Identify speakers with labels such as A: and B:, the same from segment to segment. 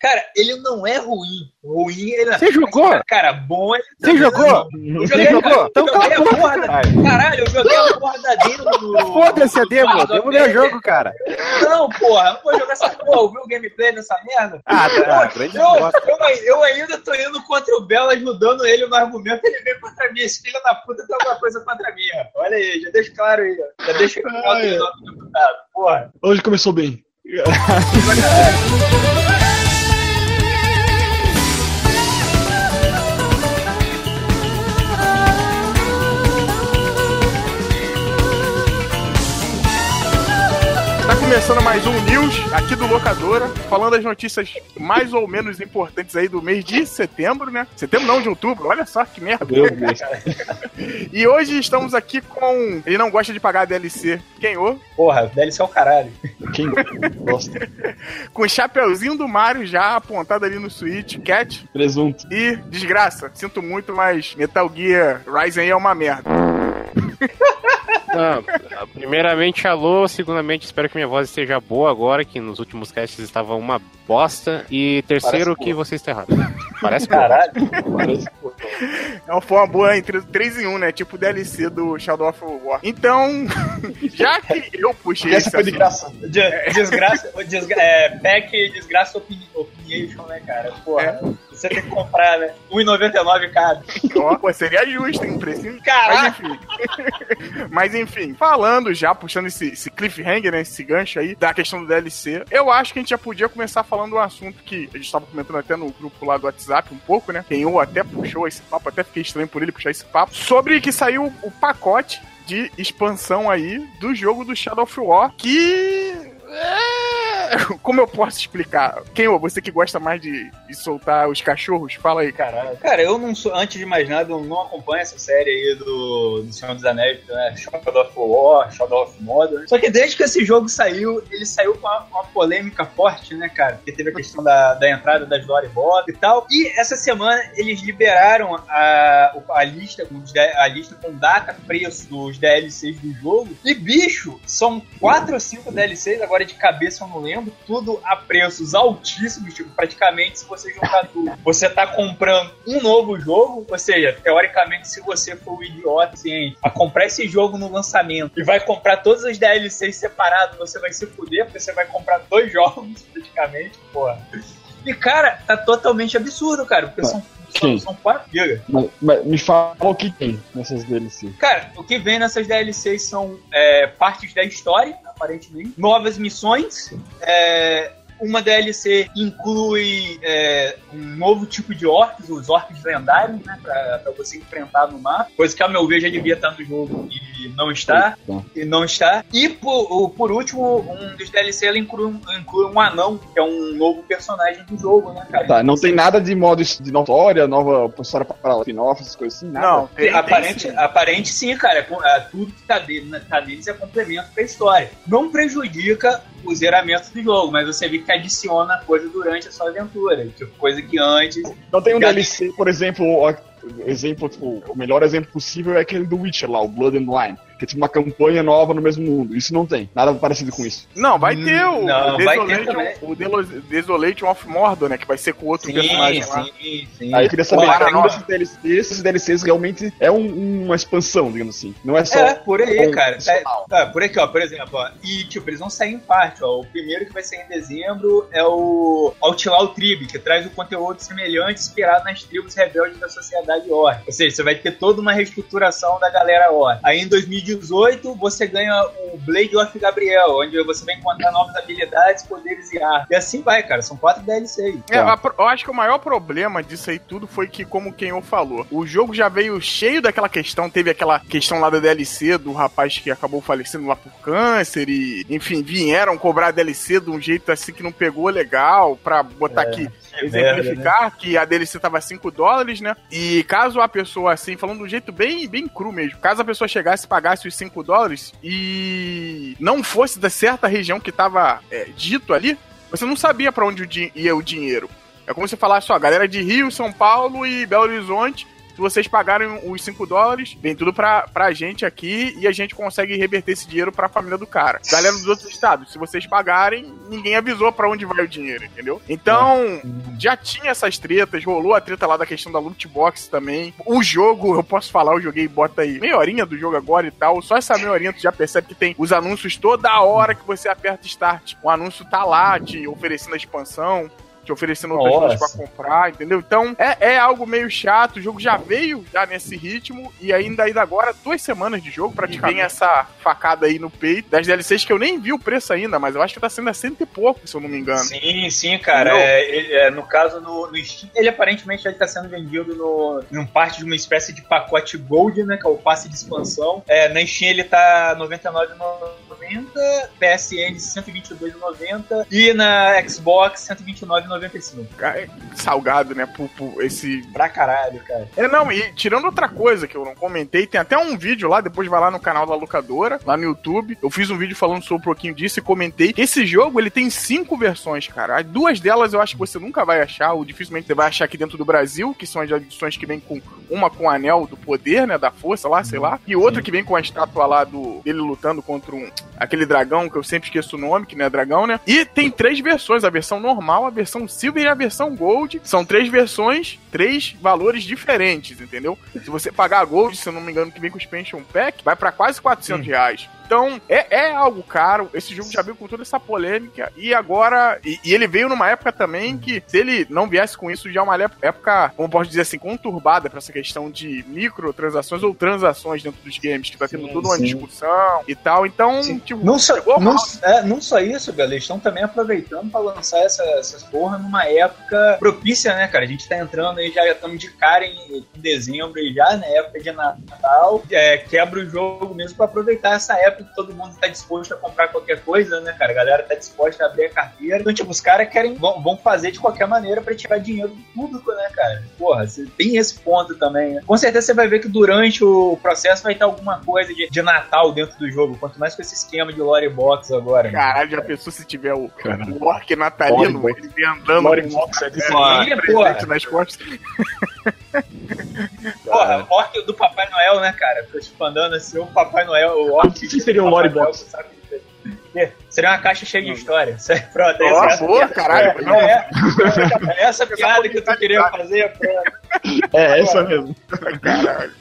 A: Cara, ele não é ruim. Ruim ele
B: Você jogou?
A: Cara, bom ele
B: Você jogou?
A: Eu joguei,
B: Você jogou?
A: cara,
B: Então
A: eu joguei
B: cala a
A: porra da...
B: caralho.
A: Eu joguei a porra da demo.
B: Foda-se a demo, demo não é jogo, cara.
A: Não, porra, não vou jogar essa porra. Ouviu o gameplay dessa merda?
B: Ah, tá,
A: Pô,
B: grande
A: eu, eu, eu ainda tô indo contra o Belo, ajudando ele no argumento, ele vem contra mim. Esse filho da puta tem alguma coisa contra mim, rapaz. Olha aí, já deixa claro aí, ó. Já deixa claro
C: Ah,
A: que
C: é.
A: eu. Porra.
C: Hoje começou bem.
D: começando mais um News aqui do Locadora, falando as notícias mais ou menos importantes aí do mês de setembro, né? Setembro não, de outubro, olha só que merda.
C: Meu Deus.
D: E hoje estamos aqui com. Ele não gosta de pagar a DLC. Quem ô?
A: Porra, DLC é o caralho.
C: Quem gosta?
D: Com o chapeuzinho do Mario já apontado ali no Switch, Cat.
C: Presunto.
D: E desgraça, sinto muito, mas Metal Gear Rising é uma merda.
B: Não, primeiramente, alô. Segundamente, espero que minha voz esteja boa agora, que nos últimos casts estava uma bosta. E terceiro,
A: Parece
B: que você está errado. Parece.
A: Caralho.
C: Parece.
D: É uma forma boa entre 3 em 1, né? Tipo o DLC do Shadow of War. Então, já que eu puxei
C: Essa
D: esse
C: foi de graça.
A: De- Desgraça, desgra é, pack desgraça opini opinion, né, cara? Porra, você tem que comprar, né? 1,99 cada.
D: Ó, pô, seria justo, hein? Um precinho. Mas
A: Caraca!
D: enfim. Mas enfim, falando já, puxando esse, esse cliffhanger, né? Esse gancho aí da questão do DLC, eu acho que a gente já podia começar falando um assunto que a gente estava comentando até no grupo lá do WhatsApp um pouco, né? Quem ou até puxou esse papo, até fiquei estranho por ele puxar esse papo, sobre que saiu o pacote de expansão aí do jogo do Shadow of War, que. É... Como eu posso explicar? Quem, ô, você que gosta mais de, de soltar os cachorros, fala aí, cara.
A: Cara, eu não sou, antes de mais nada, eu não acompanho essa série aí do, do Senhor dos Anéis, né? Shadow of War, Shadow of Mordor. Só que desde que esse jogo saiu, ele saiu com uma, uma polêmica forte, né, cara? Porque teve a questão da, da entrada das Bob e tal. E essa semana eles liberaram a, a lista, a lista com data, preço dos DLCs do jogo. E, bicho, são quatro ou cinco DLCs, agora de cabeça eu não lembro, tudo a preços altíssimos, tipo, praticamente se você juntar tudo, você tá comprando um novo jogo, ou seja, teoricamente, se você for o idiota ciente a comprar esse jogo no lançamento e vai comprar todos os DLCs separados, você vai se fuder, porque você vai comprar dois jogos, praticamente, porra. E, cara, tá totalmente absurdo, cara, porque são,
C: Quem?
A: são, 4 GB.
C: Mas, mas me fala o que tem nessas DLC.
A: Cara, o que vem nessas DLCs são é, partes da história, aparentemente, novas missões, é, uma DLC inclui é, um novo tipo de orcs, os orcs lendários, né, pra, pra você enfrentar no mapa, coisa que, ao meu ver, já devia estar no jogo e não está.
C: Tá.
A: E não está. E por, por último, um dos DLC ela inclui, um- inclui um anão, que é um novo personagem do jogo, né, cara?
C: Tá, não tem nada de modo de nova história, nova história para spin-off, essas coisas assim, nada.
D: Não, tem, tem
A: aparente,
D: sim.
A: aparente sim, cara. É é, tudo que tá, dele, né, tá neles é complemento pra história. Não prejudica o zeramento do jogo, mas você vê que adiciona coisa durante a sua aventura. Tipo, coisa que antes.
C: Não tem um DLC, por exemplo, exemplo, tipo, o melhor exemplo possível é aquele do Witcher lá, o Blood and Wine, que é tipo uma campanha nova no mesmo mundo. Isso não tem, nada parecido com isso.
D: Não, vai ter o,
A: Não,
D: o
A: vai ter
D: Desolation, o Desolation of Mordor, né? Que vai ser com outro personagem lá.
A: sim, sim.
C: Aí eu queria saber, cada um desses DLCs, esses DLCs realmente é um- uma expansão, digamos assim. Não é só.
A: É, por aí,
C: um
A: cara. Tá, tá, por aqui, ó, por exemplo, ó. E, tipo, eles vão sair em parte, ó. O primeiro que vai sair em dezembro é o Outlaw Tribe, que traz o conteúdo semelhante inspirado nas tribos rebeldes da sociedade Orc. Ou seja, você vai ter toda uma reestruturação da galera Orc. Aí, em 2018, você ganha o Blade of Gabriel, onde você vai encontrar novas habilidades, poderes e armas. E assim vai, cara. São quatro DLCs.
D: É, eu acho que o maior problema disso aí tudo foi que, como o Kenyon falou, o jogo já veio cheio daquela questão, teve aquela questão lá da DLC do rapaz que acabou falecendo lá por câncer e, enfim, vieram cobrar a DLC de um jeito assim que não pegou legal pra botar aqui. Exemplificar que a DLC tava 5 dólares, né? E caso a pessoa, assim, falando de um jeito bem, bem cru mesmo, caso a pessoa chegasse e pagasse os 5 dólares e não fosse da certa região que tava é, dito ali, você não sabia pra onde ia o dinheiro. É como se falasse, ó, galera de Rio, São Paulo e Belo Horizonte Se vocês pagarem os 5 dólares, vem tudo pra, pra gente aqui e a gente consegue reverter esse dinheiro pra família do cara. Galera dos outros estados, se vocês pagarem, ninguém avisou pra onde vai o dinheiro, entendeu? Então, já tinha essas tretas, rolou a treta lá da questão da loot box também. O jogo, eu posso falar, eu joguei, bota aí meia horinha do jogo agora e tal. Só essa meia horinha tu já percebe que tem os anúncios toda hora que você aperta start. O anúncio tá lá te oferecendo a expansão te oferecendo outras coisas pra comprar, entendeu? Então é, é algo meio chato, o jogo já veio já nesse ritmo, e ainda ainda agora, duas semanas de jogo, praticamente tem essa facada aí no peito das DLCs que eu nem vi o preço ainda, mas eu acho que tá sendo a cento e pouco, se eu não me engano.
A: Sim, sim, cara. É, é, no caso, no, no Steam, ele aparentemente já tá sendo vendido no, em parte de uma espécie de pacote Gold, né? Que é o passe de expansão. É, na Steam ele tá 99,99. PSN 122,90 e na Xbox 129,95.
D: É salgado, né? Pupu, esse.
A: Pra caralho, cara.
D: É, não, e tirando outra coisa que eu não comentei, tem até um vídeo lá, depois vai lá no canal da locadora, lá no YouTube. Eu fiz um vídeo falando sobre um pouquinho disso e comentei. Esse jogo, ele tem cinco versões, cara. Duas delas eu acho que você nunca vai achar, ou dificilmente você vai achar aqui dentro do Brasil, que são as edições que vem com uma com o anel do poder, né? Da força lá, sei lá. E outra que vem com a estátua lá do dele lutando contra um aquele dragão que eu sempre esqueço o nome, que não é dragão, né? E tem três versões, a versão normal, a versão silver e a versão gold. São três versões, três valores diferentes, entendeu? Se você pagar a gold, se eu não me engano, que vem com o expansion pack, vai pra quase 400 reais. Então, é, é algo caro. Esse jogo já veio com toda essa polêmica. E agora. E, e ele veio numa época também que, se ele não viesse com isso, já é uma época, como posso dizer assim, conturbada pra essa questão de microtransações ou transações dentro dos games, que tá tendo
A: Sim,
D: toda uma
A: sim.
D: discussão e tal. Então, tipo,
A: Não só, não, é, não só isso, galera. Eles estão também aproveitando pra lançar essa, essas porra numa época propícia, né, cara? A gente tá entrando aí, já estamos de cara em, em dezembro e já, na época de Natal. É, quebra o jogo mesmo pra aproveitar essa época que todo mundo tá disposto a comprar qualquer coisa, né, cara? A galera tá disposta a abrir a carteira. Então, tipo, os caras querem, vão, vão fazer de qualquer maneira pra tirar dinheiro do público, né, cara? Porra, você tem esse ponto também, né? Com certeza você vai ver que durante o processo vai ter alguma coisa de, de Natal dentro do jogo. Quanto mais com esse esquema de lore box agora. né?
D: Caralho, já pensou se tiver o,
C: Caralho.
D: o orc natalino,
C: Lore
D: ele vem andando
C: Lore Box é de
D: é,
A: Porra,
D: presente
A: porra.
D: nas costas.
A: Porra, o orc do Papai Noel, né, cara? Fica tipo andando assim, o Papai Noel, o orc.
C: O que que seria um
A: Papai
C: lore
A: Noel,
C: box?
A: você sabe. Seria uma caixa cheia de história. Pronto,
D: Ó,
A: essa,
D: boa,
A: essa-
D: caralho.
A: é,
D: Não,
A: é, é essa piada que tu queria fazer. Pronto.
C: É, essa mesmo.
D: caralho.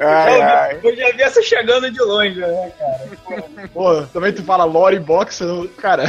D: Ai,
A: Eu,
D: ai.
A: eu já vi essa chegando de longe, né, cara? Porra.
C: Pô, também tu fala lore box, eu- cara.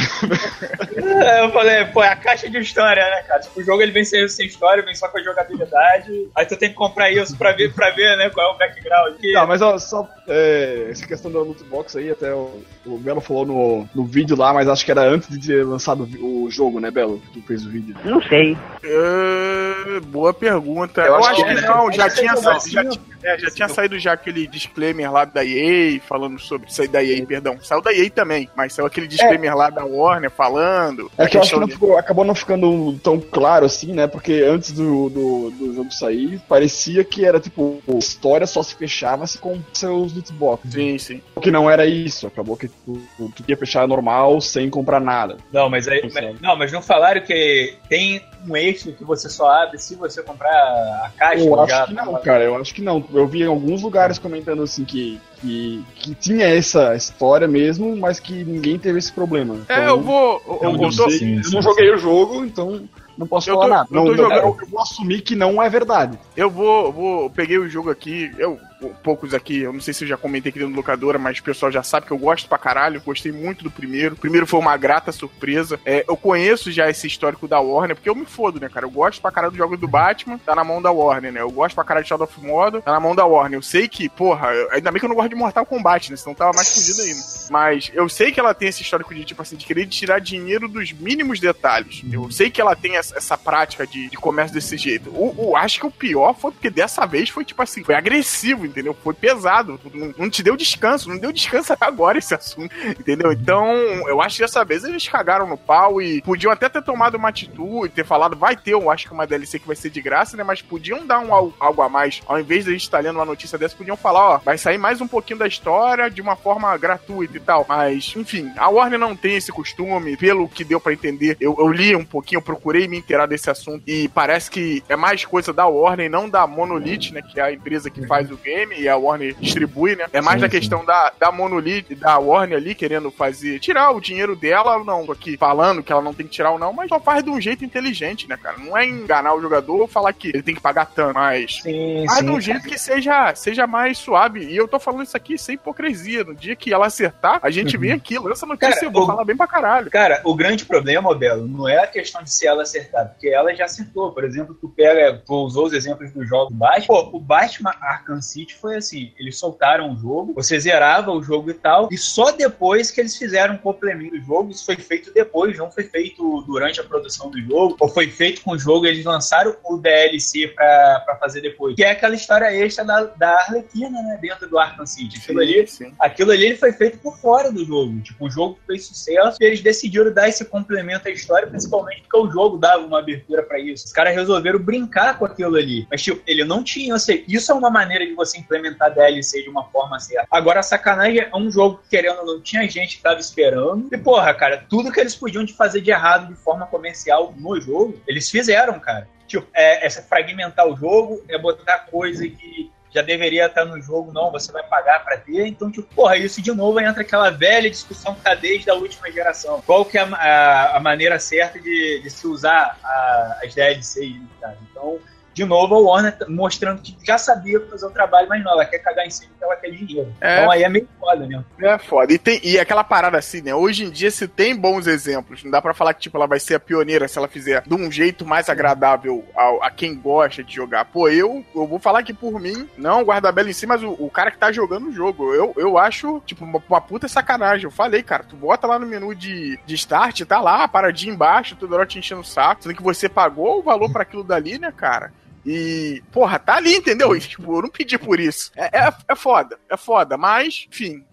A: É, Eu falei, pô, é a caixa de história, né, cara? Tipo, o jogo ele vem sem, sem história, vem só com a jogabilidade. Aí tu tem que comprar isso pra ver, pra ver né, qual é o background. Que,
C: Não, mas ó, só é, essa questão da loot box aí, até o, o Belo falou no, no vídeo lá, mas acho que era antes de ter lançado o jogo, né, Belo? Que tu fez o vídeo.
E: Não sei.
D: É, boa pergunta.
C: Eu
D: Eu,
C: acho
D: acho
C: que
D: que,
C: é,
D: não, já tinha,
A: é
D: sa- já, é, já tinha saído já aquele disclaimer lá da EA, falando sobre. Saiu da EA, perdão. Saiu da EA também, mas saiu aquele disclaimer lá da Warner falando.
C: É que eu acho que não ficou- acabou não ficando tão claro assim, né? Porque antes do, do, do jogo sair, parecia que era tipo, a história só se fechava se com seus loot box.
D: Sim, sim.
C: O que não era isso, acabou que tipo, tu ia fechar normal sem comprar nada.
A: Não, mas aí.
C: Não
A: mas- não, mas não falaram que tem um eixo que você só abre se você comprar a caixa
C: Eu
A: já.
C: acho que não, cara. Eu acho que não. Eu vi em alguns lugares comentando assim que, que, que tinha essa história mesmo, mas que ninguém teve esse problema.
D: É,
C: Então,
D: eu vou. Eu,
C: eu,
D: tô-
A: sim,
C: eu
A: sim,
C: não
A: sim.
C: joguei o jogo, então não posso
D: Eu
C: falar
D: tô-
C: nada.
D: eu
C: Não,
D: tô
C: não,
D: jogando-
C: eu, vou assumir que não é verdade.
D: Eu vou, vou. Eu peguei o jogo aqui, eu. Poucos aqui, eu não sei se eu já comentei aqui dentro do locadora, mas o pessoal já sabe que eu gosto pra caralho. Gostei muito do primeiro. O primeiro foi uma grata surpresa. É, eu conheço já esse histórico da Warner, porque eu me fodo, né, cara? Eu gosto pra caralho dos jogos do Batman, tá na mão da Warner, né? Eu gosto pra caralho de Shadow of Mordor, tá na mão da Warner. Eu sei que, porra, ainda bem que eu não gosto de Mortal Kombat, né? Senão tava mais fudido ainda. Mas eu sei que ela tem esse histórico de, tipo assim, de querer tirar dinheiro dos mínimos detalhes. Eu sei que ela tem essa, essa prática de, de comércio desse jeito. O, o- acho que o pior foi porque dessa vez foi, tipo assim, foi agressivo, entendeu? Foi pesado, não, não te deu descanso, não deu descanso até agora esse assunto, entendeu? Então, eu acho que dessa vez eles cagaram no pau e podiam até ter tomado uma atitude, ter falado, vai ter, eu acho que uma DLC que vai ser de graça, né? Mas podiam dar um algo a mais, ao invés de a gente estar lendo uma notícia dessa, podiam falar, ó, vai sair mais um pouquinho da história de uma forma gratuita e tal. Mas, enfim, a Warner não tem esse costume, pelo que deu para entender. Eu, eu, li um pouquinho, eu procurei me inteirar desse assunto e parece que é mais coisa da Warner, não da Monolith, né? Que é a empresa que faz o game e a Warner distribui, né? É mais sim, da questão da, da Monolith, da Warner ali querendo fazer, tirar o dinheiro dela, não, tô aqui falando que ela não tem que tirar ou não, mas só faz de um jeito inteligente, né, cara? Não é enganar o jogador ou falar que ele tem que pagar tanto, mas sim, faz sim. de um jeito que seja, seja mais suave. E eu tô falando isso aqui sem hipocrisia. No dia que ela acertar, a gente vem uhum. aqui, lança notícia cara, eu vou o, falar bem pra caralho.
A: Cara, o grande problema, Belo, não é a questão de se ela acertar, porque ela já acertou. Por exemplo, tu pega, tu usou os exemplos do jogo Batman. Pô, o Batman Arkham City foi assim: eles soltaram o jogo, você zerava o jogo e tal, e só depois que eles fizeram um complemento do jogo, isso foi feito depois, não foi feito durante a produção do jogo, ou foi feito com o jogo, eles lançaram o DLC pra, pra fazer depois. Que é aquela história extra da, da Arlequina, né? Dentro do Arkham City. Aquilo sim, ali, sim. aquilo ali foi feito por fora do jogo. Tipo, o jogo fez sucesso e eles decidiram dar esse complemento à história, principalmente porque o jogo dava uma abertura para isso. Os caras resolveram brincar com aquilo ali. Mas, tipo, ele não tinha. Sei, isso é uma maneira de você implementar DLC de uma forma certa. Agora, a sacanagem é um jogo que, querendo ou não, tinha gente que tava esperando. E, porra, cara, tudo que eles podiam de fazer de errado de forma comercial no jogo, eles fizeram, cara. Tipo, é, é fragmentar o jogo, é botar coisa que já deveria estar no jogo, não, você vai pagar para ter. Então, tipo, porra, isso de novo entra aquela velha discussão que tá desde a última geração. Qual que é a, a, a maneira certa de, de se usar a, as DLCs, cara? Então, de novo, a Warner tá mostrando que já sabia fazer o trabalho, mas não, ela quer cagar em cima porque ela quer dinheiro. É, então aí é meio foda mesmo.
D: É foda. E, tem, e aquela parada assim, né? Hoje em dia se tem bons exemplos. Não dá pra falar que, tipo, ela vai ser a pioneira se ela fizer de um jeito mais agradável a, a quem gosta de jogar. Pô, eu, eu vou falar que por mim, não guarda-bela em si, mas o, o, cara que tá jogando o jogo, eu, eu acho, tipo, uma, uma, puta sacanagem. Eu falei, cara, tu bota lá no menu de, de start, tá lá, paradinha embaixo, toda hora te enchendo o saco, sendo que você pagou o valor para aquilo dali, né, cara? E, porra, tá ali, entendeu? E, tipo, eu não pedi por isso. É, é, é foda, é foda, mas, enfim,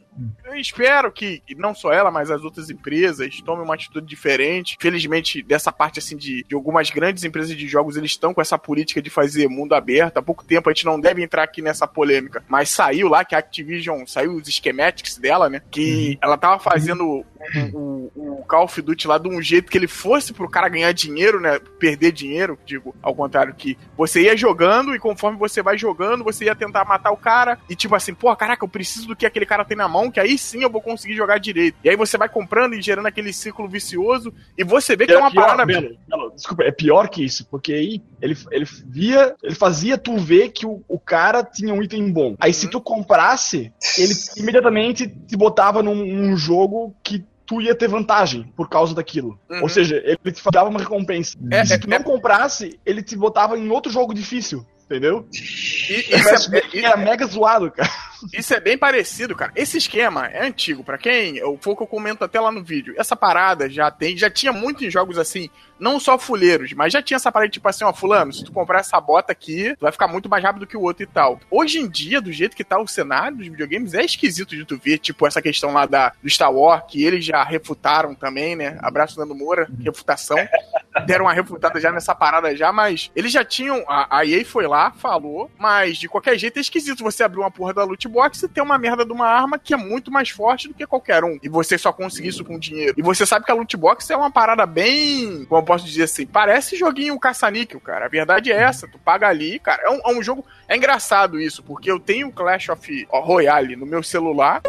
D: eu espero que não só ela, mas as outras empresas tomem uma atitude diferente. Felizmente, dessa parte assim de, de algumas grandes empresas de jogos, eles estão com essa política de fazer mundo aberto. Há pouco tempo a gente não deve entrar aqui nessa polêmica, mas saiu lá que a Activision, saiu os schematics dela, né? Que uhum. ela tava fazendo o, o, Call of Duty lá de um jeito que ele fosse pro cara ganhar dinheiro, né? Perder dinheiro, digo, ao contrário, que você ia jogando e conforme você vai jogando, você ia tentar matar o cara e tipo assim, pô, caraca, eu preciso do que aquele cara tem na mão, que aí sim eu vou conseguir jogar direito. E aí você vai comprando e gerando aquele ciclo vicioso e você vê que é, é uma pior, parada. Melo,
C: desculpa, é pior que isso, porque aí ele, ele via, ele fazia tu ver que o, o cara tinha um item bom. Aí uhum. se tu comprasse, ele imediatamente te botava num, num jogo que tu ia ter vantagem por causa daquilo. Uhum. Ou seja, ele te dava uma recompensa. É, se tu é, não é... comprasse, ele te botava em outro jogo difícil. Entendeu? E, isso é, é, é, mega zoado, cara.
D: Isso é bem parecido, cara. Esse esquema é antigo, para quem. Foi o que eu comento até lá no vídeo. Essa parada já tem, já tinha muito em jogos assim, não só fuleiros, mas já tinha essa parada tipo assim, ó, fulano, se tu comprar essa bota aqui, tu vai ficar muito mais rápido que o outro e tal. Hoje em dia, do jeito que tá o cenário dos videogames, é esquisito de tu ver, tipo, essa questão lá da, do Star Wars, que eles já refutaram também, né? Abraço Nando Moura, refutação. Deram uma refutada já nessa parada já, mas eles já tinham. A, a EA foi lá, falou, mas de qualquer jeito é esquisito você abrir uma porra da loot box e ter uma merda de uma arma que é muito mais forte do que qualquer um. E você só conseguir isso com dinheiro. E você sabe que a loot box é uma parada bem. Como eu posso dizer assim? Parece joguinho caça-níquel, cara. A verdade é essa. Tu paga ali, cara. É um, é um jogo. É engraçado isso, porque eu tenho Clash of Royale no meu celular.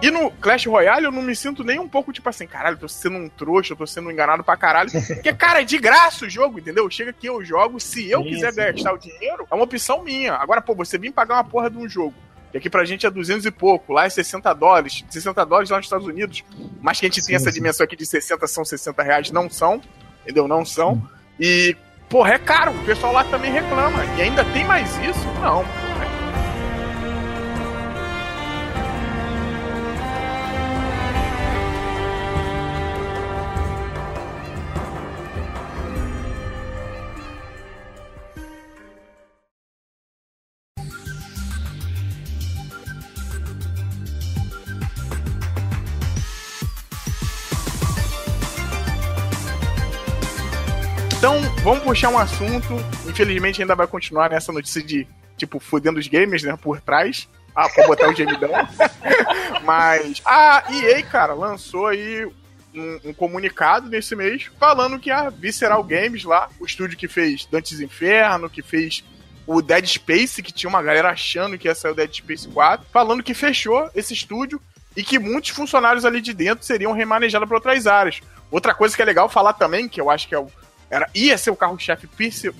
D: E no Clash Royale eu não me sinto nem um pouco tipo assim, caralho, tô sendo um trouxa, eu tô sendo enganado pra caralho. Porque, cara, é de graça o jogo, entendeu? Chega aqui, eu jogo. Se eu quiser gastar o dinheiro, é uma opção minha. Agora, pô, você vir pagar uma porra de um jogo que aqui pra gente é 200 e pouco, lá é 60 dólares, 60 dólares lá nos Estados Unidos, mas que a gente sim, tem essa dimensão aqui de 60 são 60 reais, não são, entendeu? Não são. E, porra, é caro, o pessoal lá também reclama. E ainda tem mais isso? Não. Puxar um assunto. Infelizmente, ainda vai continuar nessa notícia de, tipo, fudendo os gamers, né, por trás. Ah, pra botar o gemidão. Mas a EA, cara, lançou aí um, um, comunicado nesse mês falando que a Visceral Games lá, o estúdio que fez Dantes Inferno, que fez o Dead Space, que tinha uma galera achando que ia sair o Dead Space 4, falando que fechou esse estúdio e que muitos funcionários ali de dentro seriam remanejados para outras áreas. Outra coisa que é legal falar também, que eu acho que é o, era, ia ser o carro-chefe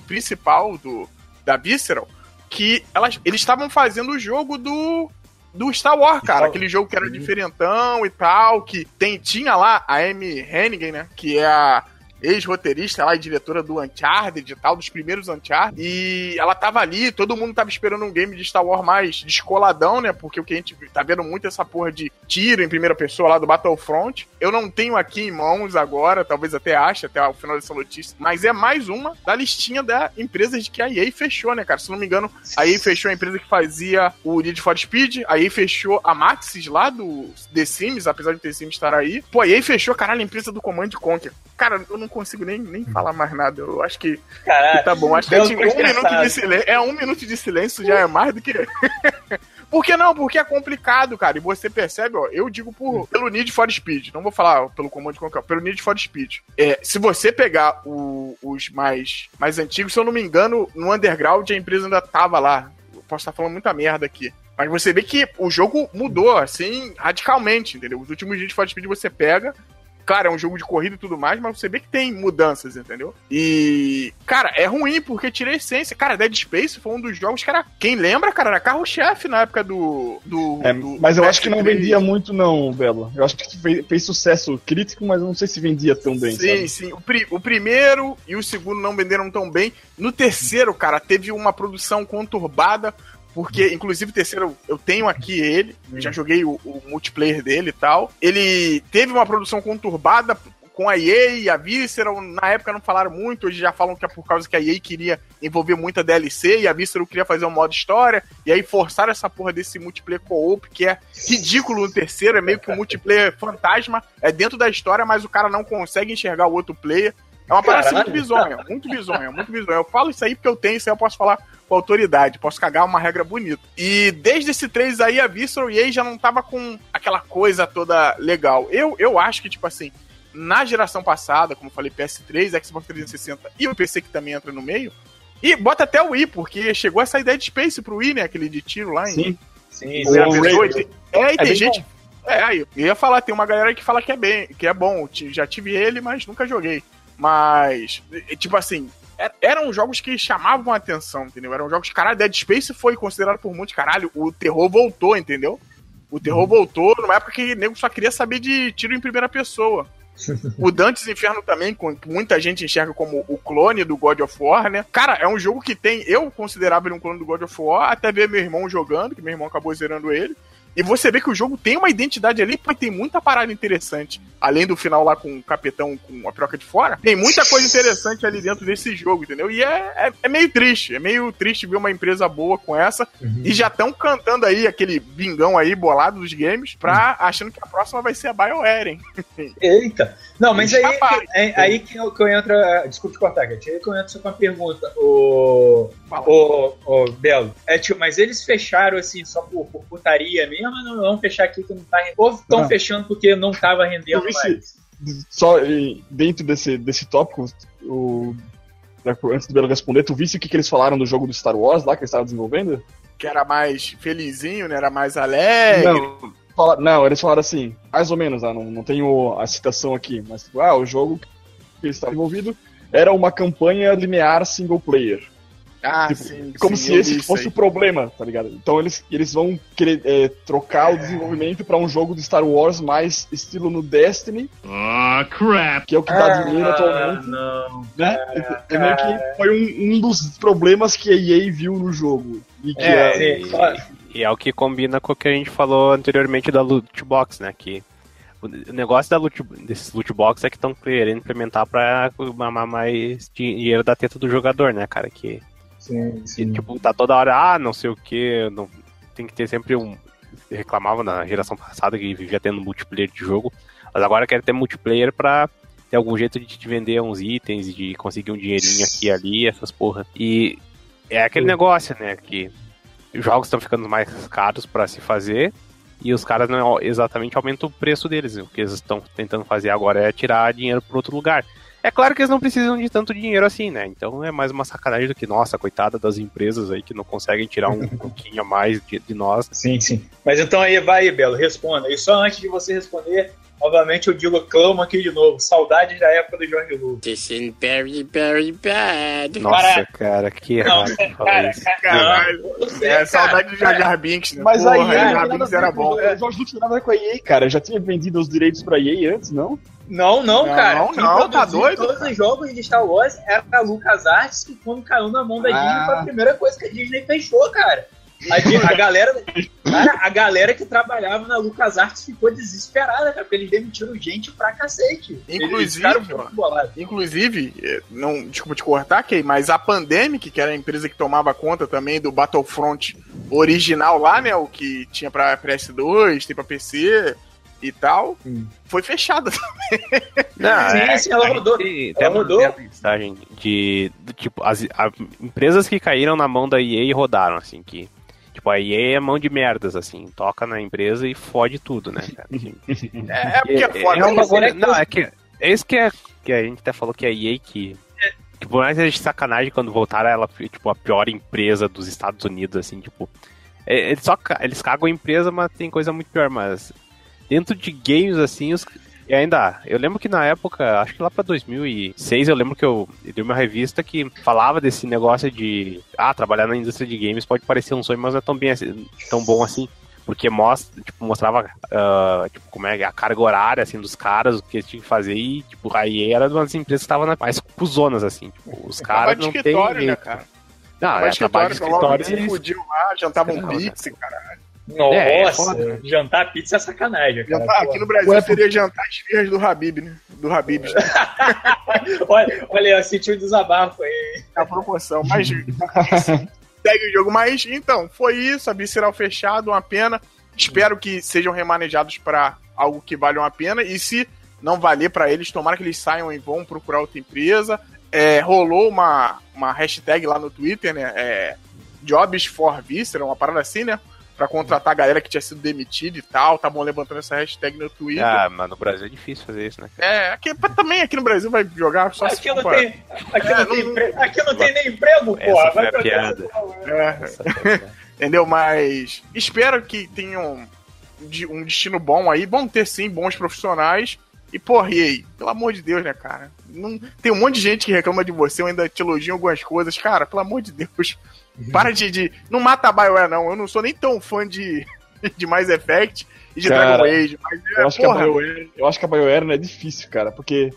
D: principal do, da Visceral, que elas, eles estavam fazendo o jogo do do Star Wars, cara. Aquele jogo que era diferentão e tal, que tem, tinha lá a Amy Hennigan, né? Que é a ex-roteirista lá e diretora do Uncharted e tal, dos primeiros Uncharted. E ela tava ali, todo mundo tava esperando um game de Star Wars mais descoladão, né? Porque o que a gente tá vendo muito é essa porra de tiro em primeira pessoa lá do Battlefront. Eu não tenho aqui em mãos agora, talvez até ache até o final dessa notícia, mas é mais uma da listinha da empresas de que a EA fechou, né, cara? Se não me engano, a EA fechou a empresa que fazia o Need for Speed, a EA fechou a Maxis lá do The Sims, apesar de The Sims estar aí. Pô, a EA fechou, caralho, a empresa do Command Conquer. Cara, eu não consigo nem, nem falar mais nada. Eu acho que, que tá bom. Acho que é um minuto de silêncio. É um minuto de silêncio já é mais do que. Por que não? Porque é complicado, cara. E você percebe, ó, eu digo por, pelo Need for Speed. Não vou falar pelo comando de qualquer, pelo Need for Speed. É, se você pegar o, os mais, mais antigos, se eu não me engano, no Underground a empresa ainda tava lá. Eu posso estar falando muita merda aqui. Mas você vê que o jogo mudou, assim, radicalmente, entendeu? Os últimos Need for Speed você pega, Claro, é um jogo de corrida e tudo mais, mas você vê que tem mudanças, entendeu? E, cara, é ruim porque tira a essência. Cara, Dead Space foi um dos jogos que era. Quem lembra, cara, era carro-chefe na época do. do,
C: é,
D: do
C: mas eu acho que não vendia muito, não, Belo. Eu acho que fez, fez sucesso crítico, mas eu não sei se vendia tão bem.
D: Sim, sabe? sim. O, pri, o primeiro e o segundo não venderam tão bem. No terceiro, cara, teve uma produção conturbada porque, inclusive, o terceiro, eu tenho aqui ele, já joguei o, o, multiplayer dele e tal. Ele teve uma produção conturbada com a EA e a Visceral. Na época não falaram muito, hoje já falam que é por causa que a EA queria envolver muita DLC e a Visceral queria fazer um modo história. E aí forçaram essa porra desse multiplayer co-op, que é ridículo no terceiro, é meio que um multiplayer fantasma. É dentro da história, mas o cara não consegue enxergar o outro player. É uma parada muito bizonha, muito bizonha, muito bizonha. Eu falo isso aí porque eu tenho, isso aí eu posso falar com autoridade, posso cagar uma regra bonita. E desde esse 3 aí, a Visceral EA já não tava com aquela coisa toda legal. Eu, eu acho que, tipo assim, na geração passada, como eu falei, PS3, Xbox 360 e o PC que também entra no meio, e bota até o Wii, porque chegou essa ideia de Space pro Wii, né? Aquele de tiro lá em.
C: Sim,
D: sim, sim. É, e tem é gente. Bom. É, aí, eu ia falar, tem uma galera que fala que é bem, que é bom. Já tive ele, mas nunca joguei. Mas, tipo assim, er, eram jogos que chamavam a atenção, entendeu? Eram jogos caralho, Dead Space foi considerado por muitos, caralho, o terror voltou, entendeu? O terror uhum. voltou numa época que o nego só queria saber de tiro em primeira pessoa. o Dantes Inferno também, muita gente enxerga como o clone do God of War, né? Cara, é um jogo que tem. Eu considerava ele um clone do God of War, até ver meu irmão jogando, que meu irmão acabou zerando ele. E você vê que o jogo tem uma identidade ali, mas tem muita parada interessante. Além do final lá com o capitão com a troca de fora, tem muita coisa interessante ali dentro desse jogo, entendeu? E é, é, é meio triste. É meio triste ver uma empresa boa com essa. Uhum. E já estão cantando aí aquele bingão aí bolado dos games, pra, uhum. achando que a próxima vai ser a BioWare, hein?
A: Eita! Não, mas aí, é, aí que eu, que eu entro. Desculpe cortar, Cat. Aí que eu entro só com uma pergunta. O. O, o Belo. É, tio, mas eles fecharam assim só por, por putaria mesmo? não, vamos fechar aqui que não tá rendendo. Ou estão fechando porque não tava rendendo mais.
C: Só dentro desse, desse tópico, o, antes do Belo responder, tu visse o que, que eles falaram do jogo do Star Wars lá que eles estavam desenvolvendo?
D: Que era mais felizinho, né? Era mais alegre.
C: Não, fala, não eles falaram assim, mais ou menos, ah, não, não tenho a citação aqui, mas tipo, ah, o jogo que eles estavam envolvido era uma campanha linear single player. Ah, tipo, sim, como sim, se esse fosse o problema, tá ligado? Então eles, eles vão querer é, trocar é. o desenvolvimento para um jogo de Star Wars mais estilo no Destiny.
D: Ah, oh, crap!
C: Que é o que dá ah, dinheiro atualmente.
A: Não.
C: Né? É, é meio que foi um, um dos problemas que a EA viu no jogo. E que
B: é, e é o que combina com o que a gente falou anteriormente da loot box, né? Que o negócio da loot, desses loot box é que estão querendo implementar pra mamar mais dinheiro da teta do jogador, né, cara? Que
A: Sim, sim.
B: E, tipo, tá toda hora, ah, não sei o que, não, tem que ter sempre um. Reclamava na geração passada que vivia tendo multiplayer de jogo, mas agora quer ter multiplayer pra ter algum jeito de te vender uns itens, de conseguir um dinheirinho aqui e ali, essas porra. E é aquele negócio, né, que os jogos estão ficando mais caros para se fazer e os caras não exatamente aumentam o preço deles. O que eles estão tentando fazer agora é tirar dinheiro para outro lugar. É claro que eles não precisam de tanto dinheiro assim, né? Então é mais uma sacanagem do que, nossa, coitada das empresas aí que não conseguem tirar um pouquinho a mais de, de nós.
A: Sim, sim. Mas então aí, vai, Belo, responda. E só antes de você responder, Novamente eu digo, clamo aqui de novo. Saudades da época do Jorge Lucas.
E: This is very, very bad.
B: Nossa, cara, que errado
A: Não, cara, cara, você,
D: É,
A: cara.
D: saudade do Jar Jar Binks, né?
C: Mas
D: Porra,
C: aí,
D: Jar Binks
C: ver
D: era bom.
C: é, Jorge Lucas tinha nada com a EA, cara. Já tinha vendido os direitos pra EA antes, não?
A: Não, não,
D: Não,
A: cara.
D: não,
A: Quem
D: tá doido,
A: Todos os jogos de Star Wars era a LucasArts, que quando caiu na mão da Disney
C: Ah.
A: foi a primeira coisa que a Disney fechou, cara. A, a galera, cara, a galera que trabalhava na LucasArts ficou desesperada, cara, porque eles demitiram gente pra cacete.
D: Inclusive. Inclusive, eh, não, desculpa te cortar, Kay, mas a Pandemic, que era a empresa que tomava conta também do Battlefront original lá, né? O que tinha pra PS2, tem pra PC e tal,
C: Hum.
D: foi fechada.
B: Não,
A: Sim,
B: é,
A: sim, ela
B: a
A: rodou.
B: gente
A: Ela
B: a mensagem de, do tipo, as a- empresas que caíram na mão da EA e rodaram, assim, que. Tipo, a EA é mão de merdas, assim, toca na empresa e fode tudo, né, cara? Assim,
D: É, é porque é, foda.
B: é um
D: né?
B: bagulho, não, é que é isso que é que a gente até falou que a EA que que por mais que seja de sacanagem quando voltaram ela foi, tipo a pior empresa dos Estados Unidos assim, tipo, é, eles só eles cagam a empresa, mas tem coisa muito pior, mas dentro de games assim, os e ainda, eu lembro que na época, acho que lá pra 2006, eu lembro que eu, eu dei uma revista que falava desse negócio de, ah, trabalhar na indústria de games pode parecer um sonho, mas não é tão, bem, assim- tão bom assim. Porque mostra, tipo, mostrava ah, tipo, como é a carga horária assim, dos caras, o que eles tinham que fazer, e tipo, a EA era uma das empresas que estavam mais cuzonas, assim. Tipo, os
D: Trabalho
B: caras não
D: escritório, né, cara?
B: Não, é trabalho de
D: escritório,
B: e-
D: fudiu lá, jantava um
B: Não,
D: pizza, cara.
A: Nossa,
B: É, é foda, né?
A: jantar pizza é sacanagem, cara.
D: Jantar, aqui no Brasil
C: Ué,
D: seria jantar esfirras do Habib, né? Do Habib,
A: olha, olha, eu senti um desabafo aí.
D: a proporção. Mas segue o jogo. Mas então, foi isso. A Visceral fechado, uma pena. Espero que sejam remanejados para algo que valha uma pena. E se não valer para eles, tomara que eles saiam e vão procurar outra empresa. É, rolou uma, uma hashtag lá no Twitter, né? É, Jobs for Visceral, uma parada assim, né? Pra contratar a galera que tinha sido demitida e tal. Estavam levantando essa hashtag no Twitter.
B: Ah, mas no Brasil é difícil fazer isso, né?
D: É, aqui, também aqui no Brasil vai jogar só se
A: Aqui não
D: for pra-
A: tem, aqui
D: É,
A: não tem,
D: não-
A: empre- aqui não tem nem emprego,
B: Essa
A: porra.
B: foi
A: Vai
B: a
A: pra
B: piada.
D: É,
B: Essa foi-
D: Entendeu? Mas espero que tenham de- um destino bom aí. Vão ter sim bons profissionais. E, porra, e aí? Pelo amor de Deus, né, cara? Não, tem um monte de gente que reclama de você, eu ainda te elogio em algumas coisas. Cara, pelo amor de Deus. Para de. de não mata a BioWare, não. Eu não sou nem tão fã de, de Mass Effect e de
C: Cara,
D: Dragon Age. Mas, é,
C: Eu acho, que a
D: porra,
C: BioWare, eu acho que a BioWare é difícil, cara, porque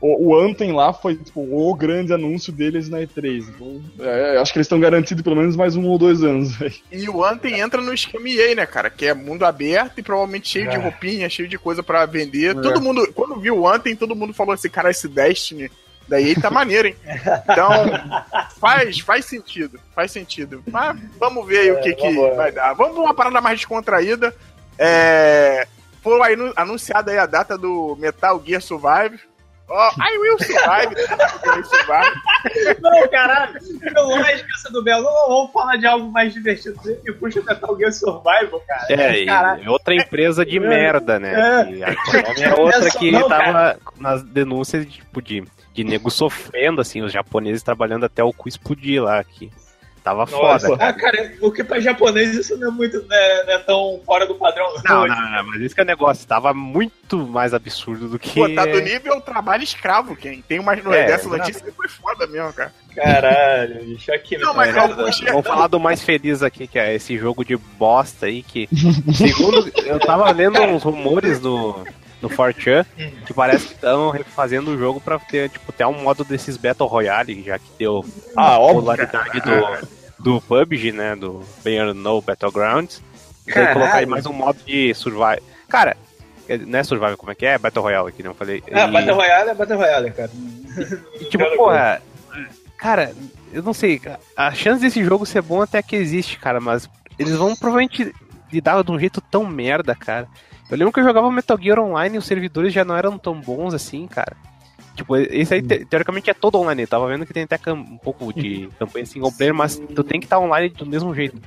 C: o, o Anthem lá foi tipo, o grande anúncio deles na E3. Então, é, eu acho que eles estão garantidos pelo menos mais um ou dois anos. velho.
D: E o Anthem entra no esquema EA, né, cara? Que é mundo aberto e provavelmente cheio de
A: É.
D: roupinha, cheio de coisa pra vender.
C: É.
D: Todo mundo, quando viu o Anthem, todo mundo falou assim, cara, esse Destiny da EA tá maneiro, hein? Então, faz, faz sentido, faz sentido. Mas vamos ver aí o que, que vai dar. Vamos pra uma parada mais descontraída. É, foi anunciada aí a data do Metal Gear Survive. Ó, I will survive. I will survive.
A: Não, caralho. Que lógica essa do Belo. Vamos falar de algo mais divertido. E puxa Metal Gear Survival, cara.
B: É, e
A: Caralho.
B: é outra empresa de
A: É.
B: merda, né?
A: É.
B: E a é outra que
A: não,
B: tava nas denúncias de, tipo, de, de nego sofrendo, assim, os japoneses trabalhando até o cu explodir lá, que tava
C: Nossa.
B: foda.
A: Ah, cara, o que pra japonês isso não é muito, não é, não é tão fora do padrão.
B: Não, não, não, mas isso que é o negócio, tava muito mais absurdo do que.
D: Pô, tá do nível trabalho escravo, quem? Tem umas no
B: É,
D: dessa notícia que foi foda mesmo, cara.
A: Caralho, bicho, aqui
D: Não, mas
A: cara,
D: não,
B: Vamos falar do mais feliz aqui, que é esse jogo de bosta aí, que. Segundo. Eu tava lendo uns rumores no. No 4chan, que parece que estão refazendo o jogo pra ter, tipo, ter um modo desses Battle Royale, já que deu
C: Ah,
B: a popularidade do, do PUBG, né? Do Player No Battlegrounds. E
A: Caralho.
B: colocar aí mais um modo de survival. Cara, é- não é survival, como é que é? Battle Royale aqui, não falei.
A: Ah,
B: E-
A: Battle Royale é Battle Royale, cara.
B: e, tipo, porra, cara, eu não sei, a chance desse jogo ser bom até que existe, cara, mas eles vão provavelmente lidar de um jeito tão merda, cara. Eu lembro que eu jogava Metal Gear Online e os servidores já não eram tão bons assim, cara. Tipo, esse aí, te- teoricamente, é todo online. Eu tava vendo que tem até um pouco de campanha single player, mas tu tem que estar online do mesmo jeito.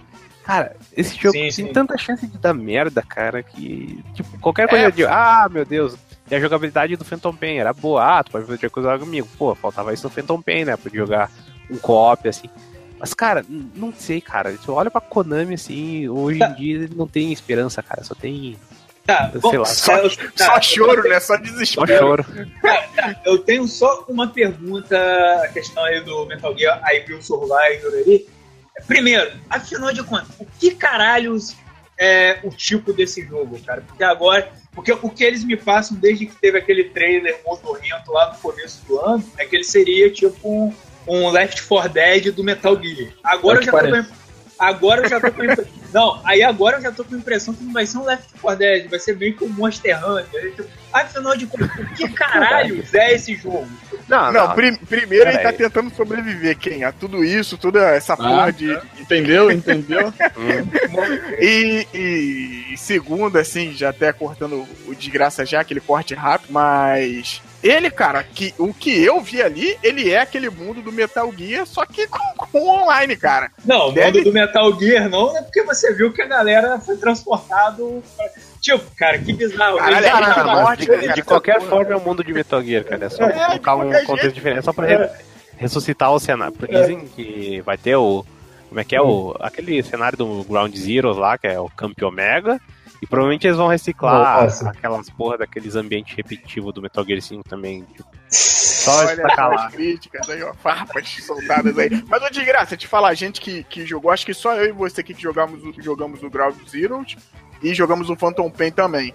B: Cara, esse jogo
A: Sim,
B: tem
A: sim.
B: tanta chance de dar merda, cara, que. Tipo, qualquer coisa
D: É.
B: de. Ah, meu Deus. E a jogabilidade do Phantom Pain era boa. Ah, tu pode fazer coisa comigo. Pô, faltava isso no Phantom Pain, né? Podia jogar um co-op, assim. Mas, cara, não sei, cara. Se eu olho pra Konami, assim, hoje em dia não tem esperança, cara. Só tem.
A: Tá,
B: Sei
A: bom,
B: lá,
D: Só,
A: eu-
D: só
A: tá,
D: choro, né? Só
B: Só
D: desespero.
B: choro.
A: Eu tenho só uma pergunta, a questão aí do Metal Gear I Will Survivor aí. Primeiro, afinal de contas, o que caralhos é o tipo desse jogo, cara? Porque agora, porque o que eles me passam desde que teve aquele trailer motorrento lá no começo do ano, é que ele seria tipo um, um Left 4 Dead do Metal Gear. Agora eu
C: É o
A: já
C: que
A: tô Agora eu já tô com a imp- Não, aí agora eu já tô com a impressão que não vai ser um Left 4 Dead, vai ser meio que um Monster Hunter. Tipo, Afinal de contas, o que caralhos é esse jogo?
B: Não,
D: Não, prim- primeiro ele tá tentando sobreviver, quem? A tudo isso, toda essa porra de.
C: Entendeu? Entendeu?
B: Hum,
D: E, e segundo, assim, já até cortando o desgraça já, aquele corte rápido, mas. Ele, cara, que, o que eu vi ali, ele é aquele mundo do Metal Gear, só que com, com online, cara.
A: Não, o
D: Deve-
A: mundo do Metal Gear não, é porque você viu que a galera foi transportado. pra- Tipo, cara, que bizarro.
D: Caralho, cara, na morte,
B: de,
D: cara,
B: de qualquer
D: porra.
B: forma é o mundo de Metal Gear, cara. É só
D: É,
B: colocar um contexto
D: jeito.
B: diferente só pra re- ressuscitar o cenário. Porque dizem que vai ter o. Como é que é o. Aquele cenário do Ground Zeroes lá, que é o Camp Omega. E provavelmente eles vão reciclar
A: Nossa.
B: aquelas porra daqueles ambientes repetitivos do Metal Gear 5 também. Tipo, só
D: Olha as críticas aí, ó, farpas soldadas aí. Mas, ô, de graça, te falar, a gente que, que jogou, acho que só eu e você aqui que jogamos, o- jogamos o Ground Zeroes e jogamos o Phantom Pain também.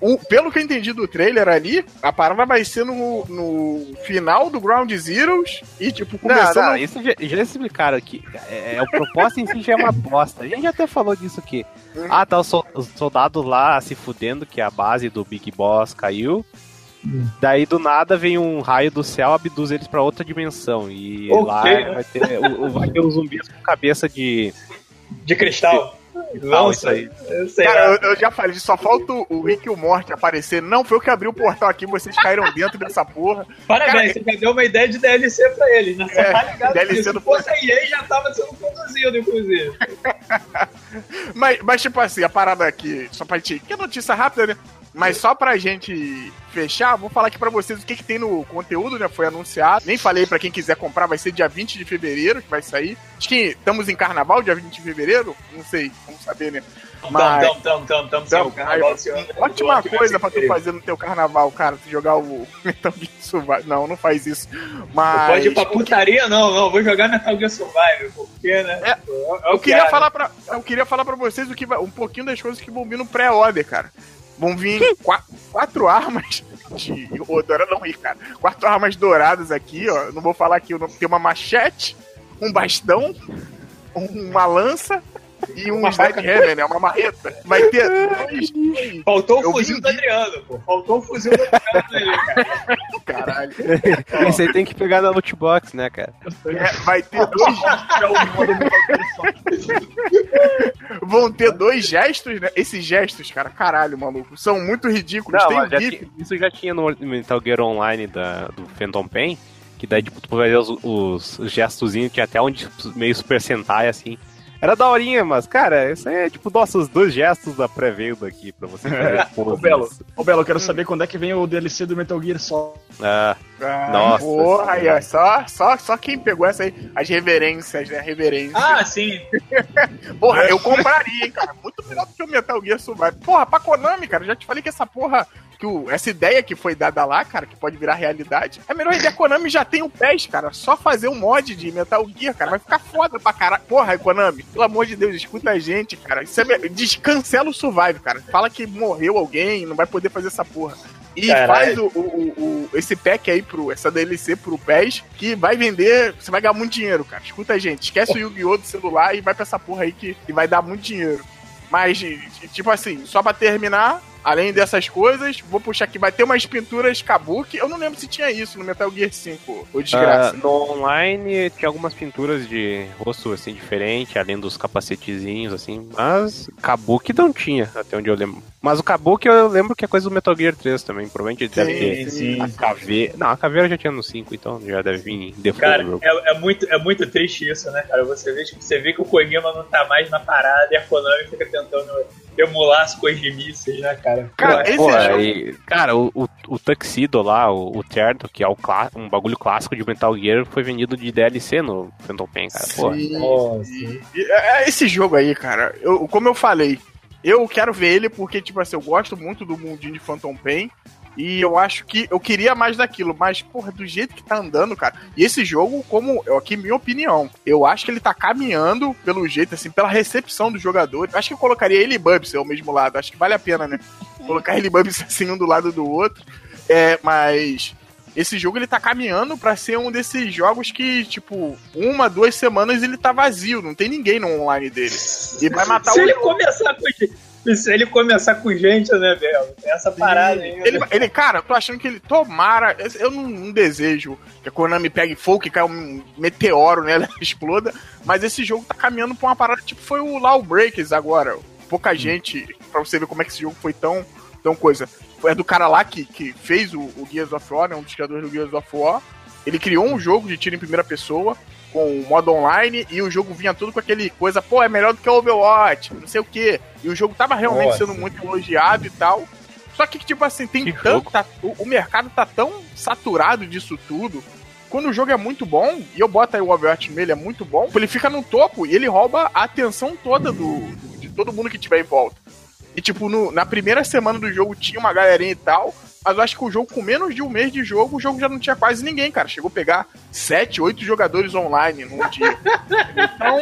D: O- pelo que eu entendi do trailer ali, a parada vai ser no, no final do Ground Zeroes e, tipo,
B: Não,
D: começando...
B: não, isso já, já explicaram aqui. É, é, o propósito em si já é uma bosta. A gente até falou disso aqui.
D: Hum.
B: Ah, tá os, sol- os soldados lá se fudendo, que a base do Big Boss caiu. Daí do nada vem um raio do céu, abduz eles pra outra dimensão. E
A: Ok.
B: lá vai ter, o, o- vai ter os zumbis com cabeça de.
A: De cristal.
B: Não, isso aí.
A: Eu sei
D: Cara,
A: lá.
D: eu, eu já falei, só falta o- Rick e o Morty aparecer. Não, foi eu que abri o portal aqui, vocês caíram dentro dessa porra.
A: Parabéns, você já deu uma ideia de DLC pra eles, né? Você
D: É,
A: tá ligado
D: DLC do-
A: Se fosse a EA, já tava sendo produzido, inclusive.
D: Mas, mas, tipo assim, a parada aqui, só pra gente. Que notícia rápida, né? Mas só pra gente fechar, vou falar aqui pra vocês o que, que tem no conteúdo, né? Foi anunciado. Nem falei pra quem quiser comprar, vai ser dia 20 de fevereiro que vai sair. Acho que estamos em carnaval, dia 20 de fevereiro? Não sei, vamos saber, né? Mas-
A: Tamo, tamo, tamo, tamo, tamo. Carnaval.
D: Ótima coisa pra tu fazer no teu carnaval, cara. Tu jogar o Metal Gear Survive. Não, não faz isso. Mas.
A: Pode ir pra putaria? Não, não. Vou jogar Metal Gear Survival, porque, né?
D: É,
A: é o
D: Eu
A: que
D: queria, falar pra, eu queria falar pra vocês o que vai- um pouquinho das coisas que vão vir no pré-order, cara. Vão vir qua- quatro armas de. Ô, dourada não ri, cara. Quatro armas douradas aqui, ó. Não vou falar aqui. Tem uma machete, um bastão, uma lança e um sledgehammer, né? Uma marreta. Vai ter dois.
A: Faltou o fuzil
D: vi-
A: do Adriano, pô. Faltou o fuzil do Adriano ali, cara.
D: Caralho.
B: Esse aí tem que pegar na loot box, né, cara?
D: É, vai ter dois. Vão ter dois gestos, né? Esses gestos, cara, caralho, maluco, são muito ridículos.
B: Não,
D: Tem
B: mas já
D: GIF.
B: ti- isso já tinha no Metal Gear Online da, do Phantom Pain, que daí, tipo, tu vai ver os, os, os gestozinhos, tinha até onde meio Super Sentai, assim. Era daorinha, mas, cara, isso aí é, tipo, nossos dois gestos da pré-venda aqui, pra você fazer
C: Ô. Belo, ô, Belo, eu quero saber quando é que vem o DLC do Metal Gear Solid.
B: Ah,
D: Ah,
B: Nossa
D: Porra, aí, ó, só, só, só quem pegou essa aí, as reverências, né? Reverências.
A: Ah, sim.
D: Porra, eu compraria, hein, cara. Muito melhor do que o Metal Gear Survive. Porra, pra Konami, cara, eu já te falei que essa porra, que o, essa ideia que foi dada lá, cara, que pode virar realidade, é a melhor ideia. A Konami já tem o PES, cara. Só fazer um mod de Metal Gear, cara, vai ficar foda pra caralho. Porra, Konami, pelo amor de Deus, escuta a gente, cara. Isso é, descancela o Survive, cara. Fala que morreu alguém, não vai poder fazer essa porra. E
A: Caralho.
D: faz o, o- o- esse pack aí, pro, essa DLC pro PES, que vai vender, você vai ganhar muito dinheiro, cara. Escuta a gente, esquece o Yu-Gi-Oh! do celular e vai pra essa porra aí que, que vai dar muito dinheiro. Mas, tipo assim, só pra terminar, Além dessas coisas, vou puxar aqui, vai ter umas pinturas kabuki. Eu não lembro se tinha isso no Metal Gear 5, ou desgraça.
B: Ah, no online tinha algumas pinturas de rosto assim diferente, além dos capacetezinhos assim, mas Kabuki não tinha, até onde eu lembro. Mas o Kabuki eu lembro que é coisa do Metal Gear 3 também, provavelmente deve ter
A: sim,
B: a caveira. Não, a caveira já tinha no 5, então já deve vir em default
A: Cara,
B: do jogo.
A: é, é muito, é muito triste isso, né, cara? Você vê, tipo, você vê que o Kojima não tá mais na parada e a Konami fica tentando emular as Kojimices, né, cara?
D: Cara,
A: Pô,
D: esse
B: Pô,
D: jogo-
B: aí, cara, o, o, o Tuxedo lá, o, o terno, que é o um bagulho clássico de Metal Gear, foi vendido de DLC no Phantom Pain, cara. Pô,
D: Sim. E, é, Esse jogo aí, cara, eu, como eu falei, eu quero ver ele porque, tipo assim, eu gosto muito do mundinho de Phantom Pain. E eu acho que eu queria mais daquilo, mas, porra, do jeito que tá andando, cara. E esse jogo, como, eu- aqui, minha opinião, eu acho que ele tá caminhando pelo jeito, assim, pela recepção do jogador. Eu acho que eu colocaria ele e Bubs ao mesmo lado. Acho que vale a pena, né? Colocar ele e Bubs assim, um do lado do outro. É, mas esse jogo ele tá caminhando pra ser um desses jogos que, tipo, uma, duas semanas ele tá vazio, não tem ninguém no online dele. E vai matar
A: se
D: o
A: ele começar com se ele começar com gente, né, Bel? Tem essa parada aí. né?
D: Ele, ele, cara, eu tô achando que ele tomara. Eu não, não desejo que a Konami pegue fogo, que caia um meteoro nela e exploda. Mas esse jogo tá caminhando pra uma parada tipo foi o Lawbreakers agora. Pouca gente, pra você ver como é que esse jogo foi tão, tão coisa. É do cara lá que, que fez o, o Gears of War, né, um dos criadores do Gears of War. Ele criou um jogo de tiro em primeira pessoa com o modo online e o jogo vinha tudo com aquele coisa, pô, é melhor do que o Overwatch, não sei o quê. E o jogo tava realmente
A: Nossa.
D: sendo muito elogiado e tal. Só que, tipo assim, tem
B: Que
D: tanto. tá- o, o mercado tá tão saturado disso tudo. Quando o jogo é muito bom, e eu boto aí o Overwatch nele, é muito bom, ele fica no topo e ele rouba a atenção toda do, do- de todo mundo que tiver em volta. E, tipo, no- na primeira semana do jogo tinha uma galerinha e tal, mas eu acho que o jogo, com menos de um mês de jogo, o jogo já não tinha quase ninguém, cara. Chegou a pegar 7, 8 jogadores online num dia. Então,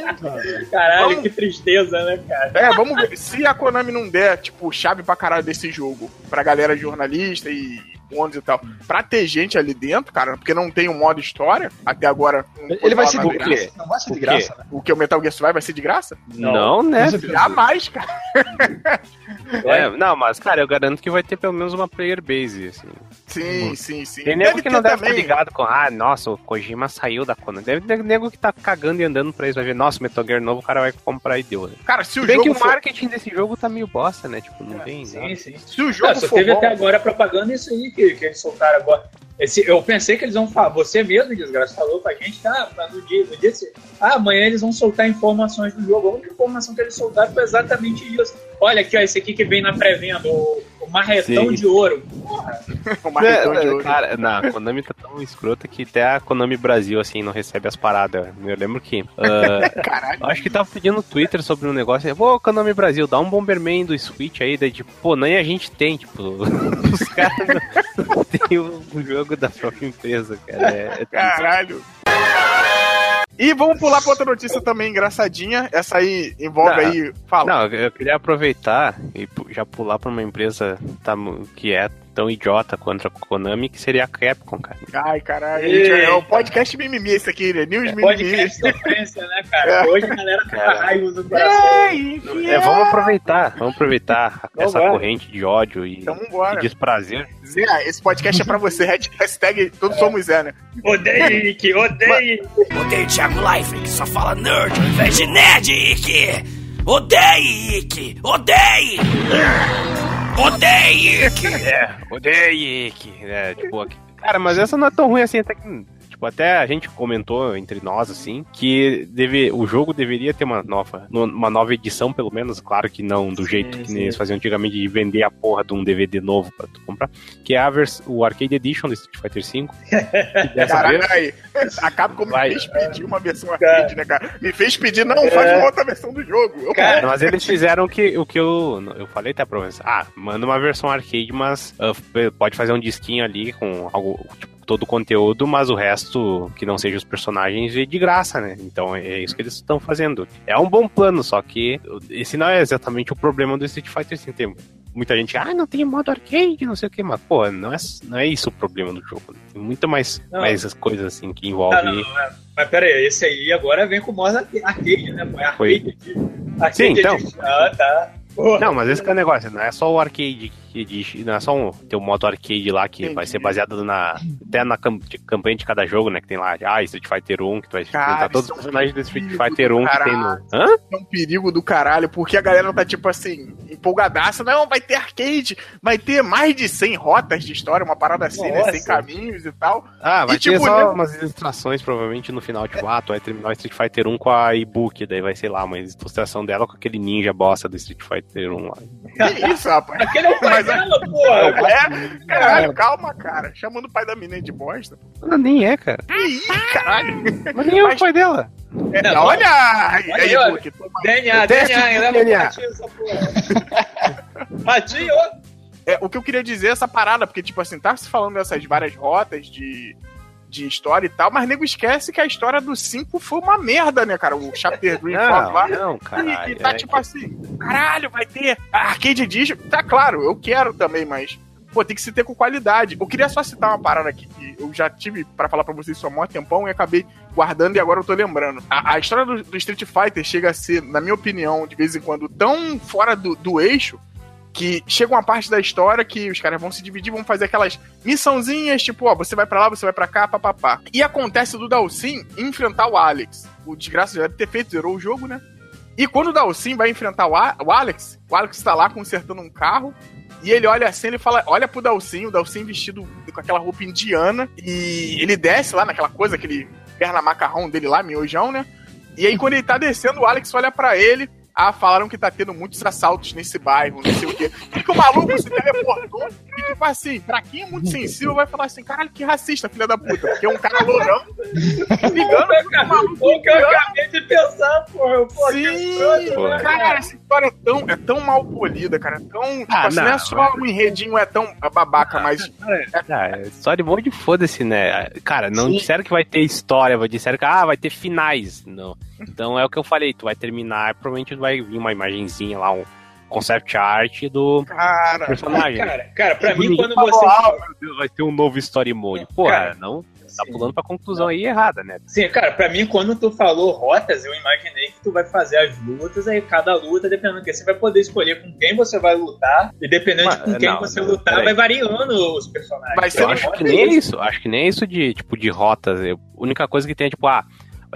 A: Caralho,
D: Vamos-
A: que tristeza, né, cara?
D: é, vamos ver. Se a Konami não der, tipo, chave pra caralho desse jogo pra galera jornalista e ondas e tal, pra ter gente ali dentro, cara, porque não tem um modo história, até agora. não
C: Ele vai ser de graça. Não vai ser de
B: O quê?
C: graça, né?
D: O que o Metal Gear Survive vai ser de graça?
B: não, né?
C: Com certeza.
D: Jamais, cara.
B: É, não, mas, cara, eu garanto que vai ter pelo menos uma player base, assim.
D: Sim, sim, sim.
B: Tem nego que não deve estar ligado com, ah, nossa, o Kojima saiu da Konami. Deve ter nego que tá cagando e andando pra isso, vai ver, nossa, Metal Gear novo, o cara vai comprar e deu. né?
D: Cara, se o
B: bem
D: jogo
B: que o
D: for...
B: marketing desse jogo tá meio bosta, né? Tipo, não tem nada.
A: Sim, sim.
D: Se o jogo
A: Ah, só
D: for
A: teve
D: bom...
A: até agora propaganda isso aí que, que eles soltaram agora. Esse, eu pensei que eles vão falar, você mesmo, desgraça, falou pra gente, tá? pra No dia, no dia ah, amanhã eles vão soltar informações do jogo. A única informação que eles soltaram foi exatamente isso. Olha aqui, ó, esse aqui que vem na pré-venda, o, o marretão
B: Sim.
A: de ouro.
D: o marretão de
B: É,
D: ouro.
B: Cara, não, a Konami tá tão escrota que até a Konami Brasil, assim, não recebe as paradas. Eu lembro que. ah,
D: Caralho.
B: acho que tava pedindo no Twitter sobre um negócio. Pô, Konami Brasil, dá um Bomberman do Switch aí. Daí, tipo, pô, nem a gente tem. Tipo, os caras não, não tem o, o jogo da própria empresa, cara. É, é.
D: Caralho. E vamos pular pra outra notícia também engraçadinha. Essa aí envolve
B: Não.
D: aí. Fala.
B: Não, eu queria aproveitar e já pular pra uma empresa tam- que é tão idiota quanto a Konami, que seria a Capcom, cara.
D: Ai, caralho. É o podcast mimimi esse aqui, né? News mimimi.
A: Podcast sofrência, né, cara? Hoje a galera tá com
B: Cara.
A: raiva no coração.
D: Ei,
B: É, vamos aproveitar, vamos aproveitar essa corrente de ódio e,
D: Então
B: e desprazer.
D: Zé, esse podcast é pra você. Hasht- Hashtag todos somos Zé, né?
A: Odeio, Ike, odeio.
E: Odeio Thiago Life, que só fala nerd ao invés de nerd, Ike! Odeie, Ike! Odeie! Odeie, Ike!
B: É, odeio que, é, tipo, aqui- cara, mas essa não é tão ruim assim, até que, tipo, até a gente comentou entre nós, assim, que deve, o jogo deveria ter uma nova, uma nova edição, pelo menos, claro que não do jeito que
A: sim.
B: eles faziam antigamente, de vender a porra de um DVD novo pra tu comprar, que é a vers o Arcade Edition do Street Fighter V.
D: Caralho,
B: vez,
D: aí. A Capcom me
B: Vai.
D: fez pedir uma versão arcade, né, cara? Me fez pedir, não, faz uma outra versão do jogo. Eu,
A: Cara,
B: Mas eles fizeram o que, o que eu, eu falei até pra você. Ah, manda uma versão arcade, mas f- pode fazer um disquinho ali com algo, tipo, todo o conteúdo, mas o resto, que não seja os personagens, é de graça, né? Então é isso que eles estão fazendo. É um bom plano, só que esse não é exatamente o problema do Street Fighter V. Tem muita gente, ah, não tem modo arcade, não sei o que, mas, pô, não é, não é isso o problema do jogo. Tem muito mais,
A: Não.
B: mais as coisas assim que
A: Ah,
B: envolvem.
A: não, não, é. Mas pera aí, esse aí agora vem com modo arcade, né? pô? É
B: Foi.
A: arcade. de- arcade
B: Sim, então.
A: de- Ah, tá. Porra.
B: Não, mas esse que é o negócio, não é só o arcade Edition. Não é só um, tem um modo arcade lá que
D: Entendi.
B: vai ser baseado na. Até na campanha de cada jogo, né? Que tem lá, ah, Street Fighter 1, que tu vai enfrentar todos os
D: é um
B: personagens do Street Fighter
D: do
B: 1 que tem no. Hã?
D: É um perigo do caralho, porque a galera tá tipo assim, empolgadaça. Não, vai ter arcade, vai ter mais de 100 rotas de história, uma parada assim, né?
A: Nossa.
D: 100 caminhos e tal.
B: Ah, vai
D: E,
B: ter
D: tipo,
B: só
D: né?
B: umas ilustrações, provavelmente, no final, tipo, ah, tu vai terminar o Street Fighter 1 com a e-book, daí vai, sei lá, uma ilustração dela com aquele ninja bosta do Street Fighter 1 lá.
D: Que isso, rapaz?
A: Aquele é o pai
D: Mas-
A: porra.
D: É, caralho, calma, cara. Chamando o pai da menina de bosta.
B: Não, nem é, cara.
D: Ih, caralho.
B: Mas nem é o pai dela.
D: É,
A: Não,
D: olha
A: olha
D: aí,
A: olha.
D: Toma-
A: DNA, DNA,
B: DNA.
D: É, o que eu queria dizer é essa parada, porque, tipo assim, tá se falando dessas várias rotas de, de história e tal, mas nego esquece que a história do 5 foi uma merda, né, cara? O Chapter Green
B: Não,
D: lá.
B: não,
D: E,
B: caralho.
D: e tá
B: é
D: tipo assim, caralho, vai ter Arcade Edition. Tá claro, eu quero também, mas. Pô, tem que se ter com qualidade. Eu queria só citar uma parada aqui que eu já tive pra falar pra vocês só há mó tempão e acabei guardando e agora eu tô lembrando. A, a história do, do Street Fighter chega a ser, na minha opinião, de vez em quando, tão fora do, do eixo que chega uma parte da história que os caras vão se dividir, vão fazer aquelas missãozinhas, tipo, ó, você vai pra lá, você vai pra cá, papapá. E acontece do Dalsin enfrentar o Alex. O desgraça já deve ter feito, zerou o jogo, né? E quando o Dalsin vai enfrentar o, Alex, o Alex tá lá consertando um carro. E ele olha assim, ele fala, olha pro Dalsin, o Dalsin vestido com aquela roupa indiana. E ele desce lá naquela coisa, aquele perna macarrão dele lá, miojão, né? E aí quando ele tá descendo, o Alex olha pra ele. Ah, falaram que tá tendo muitos assaltos nesse bairro, não sei o quê. E que o maluco se teleportou. E tipo assim, pra quem é muito sensível, vai falar assim, caralho, que racista, filha da puta. Porque é um cara lourão ligando
A: O que eu acabei de pensar, porra.
D: Sim,
A: né?
D: cara, essa história é tão, é tão mal polida, cara. é Tão, tipo
B: Ah,
D: assim, não,
B: não,
D: é só um enredinho, é tão babaca, mas.
B: Ah, história de monte de foda-se, né? Cara, não
A: Sim.
B: disseram que vai ter história, disseram que ah, vai ter finais. Não. Então é o que eu falei, tu vai terminar, provavelmente vai vir uma imagenzinha lá, um concept art do
D: Cara,
B: personagem.
A: Cara, cara, pra mim, quando você.
B: "Ah, meu Deus, vai ter um novo story mode. Porra,
A: Cara,
B: não, tá pulando pra conclusão aí errada, né?
A: Sim, cara, pra mim, quando tu falou rotas, eu imaginei que tu vai fazer as lutas, aí cada luta, dependendo do que você vai poder escolher com quem você vai lutar, e dependendo
B: Mas,
A: de com quem
B: não,
A: você
B: não,
A: lutar, vai variando os personagens.
D: Ser
B: Eu acho que
A: é
B: nem
A: isso.
B: isso, acho que nem isso de, tipo, de rotas. Eu- a única coisa que tem é, tipo, ah,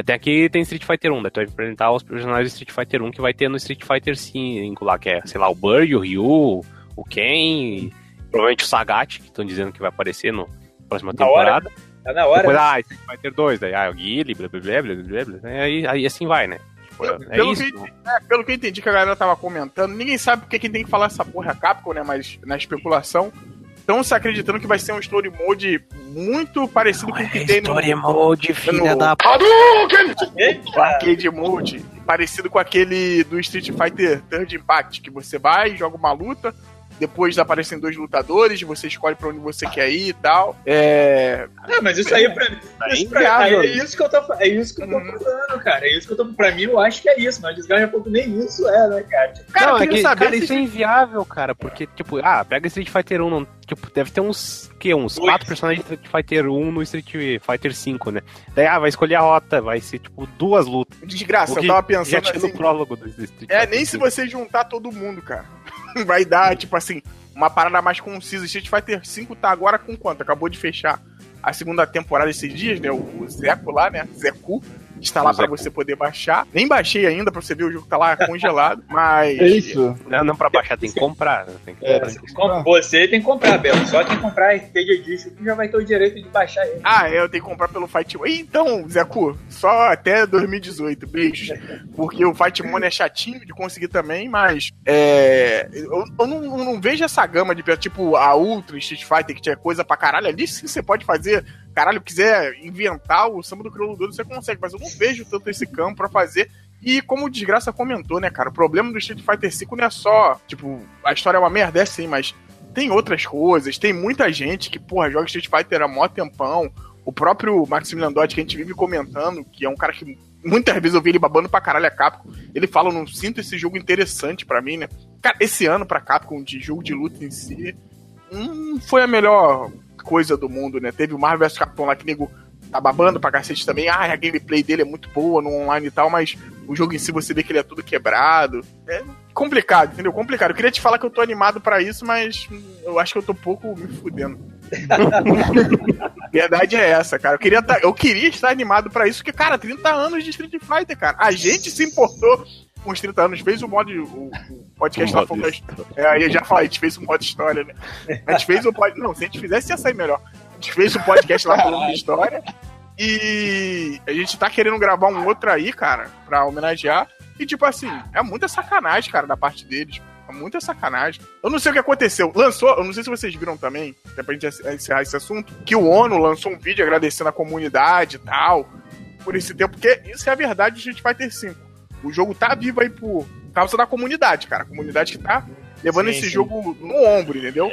B: ter aqui, tem Street Fighter 1, daí tu vai enfrentar os personagens do Street Fighter 1 que vai ter no Street Fighter 5 lá, que é, sei lá, o Bird, o Ryu, o Ken, e provavelmente o Sagat, que estão dizendo que vai aparecer no próxima temporada.
A: Tá na hora.
B: Depois, ah, Street Fighter 2, daí, ah, o Guile, blá blá blá blá blá blá, blá, aí, aí assim vai, né? Tipo, é
D: Pelo
B: isso.
D: que- É, pelo que eu entendi que a galera tava comentando, ninguém sabe porque quem tem que falar essa porra é a Capcom, né? Mas na especulação. Estão se acreditando que vai ser um story mode muito parecido com o que tem no,
B: mode,
D: filha da o
A: Eita,
D: arcade mode, parecido com aquele do Street Fighter Third Impact, que você vai, joga uma luta, depois aparecem dois lutadores, você escolhe pra onde você quer ir e tal. É.
A: Não, mas isso aí pra mim.
B: Tá
A: Isso pra,
D: inviável.
A: é isso que eu tô, é isso que eu tô
D: Uhum.
A: falando, cara. É isso que eu tô. Pra mim, eu acho que é isso, mas desgaste pouco nem isso é, né, cara? Tipo,
D: Cara,
B: não,
D: eu
B: é que,
D: saber
B: cara,
D: se-
B: isso é inviável, cara, porque, tipo, ah, pega Street Fighter 1, não, tipo, deve ter uns, que, uns
A: Oito.
B: quatro personagens de Street Fighter 1 no Street Fighter 5, né? Daí, ah, vai escolher a rota, vai ser, tipo, duas lutas.
D: Desgraça, eu tava
B: Já
D: pensando
B: tinha
D: assim.
B: no prólogo do Street
D: É,
B: Fighter
D: nem se
B: 5.
D: você juntar todo mundo, cara. Vai dar, tipo assim, uma parada mais concisa. Street Fighter 5 tá agora com quanto? Acabou de fechar a segunda temporada esses dias, né? O Zeco lá, né? Zeku. Está lá
B: O
D: pra
B: Zeku.
D: você poder baixar. Nem baixei ainda pra você ver o jogo tá lá congelado. Mas.
C: É isso.
B: Não, não pra baixar, tem que comprar, né? Tem que
C: É.
B: comprar.
A: com- você tem que comprar, Belo. Só quem comprar Arcade Edition que já vai ter o direito de baixar ele.
D: Ah, é, eu tenho que comprar pelo Fight Money. Então, Zeku, só até 2018. Beijos. Porque o Fight Money é chatinho de conseguir também, mas. É. Eu, eu não, eu não vejo essa gama de. Tipo, a Ultra Street Fighter, que tinha coisa pra caralho. Ali sim você pode fazer. Caralho, quiser inventar o samba do crioulo doido, você consegue. Mas eu não vejo tanto esse campo pra fazer. E como o Desgraça comentou, né, cara? O problema do Street Fighter V não é só. Tipo, a história é uma merda, é sim, mas tem outras coisas, tem muita gente que, porra, joga Street Fighter há mó tempão. O próprio Maximilian Dodd, que a gente vive comentando, que é um cara que muitas vezes eu vi ele babando pra caralho a Capcom, ele fala, não sinto esse jogo interessante pra mim, né? Cara, esse ano pra Capcom de jogo de luta em si, não foi a melhor coisa do mundo, né? Teve o Marvel vs Capcom lá que nego tá babando pra cacete também. Ah, a gameplay dele é muito boa no online e tal, mas o jogo em si você vê que ele é tudo quebrado. É complicado, entendeu? Complicado. Eu queria te falar que eu tô animado pra isso, mas eu acho que eu tô pouco me fudendo. Verdade é essa, cara. Eu queria, tá, eu queria estar animado pra isso, porque, cara, 30 anos de Street Fighter, cara. A gente se importou com os 30 anos, fez o modo. O, o podcast lá da história. É, aí eu já falei, a gente fez um modo história, né? A gente fez o pod... Não, se a gente fizesse ia sair melhor. A gente fez um podcast lá falando história. E a gente tá querendo gravar um outro aí, cara, pra homenagear. E tipo assim, é muita sacanagem, cara, da parte deles. É muita sacanagem. Eu não sei o que aconteceu. Lançou, eu não sei se vocês viram também, até pra gente encerrar esse assunto, que o ONU lançou um vídeo agradecendo a comunidade e tal, por esse tempo, porque isso é a verdade de Street Fighter 5. O jogo tá vivo aí por causa da comunidade, cara. A comunidade que tá levando
A: Sim,
D: esse
A: sim.
D: jogo no ombro, entendeu?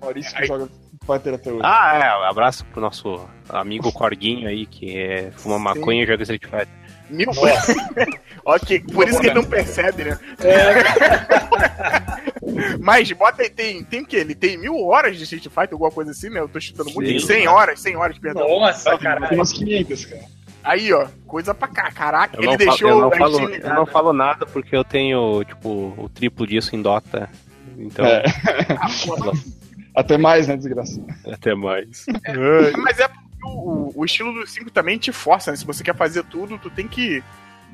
C: Maurício que joga Fighter até hoje.
B: Ah, é, abraço pro nosso amigo Corguinho aí, que é, fuma maconha e joga Street Fighter.
D: Mil Ok, por isso que ele não percebe, né? Mas bota aí, tem, tem o quê? Ele tem mil horas de Street Fighter, alguma coisa assim, né? Eu tô chutando muito.
B: Sim.
D: 100 horas, 100 horas, perdão.
A: Nossa,
C: Tem
A: caralho.
C: umas 500, cara.
D: Aí, ó, coisa pra cá, caraca.
B: Eu
D: ele deixou
B: falo, eu, não
D: a
B: falo, eu não falo nada porque eu tenho, tipo, o triplo disso em Dota. Então,
C: É.
D: Ah,
C: Até mais, né, desgraça?
B: até mais.
D: Mas é porque o, o estilo do 5 também te força, né? Se você quer fazer tudo, tu tem que,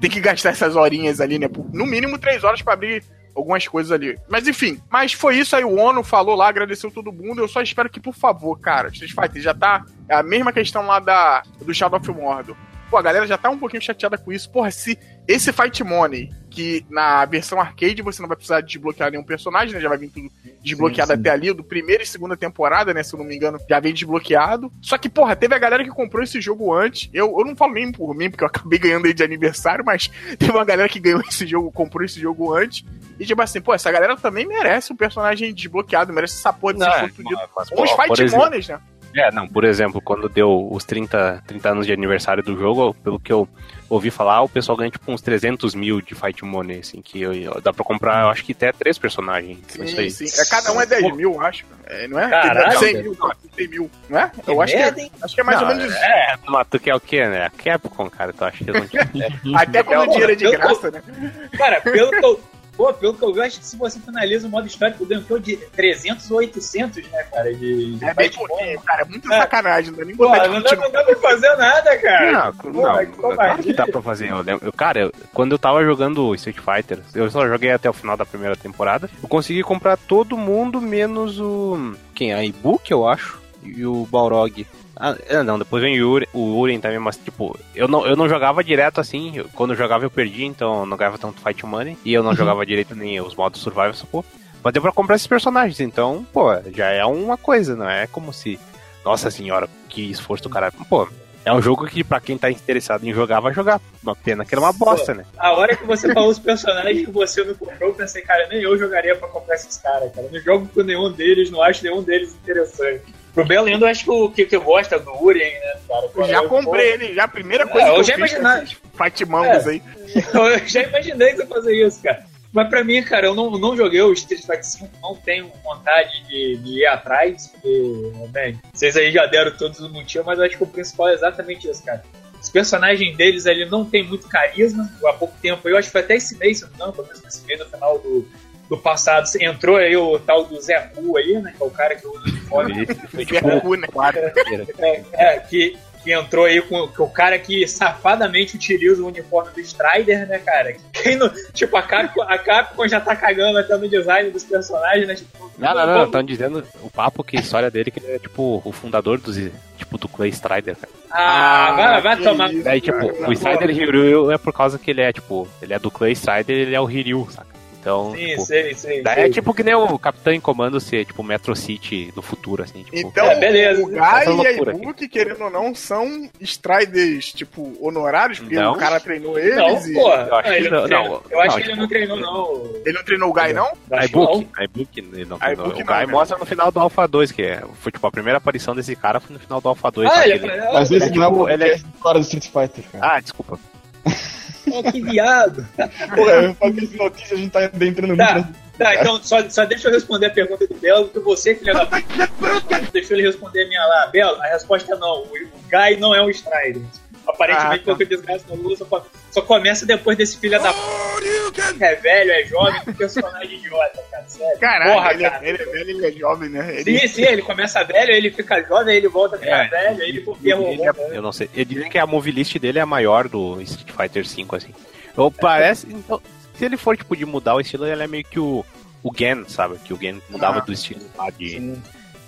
D: tem que gastar essas horinhas ali, né? No mínimo 3 horas pra abrir algumas coisas ali. Mas enfim, mas foi isso aí. O ONU falou lá, agradeceu todo mundo. Eu só espero que, por favor, cara, Street Fighter já tá. É a mesma questão lá da, do Shadow of Mordor. Pô, a galera já tá um pouquinho chateada com isso. Porra, se esse Fight Money, que na versão arcade você não vai precisar desbloquear nenhum personagem, né? Já vai vir tudo desbloqueado
C: Sim, sim.
D: até ali, do primeira e segunda temporada, né? Se eu não me engano, já vem desbloqueado. Só que, porra, teve a galera que comprou esse jogo antes. Eu, eu não falo nem por mim, porque eu acabei ganhando ele de aniversário, mas teve uma galera que ganhou esse jogo, comprou esse jogo antes. E tipo assim, pô, essa galera também merece um personagem desbloqueado, merece essa porra de ser
B: é, mas, pô, por
D: Fight
B: exemplo-
D: Monies, né?
B: É, não, por exemplo, quando deu os 30, 30 anos de aniversário do jogo, pelo que eu ouvi falar, o pessoal ganha tipo uns 300 mil de Fight Money, assim, que eu- dá pra comprar, eu acho que até três personagens. isso aí.
D: Sim, sim. É, cada um é 10 mil, eu acho. É, não é?
A: Caralho,
D: 100
A: velho.
D: mil, não, 100 mil, não é?
A: Que
D: Eu acho que, é, acho que é mais
B: Não,
D: ou menos isso.
B: É, mas tu quer o quê, né? A Capcom, cara, tu acha que eles não tinham...
D: Até quando o dinheiro é de
A: eu-
D: graça, né?
A: Cara, pelo que eu. Pô, pelo que eu vi, acho que se você finaliza o modo histórico, em torno de 300 ou 800, né, cara? De, de
D: É bem pouquinho, cara. É muita
A: É.
D: sacanagem, não dá nem
A: Pô, não dá, não dá pra fazer nada, cara.
B: Não,
A: Pô,
B: não,
A: que
B: claro que dá pra fazer. Eu eu- cara, eu- quando eu tava jogando Street Fighter, eu só joguei até o final da primeira temporada, eu consegui comprar todo mundo, menos o... Quem? A Ibuki, eu acho, e o Balrog. Ah, é, não, depois vem o Uren, o Uren também, mas tipo, eu não, eu não jogava direto assim, eu- quando eu jogava eu perdi, então eu não ganhava tanto Fight Money, e eu não jogava direito nem os modos Survival, essa porra. Mas deu pra comprar esses personagens, então, pô, já é uma coisa, não é como se... Nossa senhora, que esforço do cara. Pô, é um jogo que pra quem tá interessado em jogar, vai jogar. Uma pena que era uma bosta, né?
A: A hora que você falou os personagens que você não comprou, eu pensei, cara, nem eu jogaria pra comprar esses caras, cara. Não jogo com nenhum deles, não acho nenhum deles interessante. Pro Belo eu acho que o que, que eu gosto é do Uren, né, cara?
D: Eu já comprei ele, já a primeira coisa
A: É,
D: que
A: eu
D: eu
A: já
D: fiz
A: imaginava.
D: com esses Fight Mangos aí.
A: Eu já imaginei que você fazer isso, cara. Mas pra mim, cara, eu não, não joguei o Street Fighter 5, não tenho vontade de, de ir atrás, porque, bem, vocês aí já deram todos os motivos, mas eu acho que o principal é exatamente isso, cara. Os personagens deles ali não tem muito carisma. Há pouco tempo, eu acho que foi até esse mês, se não, me engano, desse mês, no final do, do passado, entrou aí o tal do Zé Fu aí, né? Que é o cara que usa o uniforme.
D: Zé Fu, né?
A: É, é, que, que entrou aí com, com o cara que safadamente utiliza o uniforme do Strider, né, cara? Quem não, tipo, a Capcom, a Capcom já tá cagando até no design dos personagens, né? Tipo,
B: Não, não, não, estão dizendo o papo que a história dele que ele é tipo o fundador dos tipo do Clay Strider, cara.
A: Ah, vai, vai
D: que
A: tomar.
D: isso,
B: Daí, tipo,
D: cara.
B: o Strider Hiryu é por causa que ele é, tipo, ele é do Clay Strider ele é o Hiryu, saca? Então,
A: Sim,
B: tipo,
A: sei, sei.
B: daí
A: sei.
B: é tipo que nem o Capitão em Comando ser, tipo, Metro City no futuro, assim, tipo.
D: Então,
A: É, beleza.
D: o Guy e a Ibuki, querendo ou não, são Striders, tipo, honorários, porque
B: Não.
D: o cara treinou
A: Não,
D: eles e...
A: pô.
B: Eu acho
A: ele
B: que
A: não,
B: não, não,
A: eu acho
B: não,
A: que ele
B: tipo-
A: não treinou, não.
D: Ele não treinou o Guy, não?
B: A
A: não.
B: a iBook, ele não, não, o
D: não,
B: Guy
D: né?
B: mostra no final do Alpha 2, que é, foi tipo a primeira aparição desse cara foi no final do Alpha 2.
A: Ah, ele,
B: Ele-
C: Mas esse
B: é
C: não é
B: tipo,
C: o
B: ele é-
C: história do Street Fighter, cara.
B: Ah, desculpa.
A: Oh, que viado.
C: Pô, eu falei esse notícia, a gente tá entrando
A: Tá.
C: muito.
A: Tá, então só, só deixa eu responder a pergunta do Belo, porque você, filha da puta, deixa ele responder a minha lá. Belo, a resposta é não. O Guy não é um Strider. Aparentemente,
D: Ah, tá.
A: porque desgraça no Lula só, só começa depois desse filho da p. É velho, é jovem, que personagem idiota, cara. Sério.
D: Caralho,
A: Porra,
D: ele,
A: cara.
D: é, ele é velho, ele é jovem, né? Ele,
A: Sim, sim, ele começa velho, aí ele fica jovem, aí ele volta a ficar
B: É.
A: velho, aí ele confia
B: Ele é- eu não sei. Ele dizem que a movie list dele é a maior do Street Fighter V, assim. Ou parece. Então, se ele for, tipo, de mudar o estilo, ele é meio que o, o Gen, sabe? Que o Gen mudava
D: Ah.
B: do estilo lá de,
D: Sim.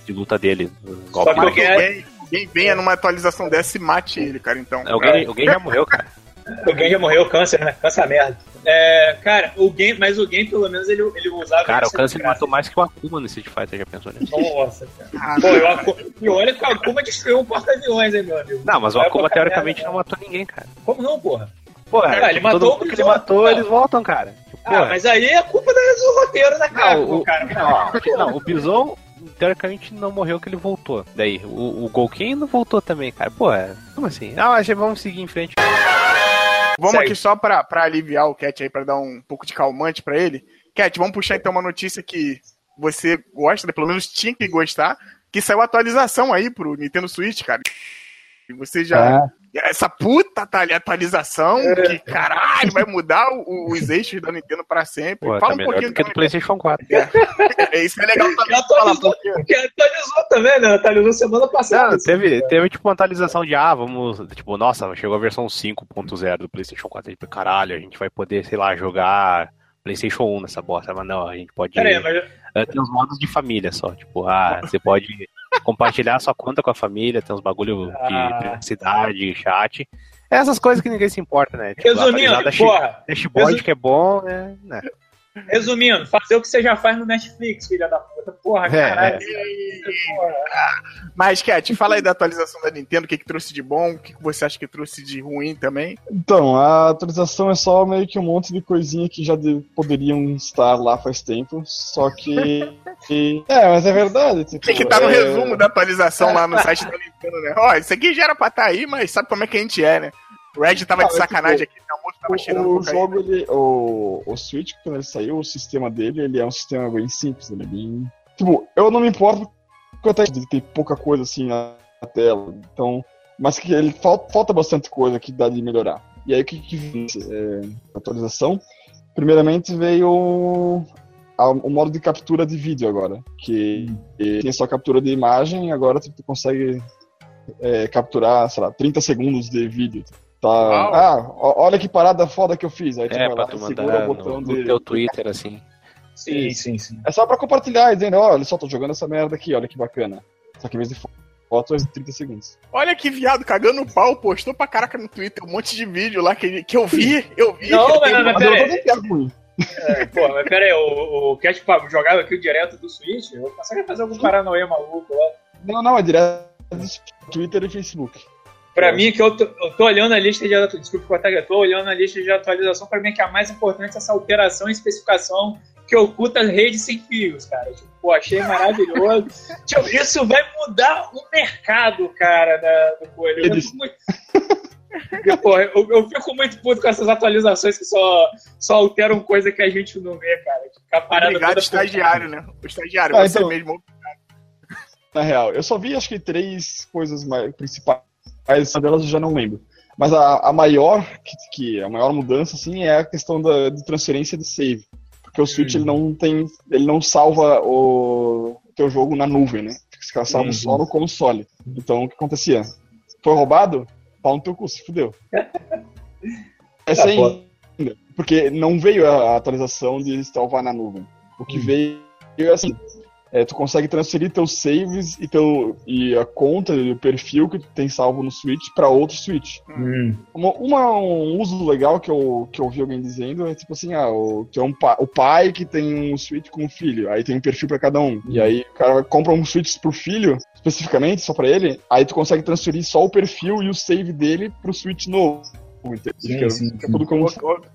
B: de luta dele. no
A: Só que o Gen-
D: Quem, venha numa atualização dessa e mate ele, cara, então.
B: É, o Gen, o Gen já morreu, cara.
A: O Gen já morreu, câncer, né? Câncer é merda. É, cara, o Gen, mas o Gen, pelo menos, ele, ele usava.
B: Cara, o câncer matou mais que o Akuma no Street Fighter, já pensou nisso?
A: Nossa, cara.
D: Ah,
A: Pô, eu, e olha que o Akuma destruiu um porta-aviões, hein, meu amigo.
B: Não, mas o Akuma teoricamente não matou ninguém, cara.
A: Como não, porra?
B: Porra,
A: Ah, ele
B: tipo,
A: matou
B: todo
A: o
B: mundo que ele matou,
A: Não.
B: eles voltam, cara.
A: Ah, mas aí é culpa do roteiro da
B: Não,
A: Capcom,
B: o,
A: cara.
B: não, não, o Bison, teoricamente, não morreu que ele voltou. Daí, o, o Golken não voltou também, cara. Pô, é, como assim? Ah, mas vamos seguir em frente.
D: Vamos
A: Segue.
D: aqui só pra, pra aliviar o Cat aí, pra dar um pouco de calmante pra ele. Cat, vamos puxar então uma notícia que você gosta, né? pelo menos tinha que gostar, que saiu atualização aí pro Nintendo Switch, cara. E você já. Essa puta ali, atualização, que caralho, vai mudar o- os eixos da Nintendo pra sempre.
B: Pô,
D: Fala
B: tá
D: um pouquinho
B: do que do
D: então,
B: PlayStation 4.
D: É, Isso é legal também
A: Que atualizou,
D: porque
A: que atualizou também, né? Atualizou semana passada.
B: Não, teve, teve tipo uma atualização de, ah, vamos, tipo, nossa, chegou a versão 5.0 do PlayStation 4. Tipo, caralho, a gente vai poder, sei lá, jogar PlayStation 1 nessa bosta. Mas não, a gente pode.
A: Pera aí, mas
B: eh, Tem uns modos de família só. Tipo, ah, você pode compartilhar sua conta com a família, tem uns bagulho de
A: Ah.
B: privacidade, chat. Essas coisas que ninguém se importa, né? Tipo,
A: resumindo, porra,
B: dashboard que é bom, né?
A: Resumindo, fazer o que você já faz no Netflix, filha da puta. Porra,
B: É,
A: caralho.
B: é.
A: Porra.
D: Mas, Cat, fala aí da atualização da Nintendo, o que, que trouxe de bom, o que, que você acha que trouxe de ruim também.
C: Então, a atualização é só meio que um monte de coisinha que já de- poderiam estar lá faz tempo, só que... que- é, mas é verdade. Tipo,
D: Tem que estar no
C: é-
D: resumo da atualização lá no site da Nintendo, né? Ó, isso aqui já era pra estar aí, mas sabe como é que a gente é, né? O Red tava
C: Ah,
D: de
C: mas,
D: sacanagem aqui, o tava cheirando
C: O, o
D: cocaína.
C: jogo, ele, o, o Switch, quando ele saiu, o sistema dele, ele é um sistema bem simples, ele é bem... Tipo, eu não me importo com até de ter pouca coisa assim na, tela, então... Mas que ele falta, falta bastante coisa que dá de melhorar. E aí, o que que veio é, atualização? Primeiramente veio o modo de captura de vídeo agora, que tem só captura de imagem, agora tu consegue é, capturar, sei lá, 30 segundos de vídeo. Tá,
D: Uau.
C: ah, olha que parada foda que eu fiz. Aí tu
B: É,
C: vai
B: pra
C: lá
B: tu
C: segura
B: mandar
C: o botão
B: no, no
C: de.
B: teu Twitter, assim.
A: Sim, sim, sim.
C: É só pra compartilhar, dizendo, ó, olha só, tô jogando essa merda aqui, olha que bacana. Só que em vez de fo- foto, é 30 segundos.
D: Olha que viado, cagando pau, postou pra caraca no Twitter um monte de vídeo lá que, que eu vi, eu vi.
A: Não,
D: que
A: mas mas
C: Mas eu
A: pera
C: não
A: aí.
C: tô nem piada ruim.
A: É, pô, mas pera aí, o, o Cat jogava aqui direto do Switch, eu consegue fazer algum paranoia maluco lá.
C: Não, não, é direto do Twitter e Facebook.
A: Pra mim, que eu tô, eu tô olhando a lista de atualização, desculpa cortar, eu tô olhando a lista de atualização, pra mim é que a mais importante é essa alteração e especificação que oculta as redes sem fios, cara. Tipo, pô, achei maravilhoso. Tipo, isso vai mudar o mercado, cara, da, do coelho. Eu fico muito... Pô, eu, eu fico muito puto com essas atualizações que só, só alteram coisa que a gente não vê, cara. Tipo, a parada
D: Obrigado, estagiário, né? O estagiário,
C: Ah,
D: você
C: então-
D: mesmo.
C: Na real, eu só vi acho que três coisas mais principais, essa delas eu já não lembro. Mas a, a maior, que, que a maior mudança, assim, é a questão da, de transferência de save. Porque o Switch ele não tem. ele não salva o teu jogo na nuvem, né? Caras salvam
A: Uhum.
C: só no console. Então o que acontecia? Foi roubado? Pau no teu cu, se fudeu. É
A: Tá, pô.
C: ainda. Porque não veio a atualização de salvar na nuvem. O que veio é assim. É, tu consegue transferir teus saves e, teu, e a conta e o perfil que tu tem salvo no Switch para outro Switch.
A: Hum.
C: Uma, uma- um uso legal que eu, que eu ouvi alguém dizendo é tipo assim, ah, o, que é um pa- o pai que tem um Switch com um filho, aí tem um perfil pra cada um. E aí o cara compra um Switch pro filho, especificamente, só pra ele, aí tu consegue transferir só o perfil e o save dele pro Switch novo. Entendeu?
A: Sim, sim,
C: fica
A: sim.
C: tudo como,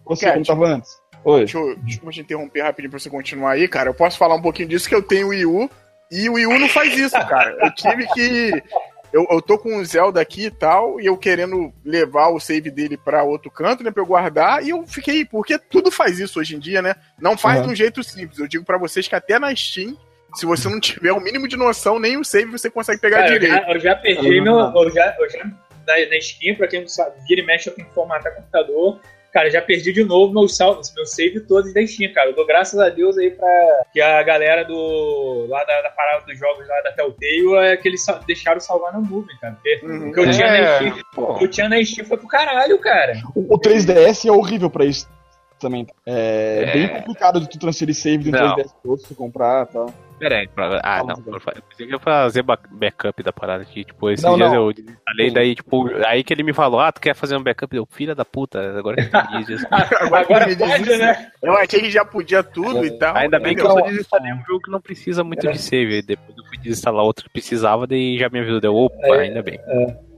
C: você, como tava antes. Oi.
D: Deixa eu, deixa eu te interromper rapidinho pra você continuar aí, cara. Eu posso falar um pouquinho disso que eu tenho o Wii U e o Wii U não faz isso, cara. Eu tive que. Eu, eu tô com o Zelda aqui e tal, e eu querendo levar o save dele pra outro canto, né, pra eu guardar, e eu fiquei, porque tudo faz isso hoje em dia, né? Não faz
C: Uhum.
D: de um jeito simples. Eu digo pra vocês que até na Steam, se você não tiver o mínimo de noção, nem o save você consegue pegar
A: Cara, eu,
D: direito.
A: já, eu já perdi meu. Eu já, eu já na, na Steam, pra quem não sabe, vira e mexe eu tenho que formatar computador. Cara, já perdi de novo meus salvos, meu save todos da Steam, cara. Eu dou graças a Deus aí pra que a galera do. lá da, da parada dos jogos lá da Telltale é que eles sa- deixaram salvar na nuvem, cara. Porque
D: Uhum.
A: o que eu tinha na
B: É,
A: Steam, o que eu tinha na Steam foi pro caralho, cara.
C: O, o 3DS é horrível pra isso também. É,
B: É.
C: bem complicado de tu transferir save de um
B: Não.
C: 3DS pro outro, tu comprar e tal.
B: Pera aí, pra- ah, não, eu eu ia fazer ba- backup da parada aqui, tipo, esses
C: Não,
B: dias
C: não.
B: eu desinstalei, daí, tipo, aí que ele me falou, ah, tu quer fazer um backup? Eu, filha da puta, agora que tu diz isso.
A: Agora,
D: que me diz
A: pode,
D: isso,
A: né?
D: Eu achei que já podia tudo e tal.
B: Ainda bem que eu só desinstalei um jogo que não precisa muito de save, depois eu fui desinstalar outro que precisava, daí já me avisou, deu, opa, ainda bem.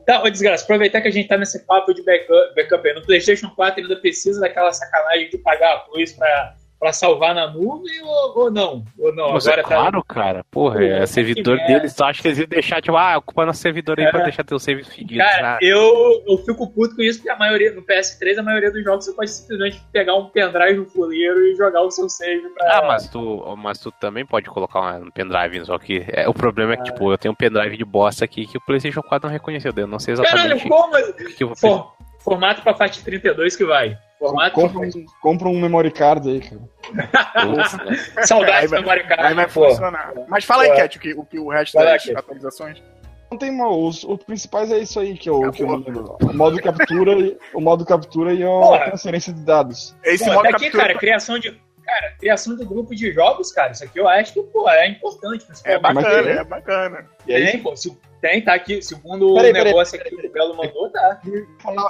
A: Tá, ô desgraça, aproveitar que a gente tá nesse papo de backup, backup aí. No PlayStation 4 ainda precisa daquela sacanagem de pagar a luz pra, pra salvar na nuvem ou, ou não? Ou não?
B: Mas é
A: Agora tá.
B: claro, cara, porra, é
A: Pô,
B: servidor
A: que
B: deles, tu acha que eles iam deixar, tipo, ah, ocupa nosso servidor aí
A: É.
B: pra deixar teu save fedido.
A: Cara,
B: Ah,
A: eu, eu fico puto com isso porque a maioria, no PS3, a maioria dos jogos você pode simplesmente pegar um pendrive no fuleiro e jogar o seu save pra.
B: Ah, mas tu, mas tu também pode colocar um pendrive, só que é, o problema é que, tipo, eu tenho um pendrive de bosta aqui que o PlayStation 4 não reconheceu, eu não sei
A: Caralho,
B: exatamente
A: como?
B: o que eu vou
A: For, formato pra FAT 32 que vai. Formato
C: Compra um, compra um memory card aí, cara.
A: Saudades do Mario Kart.
D: Aí vai
A: pô.
D: funcionar. Mas fala aí. Cat, o que, o que o resto
A: lá,
D: das atualizações.
C: Não tem mal, os, os principais é isso aí que eu, que eu lembro. O modo captura, e- o modo captura e a transferência de dados.
D: Esse
A: Pô,
D: modo
A: tá aqui,
D: captura
A: cara, criação de. Cara, criação de grupo de jogos, cara. Isso aqui eu acho que, pô, é importante.
D: é bacana, é bacana.
C: E aí,
A: Tem, pô. Se, tem, tá aqui. Segundo
C: Peraí,
A: o
C: peraí,
A: negócio aqui que o Belo mandou, tá.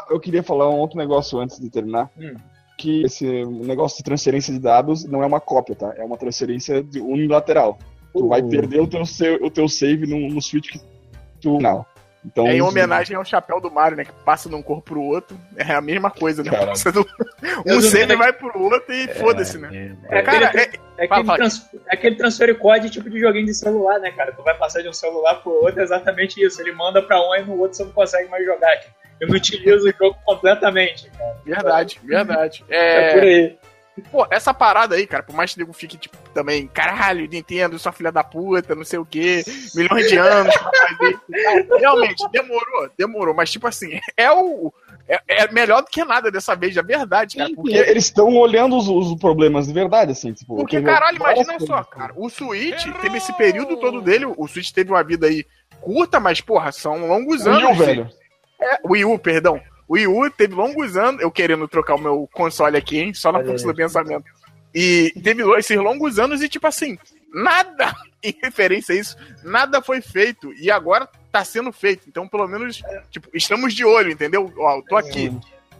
C: eu queria falar- um outro negócio antes de terminar.
A: Hum.
C: Que esse negócio de transferência de dados não é uma cópia, tá? É uma transferência de unilateral. Tu vai
A: Uh.
C: perder o teu, seu- o teu save no, no Switch que tu. Não. Então,
D: É em homenagem ao chapéu do Mario, né? Que passa de um corpo pro outro. É a mesma coisa, né? Passa do... Um
A: sei.
D: vai pro outro e foda-se, né?
A: É
D: Cara,
A: aquele,
D: é,
A: é aquele,
D: fala.
A: trans, é aquele transfer code tipo de joguinho de celular, né, cara? Tu vai passar de um celular pro outro, é exatamente isso. Ele manda pra um e no outro você não consegue mais jogar. Tipo. Eu não utilizo o jogo completamente, cara.
D: verdade, verdade.
A: É,
D: É,
A: por aí.
D: Pô, essa parada aí, cara, por mais que o nego fique, tipo, também, caralho, Nintendo, sua filha da puta, não sei o quê, milhões de anos pra fazer isso tal. Realmente, demorou, demorou, mas, tipo assim, é o. É, é melhor do que nada dessa vez, é verdade, cara.
C: Porque eles estão olhando os, os problemas de verdade, assim, tipo.
D: porque caralho, imagina só, cara. O Switch teve esse período todo dele, o Switch teve uma vida aí curta, mas, porra, são longos
C: O
D: anos.
C: Wii U, velho.
D: É, o Wii U, perdão. O Wii U teve longos anos, eu querendo trocar o meu console aqui, hein? Só na força do pensamento. E teve esses longos anos e, tipo assim, nada em referência a isso, nada foi feito. E agora tá sendo feito. Então, pelo menos, tipo, estamos de olho, entendeu? Ó, eu tô aqui.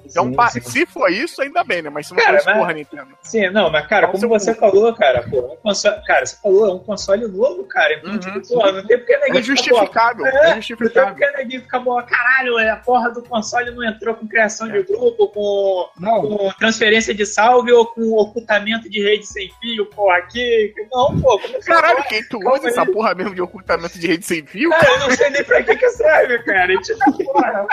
D: Então,
A: Sim,
D: pa-
A: sim.
D: se for isso, ainda bem, né? Mas se não
A: Cara,
D: for isso,
A: mas-
D: porra, Nintendo.
A: Sim, não, mas cara,
D: Qual
A: como você falou, cara, pô, um console, cara, você falou, é um console novo, cara. Então,
D: Uhum,
A: tipo, porra, não tem porque ninguém
D: É justificável,
A: É,
D: é
A: Não tem
D: justificável.
A: porque ninguém fica boa, caralho, é, a porra do console não entrou com criação de grupo, com,
C: Não,
A: com transferência de salve ou com ocultamento de rede sem fio, porra, aqui. Não, pô, como você
D: Caralho, quem tu usa essa porra mesmo de ocultamento de rede sem fio?
A: Cara, eu não sei nem pra que que serve, cara. E, tipo, porra,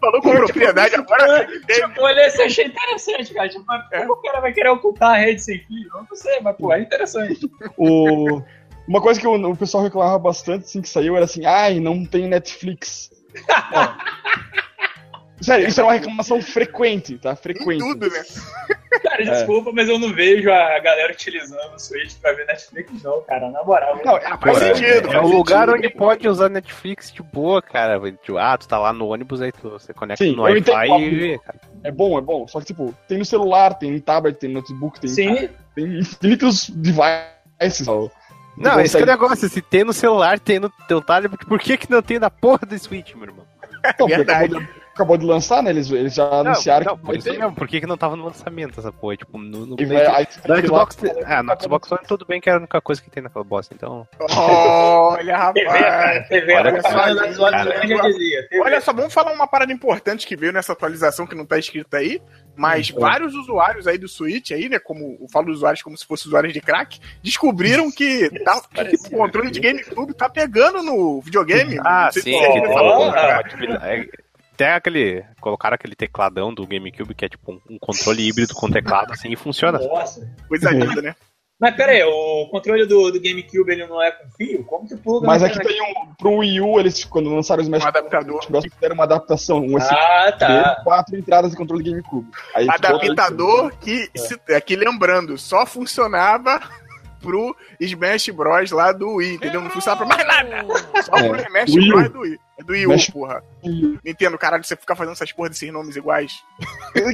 D: Falou com propriedade agora.
A: tipo, olha, isso eu achei interessante, cara. Tipo, mas como o cara vai querer ocultar a rede sem fio? Eu não sei, mas, pô, é interessante.
C: o... Uma coisa que o, o pessoal reclamava bastante assim que saiu era assim, ai, não tem Netflix. Não. Sério, isso é uma reclamação frequente, tá?
D: Em
C: Frequente.
D: tudo, né?
A: Cara, desculpa, mas eu não vejo a galera utilizando o Switch pra ver Netflix, não, cara, na moral.
C: Não,
D: Ah, faz
C: Porra,
D: sentido,
B: É
D: faz
B: um lugar
D: sentido.
B: onde pode usar Netflix de boa, cara. Tipo, ah, tu tá lá no ônibus, aí tu, você conecta
C: Sim,
B: no Wi-Fi e vê, cara.
C: É bom, é bom. Só que, tipo, tem no celular, tem no tablet, tem no notebook, tem,
A: Sim,
C: tem infinitos devices. ó. Tu
B: Não, esse que é o negócio. Se tem no celular, tem no teu tablet, por que que não tem na porra do Switch, meu irmão?
C: Não, porque
D: Verdade.
C: Acabou de lançar, né? Eles, eles já
B: Não,
C: anunciaram
B: não,
C: que
B: por
C: vai ter.
B: mesmo, por que que não tava no lançamento essa porra? Tipo, no, no,
C: vai- aí
B: no
C: ir lá-
B: Xbox, ah, no Xbox One tudo bem que era a única coisa que tem naquela bosta, então...
D: Olha, rapaz.
A: TV,
B: Olha
A: olha
B: só.
D: Olha vamos falar uma parada importante que veio nessa atualização que não tá escrito aí, mas vários usuários aí do Switch aí, né, como eu falo usuários como se fossem usuários de crack, descobriram que, tá, que o controle de GameCube tá pegando no videogame.
B: Ah, sim,
D: você
A: ó,
B: aquele É, Até aquele. Colocaram aquele tecladão do GameCube que é tipo um, um controle híbrido com teclado assim e funciona.
A: Nossa.
D: Coisa linda, né?
A: Mas pera aí, o controle do, do GameCube ele não é com fio? Como que pluga?
C: Mas aqui tem um. Pro Wii U, eles, quando lançaram o Smash
D: Um adaptador.
C: Bros, fizeram uma adaptação. Um
A: Ah, tá.
C: quatro entradas de controle de GameCube. Aí,
D: Adaptador que, se- aqui lembrando, só funcionava pro Smash Bros lá do Wii, entendeu? Não funcionava pra mais nada. Só pro
C: É.
D: Smash
C: Wii.
D: Bros do Wii. É do Wii U,
C: Smash-
D: porra. Nintendo, caralho, você fica fazendo essas porra desses nomes iguais.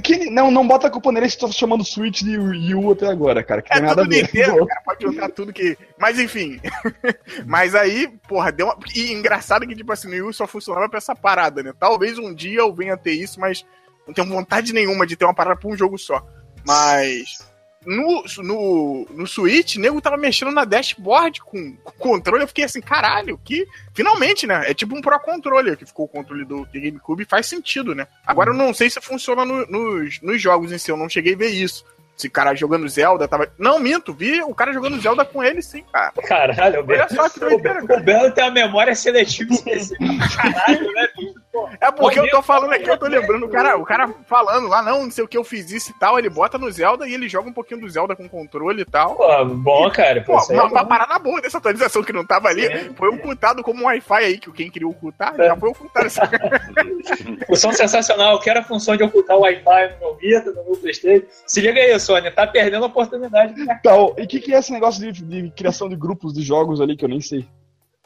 C: Que, não, não bota a culpa nele se tu tá chamando Switch de Wii U até agora, cara. Que
D: É
C: tem nada a
D: tudo
C: ver.
D: Nintendo, cara, pode juntar tudo que... Mas enfim. Mas aí, porra, deu uma... E engraçado que, tipo assim, no Wii U só funcionava pra essa parada, né? Talvez um dia eu venha ter isso, mas não tenho vontade nenhuma de ter uma parada pra um jogo só. Mas... No, no, no Switch, o nego tava mexendo na dashboard com, com controle. Eu fiquei assim, caralho, que. Finalmente, né? É tipo um Pro Controller que ficou o controle do GameCube faz sentido, né? Agora eu não sei se funciona no- nos, nos jogos em si, eu não cheguei a ver isso. Se o cara jogando Zelda tava. Não, minto, vi o cara jogando Zelda com ele sim, cara.
A: Caralho, o
D: Olha só que
A: o,
D: doideira,
A: Belo- o Belo tem uma memória seletiva. Caralho, né, bicho?
D: É porque eu tô falando aqui, eu tô lembrando o cara, o cara falando lá, não, não sei o que eu fiz isso e tal, ele bota no Zelda e ele joga um pouquinho do Zelda com controle e tal.
A: Pô, bom, cara. Pô,
D: uma,
A: é
D: uma parada boa dessa atualização que não tava ali,
A: É.
D: foi ocultado como um Wi-Fi aí, que quem queria ocultar já foi ocultado. Essa...
A: Função sensacional. Eu quero a função de ocultar o Wi-Fi no meu Vita, no meu Playstation. Se liga aí, Sony. Tá perdendo a oportunidade.
C: Então, e o que, que é esse negócio de, de criação de grupos de jogos ali que eu nem sei?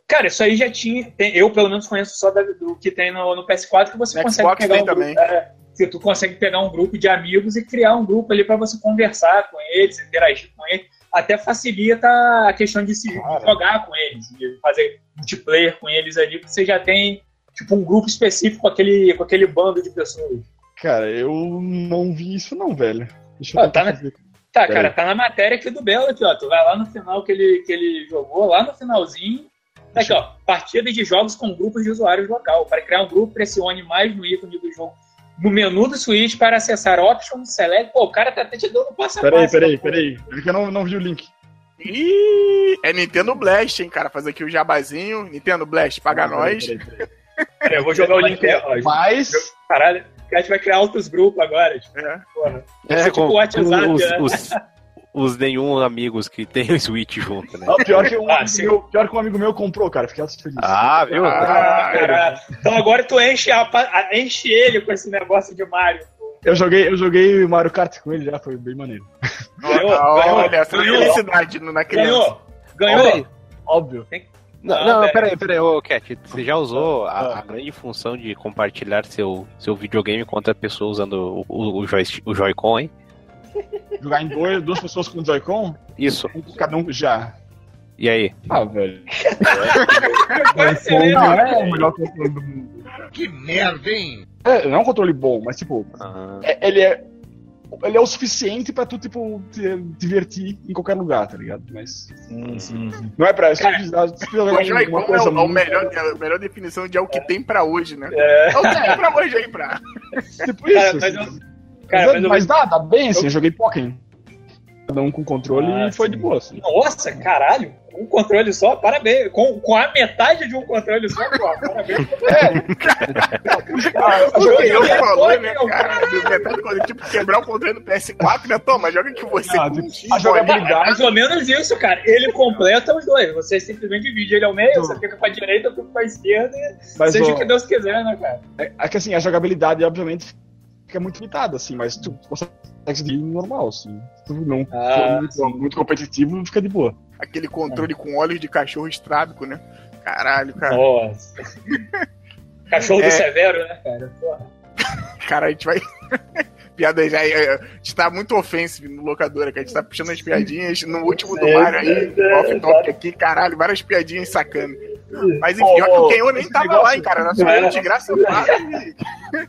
A: Cara, isso aí já tinha. tem- eu, pelo menos, conheço só da- do que tem no, no PS4, que você
D: No
A: consegue
D: Xbox
A: pegar
D: tem
A: um grupo,
D: também.
A: é, que tu consegue pegar um grupo de amigos e criar um grupo ali pra você conversar com eles, interagir com eles. Até facilita a questão de se
C: Cara.
A: jogar com eles, de fazer multiplayer com eles ali, porque você já tem tipo um grupo específico com aquele, com aquele bando de pessoas.
C: Cara, eu não vi isso não, velho. Deixa eu
A: Ah, tá,
C: fazer.
A: Tá, cara, tá na matéria aqui do Belo aqui, ó. Tu vai lá no final que ele, que ele jogou, lá no finalzinho. Tá aqui, ó. Partida de jogos com grupos de usuários local. Para criar um grupo, pressione mais no ícone do jogo. No menu do Switch para acessar Options, Select. Pô, o cara tá até te dando passo a
C: Peraí,
A: passo,
C: peraí, peraí. É que eu não, não vi o link.
D: Ih, é Nintendo Blast, hein, cara, fazer aqui o jabazinho. Nintendo Blast, paga nós.
C: Peraí, peraí, peraí.
A: Eu vou jogar o link aí, ó.
C: Mas.
A: Caralho, a gente vai criar outros grupos agora. Tipo,
D: É.
A: porra.
B: É,
A: é tipo
B: com,
A: WhatsApp,
B: os,
A: né?
B: os, os nenhum amigos que tem o Switch junto, né?
C: Não, pior, que um
A: Ah,
C: meu, pior que um amigo meu comprou, cara. Fiquei feliz.
B: Ah, viu?
D: Ah,
A: Caralho. Então agora tu enche, a, a- enche ele com esse negócio de Mario.
C: Eu joguei, eu joguei Mario Kart com ele já, foi bem maneiro.
A: Ganhou,
D: Ah,
A: ganhou,
D: Olha, essa
A: ganhou.
D: felicidade na criança.
A: Ganhou, ganhou.
B: Peraí.
C: Óbvio.
B: Não,
A: Não,
B: não,
A: pera
B: peraí, peraí, ô Cat, você já usou a,
C: Ah.
B: a grande função de compartilhar seu, seu videogame com outra pessoa usando o, o, o Joy-Con, hein?
C: Jogar em dois, duas pessoas com o Joy-Con,
B: Isso.
C: cada um já.
B: E aí?
C: Ah, velho.
A: Excelente.
C: Não é o melhor controle do mundo.
F: Que merda, hein?
C: É, não é um controle bom, mas tipo,
B: Ah,
C: é- ele é. Ele é o suficiente pra tu, tipo, te divertir em qualquer lugar, tá ligado? Mas. Não é pra. Tu precisar
D: O Joy-Con é, o- é o
C: muito-
D: melhor, é a melhor definição de é o que tem pra hoje, né?
A: É.
D: É o que tem pra hoje aí, pra.
C: Tipo
A: Cara,
C: isso.
A: mas
C: assim.
A: eu- Cara, mas eu-
C: mas dá, dá bem assim. Eu joguei Pokémon. Cada um com controle
A: Ah,
C: e foi
A: sim.
C: de boa. Assim.
A: Nossa, caralho. Um controle só, parabéns. Com, com a metade de um controle só, pô, parabéns.
D: O
A: jogo
D: que eu
A: é
D: falou, né, cara? Metade quando tipo quebrar o controle do PS4, né? Toma, joga que você
C: Ah,
D: com
C: tipo,
D: um
C: a jogabilidade-.
A: É mais ou menos isso, cara. Ele completa os dois. Você simplesmente divide ele ao meio,
C: Sim.
A: você fica pra direita, eu fico pra esquerda,
C: Mas,
A: seja o que Deus quiser, né, cara?
C: é, é que assim, a jogabilidade, obviamente, fica muito limitada, assim, mas tu consegue seguir normal, assim. Se tu não
A: Ah,
C: for muito, muito competitivo, fica de boa.
D: Aquele controle com olhos de cachorro estrábico, né? Caralho, cara.
A: Nossa. Cachorro
D: É.
A: do Severo, né, cara? Porra.
D: Cara, a gente vai. Piada já. é, A gente tá muito ofensivo no locadora, que a gente tá puxando as piadinhas no último do
A: É,
D: Mario aí,
A: é,
D: off-top aqui, caralho, várias piadinhas sacando. Mas enfim, que o
C: ô,
D: Kenho nem tava lá, hein, cara. Nós falamos de graça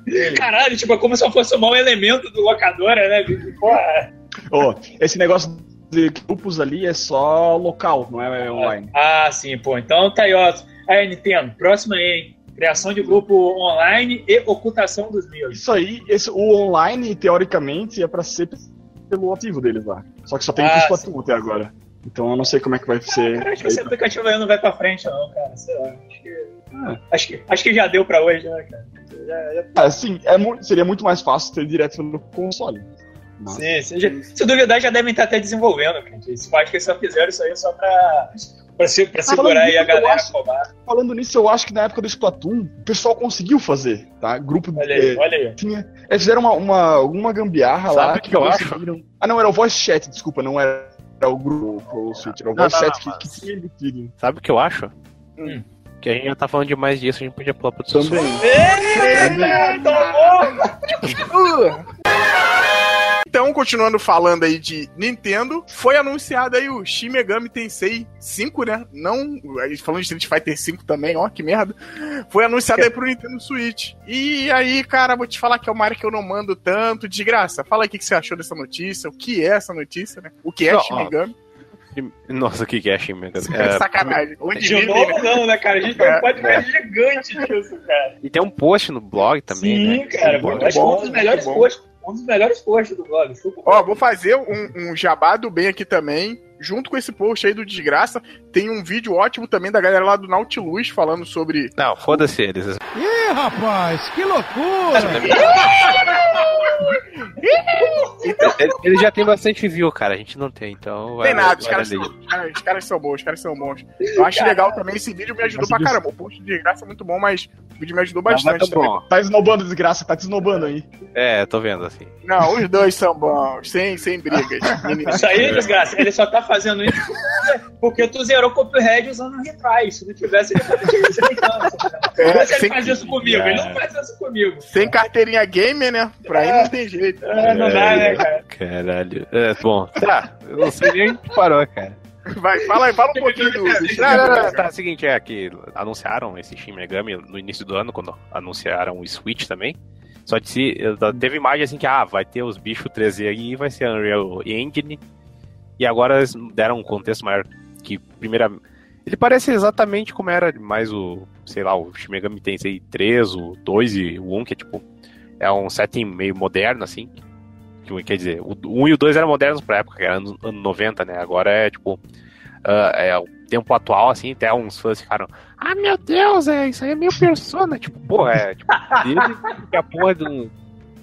D: e-
A: Caralho, tipo, é como se eu fosse um mau elemento do locadora, né? Porra.
C: Ó, esse negócio de grupos ali é só local, não é online.
A: Ah, sim, pô. Então tá aí, ó. Aí, Nintendo, próxima aí, hein? Criação de grupo online e ocultação dos meus.
C: Isso aí, esse, o online, teoricamente, é pra ser pelo ativo deles lá. Só que só tem
A: Ah,
C: ah, PS4 até agora. Então eu não sei como é que vai ser.
A: Cara, acho que esse aplicativo aí não vai pra frente, não, cara. Sei lá. Acho que, acho que, acho que já deu pra hoje, né, cara? Já, já...
C: Ah, sim, é seria muito mais fácil ter direto no console. Mas-
A: Sim, sim, já- se duvidar, já devem estar até desenvolvendo, gente. Eu acho que eles só fizeram isso aí só pra, pra, se- pra segurar aí a galera
C: acho-
A: roubar.
C: Falando nisso, eu acho que na época do Splatoon, o pessoal conseguiu fazer, tá? Grupo
A: Olha aí,
C: é,
A: olha aí.
C: tinha. Eles fizeram uma, uma, alguma gambiarra lá.
B: Sabe o que eu acho?
C: Ah, não, era o voice chat, desculpa, não era o grupo pro Switch, era o
B: Não,
C: voice
B: não,
C: chat
B: não,
C: que, que tinha embutido.
B: Sabe o que eu acho?
A: Hum.
B: Que a gente já tá falando demais disso, a gente podia pular pro outro.
C: Também.
A: Eita, tomou!
D: Então, continuando falando aí de Nintendo, foi anunciado aí o Shin Megami Tensei 5, né? Não, aí falando de Street Fighter 5 também, ó, que merda. Foi anunciado aí pro Nintendo Switch. E aí, cara, vou te falar que é uma área que eu não mando tanto, de graça. Fala aí o que que você achou dessa notícia, o que é essa notícia, né? O que é
B: Não,
D: Shin
B: ó,
D: Megami?
B: Nossa, o que que é Shin Megami?
D: É,
B: É,
D: sacanagem. Onde
A: De
D: vive,
A: novo
D: né?
A: não, né, cara? A gente tem um podcast gigante disso, cara.
B: e tem um post no blog também,
A: Sim,
B: né?
A: cara.
D: Muito
A: pô, acho que um dos melhores posts. Um dos melhores posts do blog.
D: Ó, vou fazer um, um jabá do bem aqui também. Junto com esse post aí do Desgraça, tem um vídeo ótimo também da galera lá do Nautilus falando sobre.
B: Não, foda-se eles.
F: Ih, rapaz, que loucura!
B: Ele- Ele já tem bastante view, cara. A gente não tem, então.
D: Tem
B: vai-
D: nada, os caras, são, os, caras, os caras são bons, os caras são bons. Eu acho legal também, esse vídeo me ajudou pra caramba. O post de desgraça é muito bom, mas vídeo me ajudou
B: Mas
D: bastante
B: tá
D: também.
B: bom.
C: Tá esnobando, desgraça, tá te esnobando aí.
B: É, tô vendo assim.
D: Não, os dois são bons, sem, sem brigas.
A: Isso aí, desgraça, ele só tá fazendo isso porque tu zerou o Cuphead usando retry. Se não tivesse, ele não tinha esse
D: É,
A: se ele
D: sem,
A: faz isso comigo. Ele não faz isso comigo.
D: sem carteirinha gamer, né? Pra aí não tem jeito.
A: É, não dá, né, cara?
B: Caralho. É, bom, tá. Eu não sei nem onde parou, cara.
D: Vai, fala aí, fala um pouquinho do.
B: Não, não, não, tá, é o seguinte, é que anunciaram esse Shin Megami no início do ano, quando anunciaram o Switch também. Só de se, teve imagem assim que, ah, vai ter os bichos 3D aí, vai ser Unreal Engine. E agora eles deram um contexto maior que, primeira... Ele parece exatamente como era mais o, sei lá, o Shin Megami Tensei 3, o 2 e o 1, que é tipo, é um setting meio moderno, assim. Que, quer dizer, o 1 e o 2 eram modernos pra época, que era ano, ano 90, né? Agora é, tipo, ah, é o tempo atual, assim, até uns fãs ficaram, ah, meu Deus, é, isso aí é meio persona, tipo, porra, é, tipo, desde que a porra de um,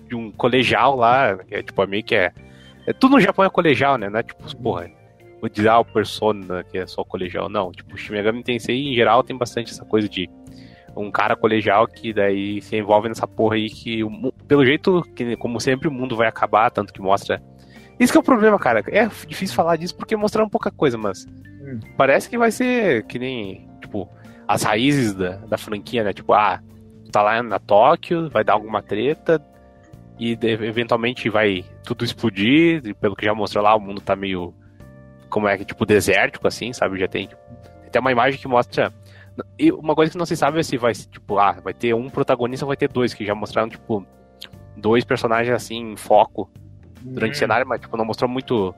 B: de um colegial lá, que é, tipo, meio que é, é, tudo no Japão é colegial, né, não é, tipo, porra, vou dizer, ah, o persona, que é só colegial, não, tipo, o Shin Megami Tensei, em geral, tem bastante essa coisa de um cara colegial que daí se envolve nessa porra aí que, pelo jeito, que como sempre, o mundo vai acabar, tanto que mostra... Isso que é o problema, cara, é difícil falar disso porque mostraram pouca coisa, mas parece que vai ser que nem, tipo, as raízes da, da franquia, né? Tipo, ah, tá lá na Tóquio, vai dar alguma treta e eventualmente vai tudo explodir. E pelo que já mostrou lá, o mundo tá meio. Como é que, tipo, desértico, assim, sabe? Já tem. Tipo, tem até uma imagem que mostra. E uma coisa que não se sabe é se vai, tipo, ah, vai ter um protagonista ou vai ter dois, que já mostraram, tipo, dois personagens assim em foco durante o cenário, mas tipo, não mostrou muito.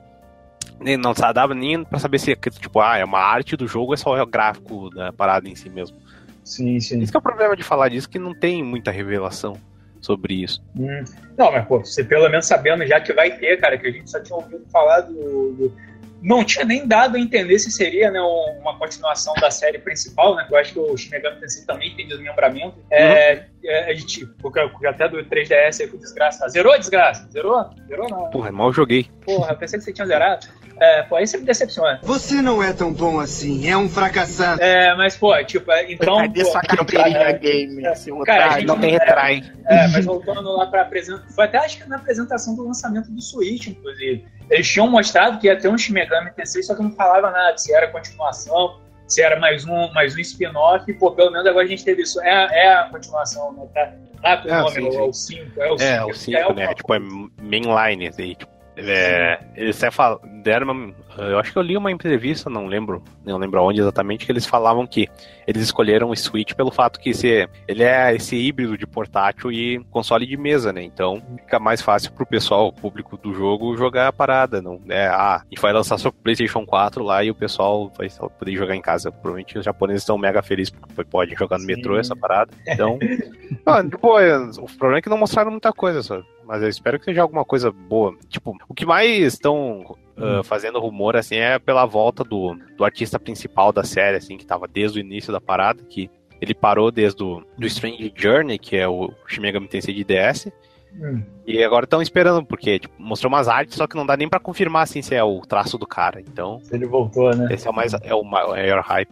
B: Nem, não dava nem pra saber se tipo, ah, é uma arte do jogo ou é só o gráfico da parada em si mesmo.
A: Sim, sim.
B: Esse que é o problema de falar disso, que não tem muita revelação sobre isso.
A: Hum. Não, mas pô, você pelo menos sabendo já que vai ter, cara, que a gente só tinha ouvido falar do. do- Não tinha nem dado a entender se seria né, um- uma continuação da série principal, né? Que eu acho que o Shin Megami Tensei também tem desmembramento. É, é, de tipo, porque até do 3DS aí foi desgraça. Zerou desgraça? Zerou? Zerou não.
B: Porra, mal joguei.
A: Porra, eu pensei que você tinha zerado. É, pô, aí você me decepciona.
G: Você não é tão bom assim, é um fracassado.
A: É, mas, pô, tipo, é, então.
D: Cadê
A: pô,
D: sua carteirinha
A: é,
D: game, seu
A: Cara, a
D: otário?
A: gente
B: Não tem retrai.
A: É, mas voltando lá pra apresentação. Foi até acho que na apresentação do lançamento do Switch, inclusive. Eles tinham mostrado que ia ter um Shin Megami Tensei, só que não falava nada, se era continuação, se era mais um, mais um spin-off. Pô, pelo menos agora a gente teve isso. É, é a continuação, né? Tá, tá com o
B: É,
A: nome,
B: sim,
A: é
B: sim.
A: o 5. É o 5,
B: É, o 5, né? Tipo, é mainline, assim, tipo, é, eles até falam, deram uma, eu acho que eu li uma entrevista, não lembro, não lembro onde exatamente, que eles falavam que eles escolheram o Switch pelo fato que se, ele é esse híbrido de portátil e console de mesa, né? Então fica mais fácil pro pessoal, o público do jogo, jogar a parada. Não é, ah, a gente vai lançar só pro PlayStation 4 lá e o pessoal vai poder jogar em casa. Provavelmente os japoneses estão mega felizes porque podem jogar no
A: Sim.
B: metrô essa parada. Então, ah, pô, o problema é que não mostraram muita coisa, só. Mas eu espero que seja alguma coisa boa. Tipo, o que mais estão ah, fazendo rumor, assim, é pela volta do, do artista principal da série, assim, que tava desde o início da parada, que ele parou desde o do Strange Journey, que é o Shin Megami Tensei de DS,
A: Hum.
B: E agora estão esperando, porque tipo, mostrou umas artes, só que não dá nem pra confirmar assim se é o traço do cara. Então,
A: Ele voltou, né?
B: esse é o mais é o maior hype.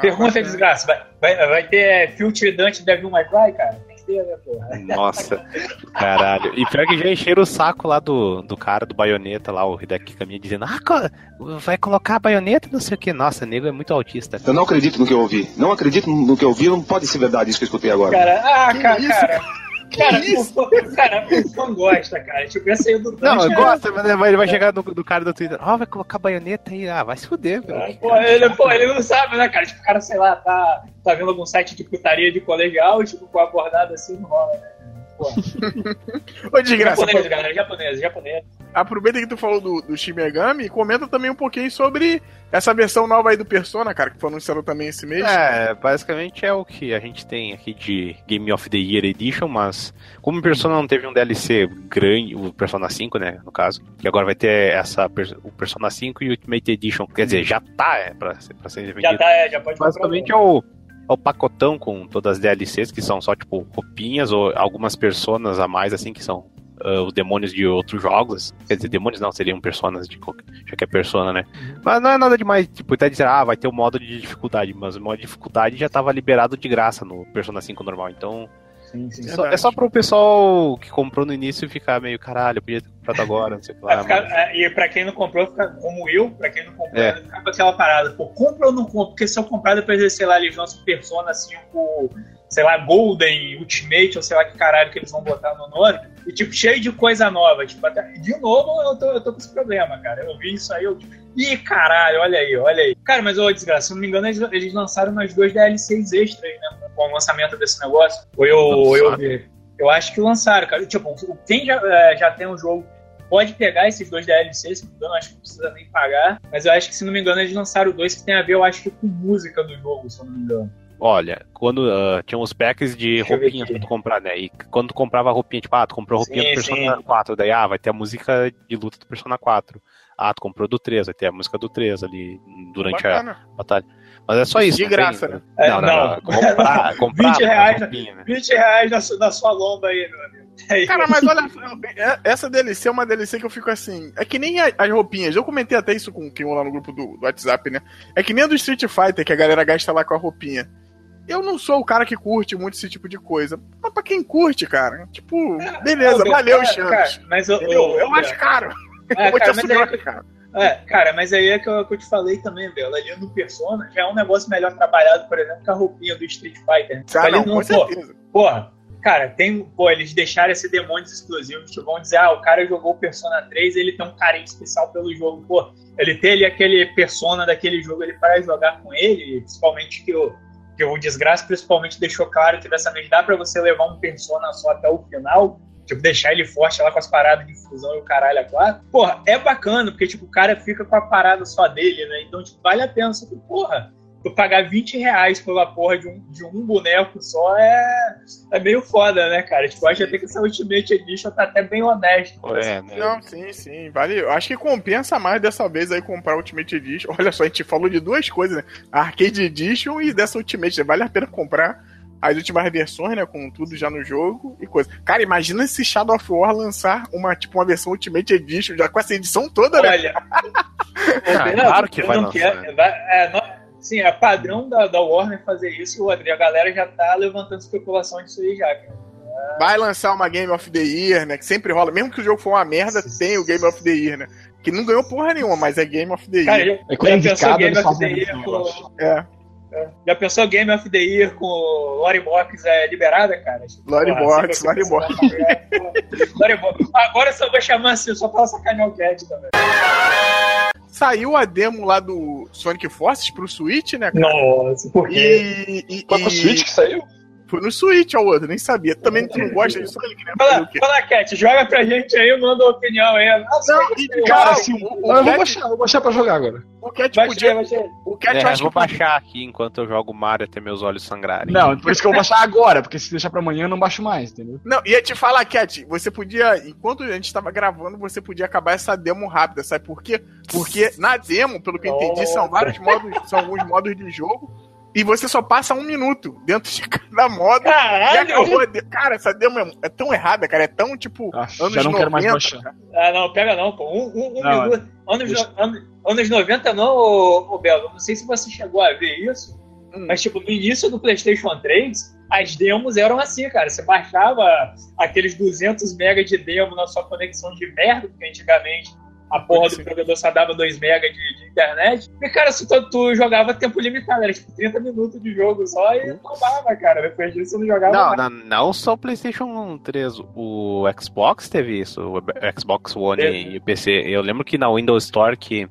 A: Pergunta, desgraça. Vai, vai, vai ter é, filtro Dante Devil May Cry, cara? Né, porra?
B: Nossa, caralho. E pior que já encheram o saco lá do, do cara do baioneta lá, o Hideki Kamiya, dizendo: Ah, co- vai colocar a baioneta, não sei o que. Nossa, nego é muito autista.
H: Eu não acredito no que eu ouvi. Não acredito no que eu ouvi, não pode ser verdade isso que eu escutei agora.
A: Cara, ah,
D: Que
A: cara,
D: isso,
A: cara. Cara, o cara, o fã gosta, cara. Tipo, essa aí do
B: Não, gosto, mas ele vai chegar do, do cara do Twitter: Ó, vai colocar a baioneta aí. Ah, vai se fuder, velho.
A: pô, ele, pô, ele não sabe, né, cara? Tipo, o cara, sei lá, tá, tá vendo algum site de putaria de colegial, tipo, com a abordada assim, não rola, né?
D: Ô, desgraça,
A: japonês, galera, japonês, japonês.
D: aproveita que tu falou do, do Shin Megami e comenta também um pouquinho sobre essa versão nova aí do Persona, cara, que foi anunciado também esse mês.
B: É, basicamente é o que a gente tem aqui de Game of the Year Edition, mas como o Persona não teve um DLC grande, o Persona 5, né, no caso, que agora vai ter essa, o Persona 5 e o Ultimate Edition, quer dizer, já tá, é, pra, ser- pra ser vendido.
A: Já tá, é, já pode
B: Basicamente é o, é o pacotão com todas as DLCs, que são só, tipo, roupinhas ou algumas personas a mais, assim, que são ah, os demônios de outros jogos. Quer dizer, demônios não, seriam personas de qualquer, já que é persona, né? Mas não é nada demais, tipo, até dizer, ah, vai ter o modo de dificuldade, mas o modo de dificuldade já tava liberado de graça no Persona 5 normal, então
A: Sim, sim.
B: é só, é só pro pessoal que comprou no início ficar meio, caralho, eu podia ter comprado agora, não sei o que lá.
A: ficar-
B: mas-
A: é, e pra quem não comprou, fica como eu, pra quem não comprou,
B: É.
A: vai ficar com aquela parada. Pô, compra ou não compra? Porque se eu comprar depois de, sei lá, Legião Persona 5, sei lá, Golden, Ultimate, ou sei lá que caralho que eles vão botar no nome, e tipo, cheio de coisa nova. Tipo, até, de novo, eu tô, eu tô com esse problema, cara. Eu vi isso aí, eu tipo, ih, caralho, olha aí, olha aí. Cara, mas, ô, desgraça, se não me engano, eles, eles lançaram umas duas DLCs extras né, com o lançamento desse negócio. Ou eu, ou eu vi. Eu acho que lançaram, cara. Tipo, quem já, é, já tem um jogo pode pegar esses dois DLCs, se não me engano, acho que não precisa nem pagar. Mas eu acho que, se não me engano, eles lançaram dois que tem a ver, eu acho que com música do jogo, se eu não me engano.
B: Olha, quando ah, tinha uns packs de
A: Deixa
B: roupinhas pra tu comprar, né? E quando tu comprava roupinha, tipo, ah, tu comprou roupinha
A: Sim,
B: do Persona 4, daí, ah, vai ter a música de luta do Persona 4. Ah, tu comprou do 3, vai ter a música do 3 ali durante a
D: Bacana.
B: batalha. Mas é só isso.
D: De
B: não tem-
D: graça, né?
A: É,
B: Não, não,
A: não.
B: não. Comprar, comprar
A: 20 reais,
B: a roupinha, né?
A: 20 reais na, na sua lomba aí, meu amigo. É.
D: Cara, mas olha, é- essa DLC é uma DLC que eu fico assim. É que nem a- as roupinhas. Eu comentei até isso com quem lá no grupo do, do WhatsApp, né? É que nem a do Street Fighter, que a galera gasta lá com a roupinha. Eu não sou o cara que curte muito esse tipo de coisa. Mas pra quem curte, cara, tipo, beleza,
A: Ô,
D: valeu,
A: cara,
D: Champs.
A: cara, mas eu,
D: Entendeu?
A: eu,
D: Eu acho caro.
A: É,
D: Vou
A: cara, mas
D: assumir,
A: aí,
D: cara.
A: é, cara, mas aí é que eu, que eu te falei também, velho. Ali no Persona já é um negócio melhor trabalhado, por exemplo, que a roupinha do Street Fighter.
D: Ah,
A: Ali
D: não,
A: não,
D: com
A: pô,
D: certeza.
A: Porra, cara, tem. Pô, eles deixaram esse demônios exclusivos que vão dizer, ah, o cara jogou Persona 3 ele tem um carinho especial pelo jogo. Pô, ele tem ali aquele persona daquele jogo ele para jogar com ele, principalmente que o, que o Desgraça principalmente deixou claro que dessa vez dá pra você levar um persona só até o final. Tipo, deixar ele forte lá com as paradas de fusão e o caralho a quatro. Porra, é bacana, porque, tipo, o cara fica com a parada só dele, né? Então, tipo, vale a pena. Só que, porra, tu pagar 20 reais pela porra de um, de um boneco só é, é meio foda, né, cara? Tipo, eu acho até que essa Ultimate Edition tá até bem honesto.
B: É, né?
D: Não, sim, sim, vale. Eu acho que compensa mais dessa vez aí comprar o Ultimate Edition. Olha só, a gente falou de duas coisas, né? A Arcade Edition e dessa Ultimate. Vale a pena comprar as últimas versões, né? Com tudo já no jogo e coisa. Cara, imagina se Shadow of War lançar uma, tipo, uma versão Ultimate Edition, já com essa edição toda, né?
A: Olha.
B: Ah,
A: Não,
B: claro que
A: eu
B: vai
A: não
B: lançar, né?
A: é, não- sim, é padrão da, da Warner fazer isso e o André, a galera já tá levantando especulação disso aí já, cara.
D: Vai lançar uma Game of the Year, né? Que sempre rola. Mesmo que o jogo for uma merda, tem o Game of the Year, né? Que não ganhou porra nenhuma, mas é Game of the
A: Cara,
D: Year.
A: já,
C: É quando é indicado,
A: Game
C: eles
A: of the Year.
D: É.
A: É. Já pensou Game of the Year com Lori Box é liberada, cara?
D: Lori Box, Lori Box.
A: Pô. Lori Box. Agora eu só vou chamar assim, só pra sacanear o Cat também.
D: Saiu a demo lá do Sonic Forces pro Switch, né? cara?
A: Nossa, por quê?
D: E, e,
C: Foi pro Switch que saiu?
D: Foi no Switch ao outro, nem sabia. Também tu não gosta disso, ele queria fazer
A: Fala,
D: o quê?
A: fala, Cat, joga pra gente aí, manda uma opinião aí. Nossa,
D: Não, e,
A: ser-
D: cara,
C: assim,
D: o,
C: eu
D: o,
C: vou
D: Cat,
C: baixar, eu vou baixar pra jogar agora.
D: o Cat
A: vai
D: podia.
A: vai ser.
D: O Cat
B: É,
D: eu
B: eu
D: acho
B: vou
D: que
B: baixar aqui enquanto eu jogo Mario até meus olhos sangrarem.
C: Não, por isso que eu vou baixar agora, porque se deixar pra amanhã eu não baixo mais, entendeu?
D: Não, ia te falar, Cat, você podia, enquanto a gente tava gravando, você podia acabar essa demo rápida, sabe por quê? Porque na demo, pelo que eu entendi, são vários modos, são alguns modos de jogo, e você só passa um minuto dentro de cada modo. E
A: Caralho!
D: acabou. de- Cara, essa demo é, é tão errada, cara. É tão, tipo,
C: Ah,
D: anos
C: já não
D: 90.
C: quero mais baixar.
D: cara.
A: Ah, não, pega não, pô. Um, um, um
C: Não,
A: minuto. Anos,
C: deixa-
A: no- anos, anos 90 não, ô, ô Belo. Não sei se você chegou a ver isso.
D: Hum.
A: Mas, tipo, no início do PlayStation 3, as demos eram assim, cara. Você baixava aqueles 200 MB de demo na sua conexão de merda, porque antigamente a porra do provedor só dava 2 MB de, de internet. E, cara, se tu, tu jogava tempo limitado, era tipo 30 minutos de jogo só e tomava, cara. Depois disso não jogava
B: Não,
A: mais.
B: não, não só o PlayStation 3, o Xbox teve isso, o Xbox One
A: Teve.
B: e o PC. Eu lembro que na Windows Store que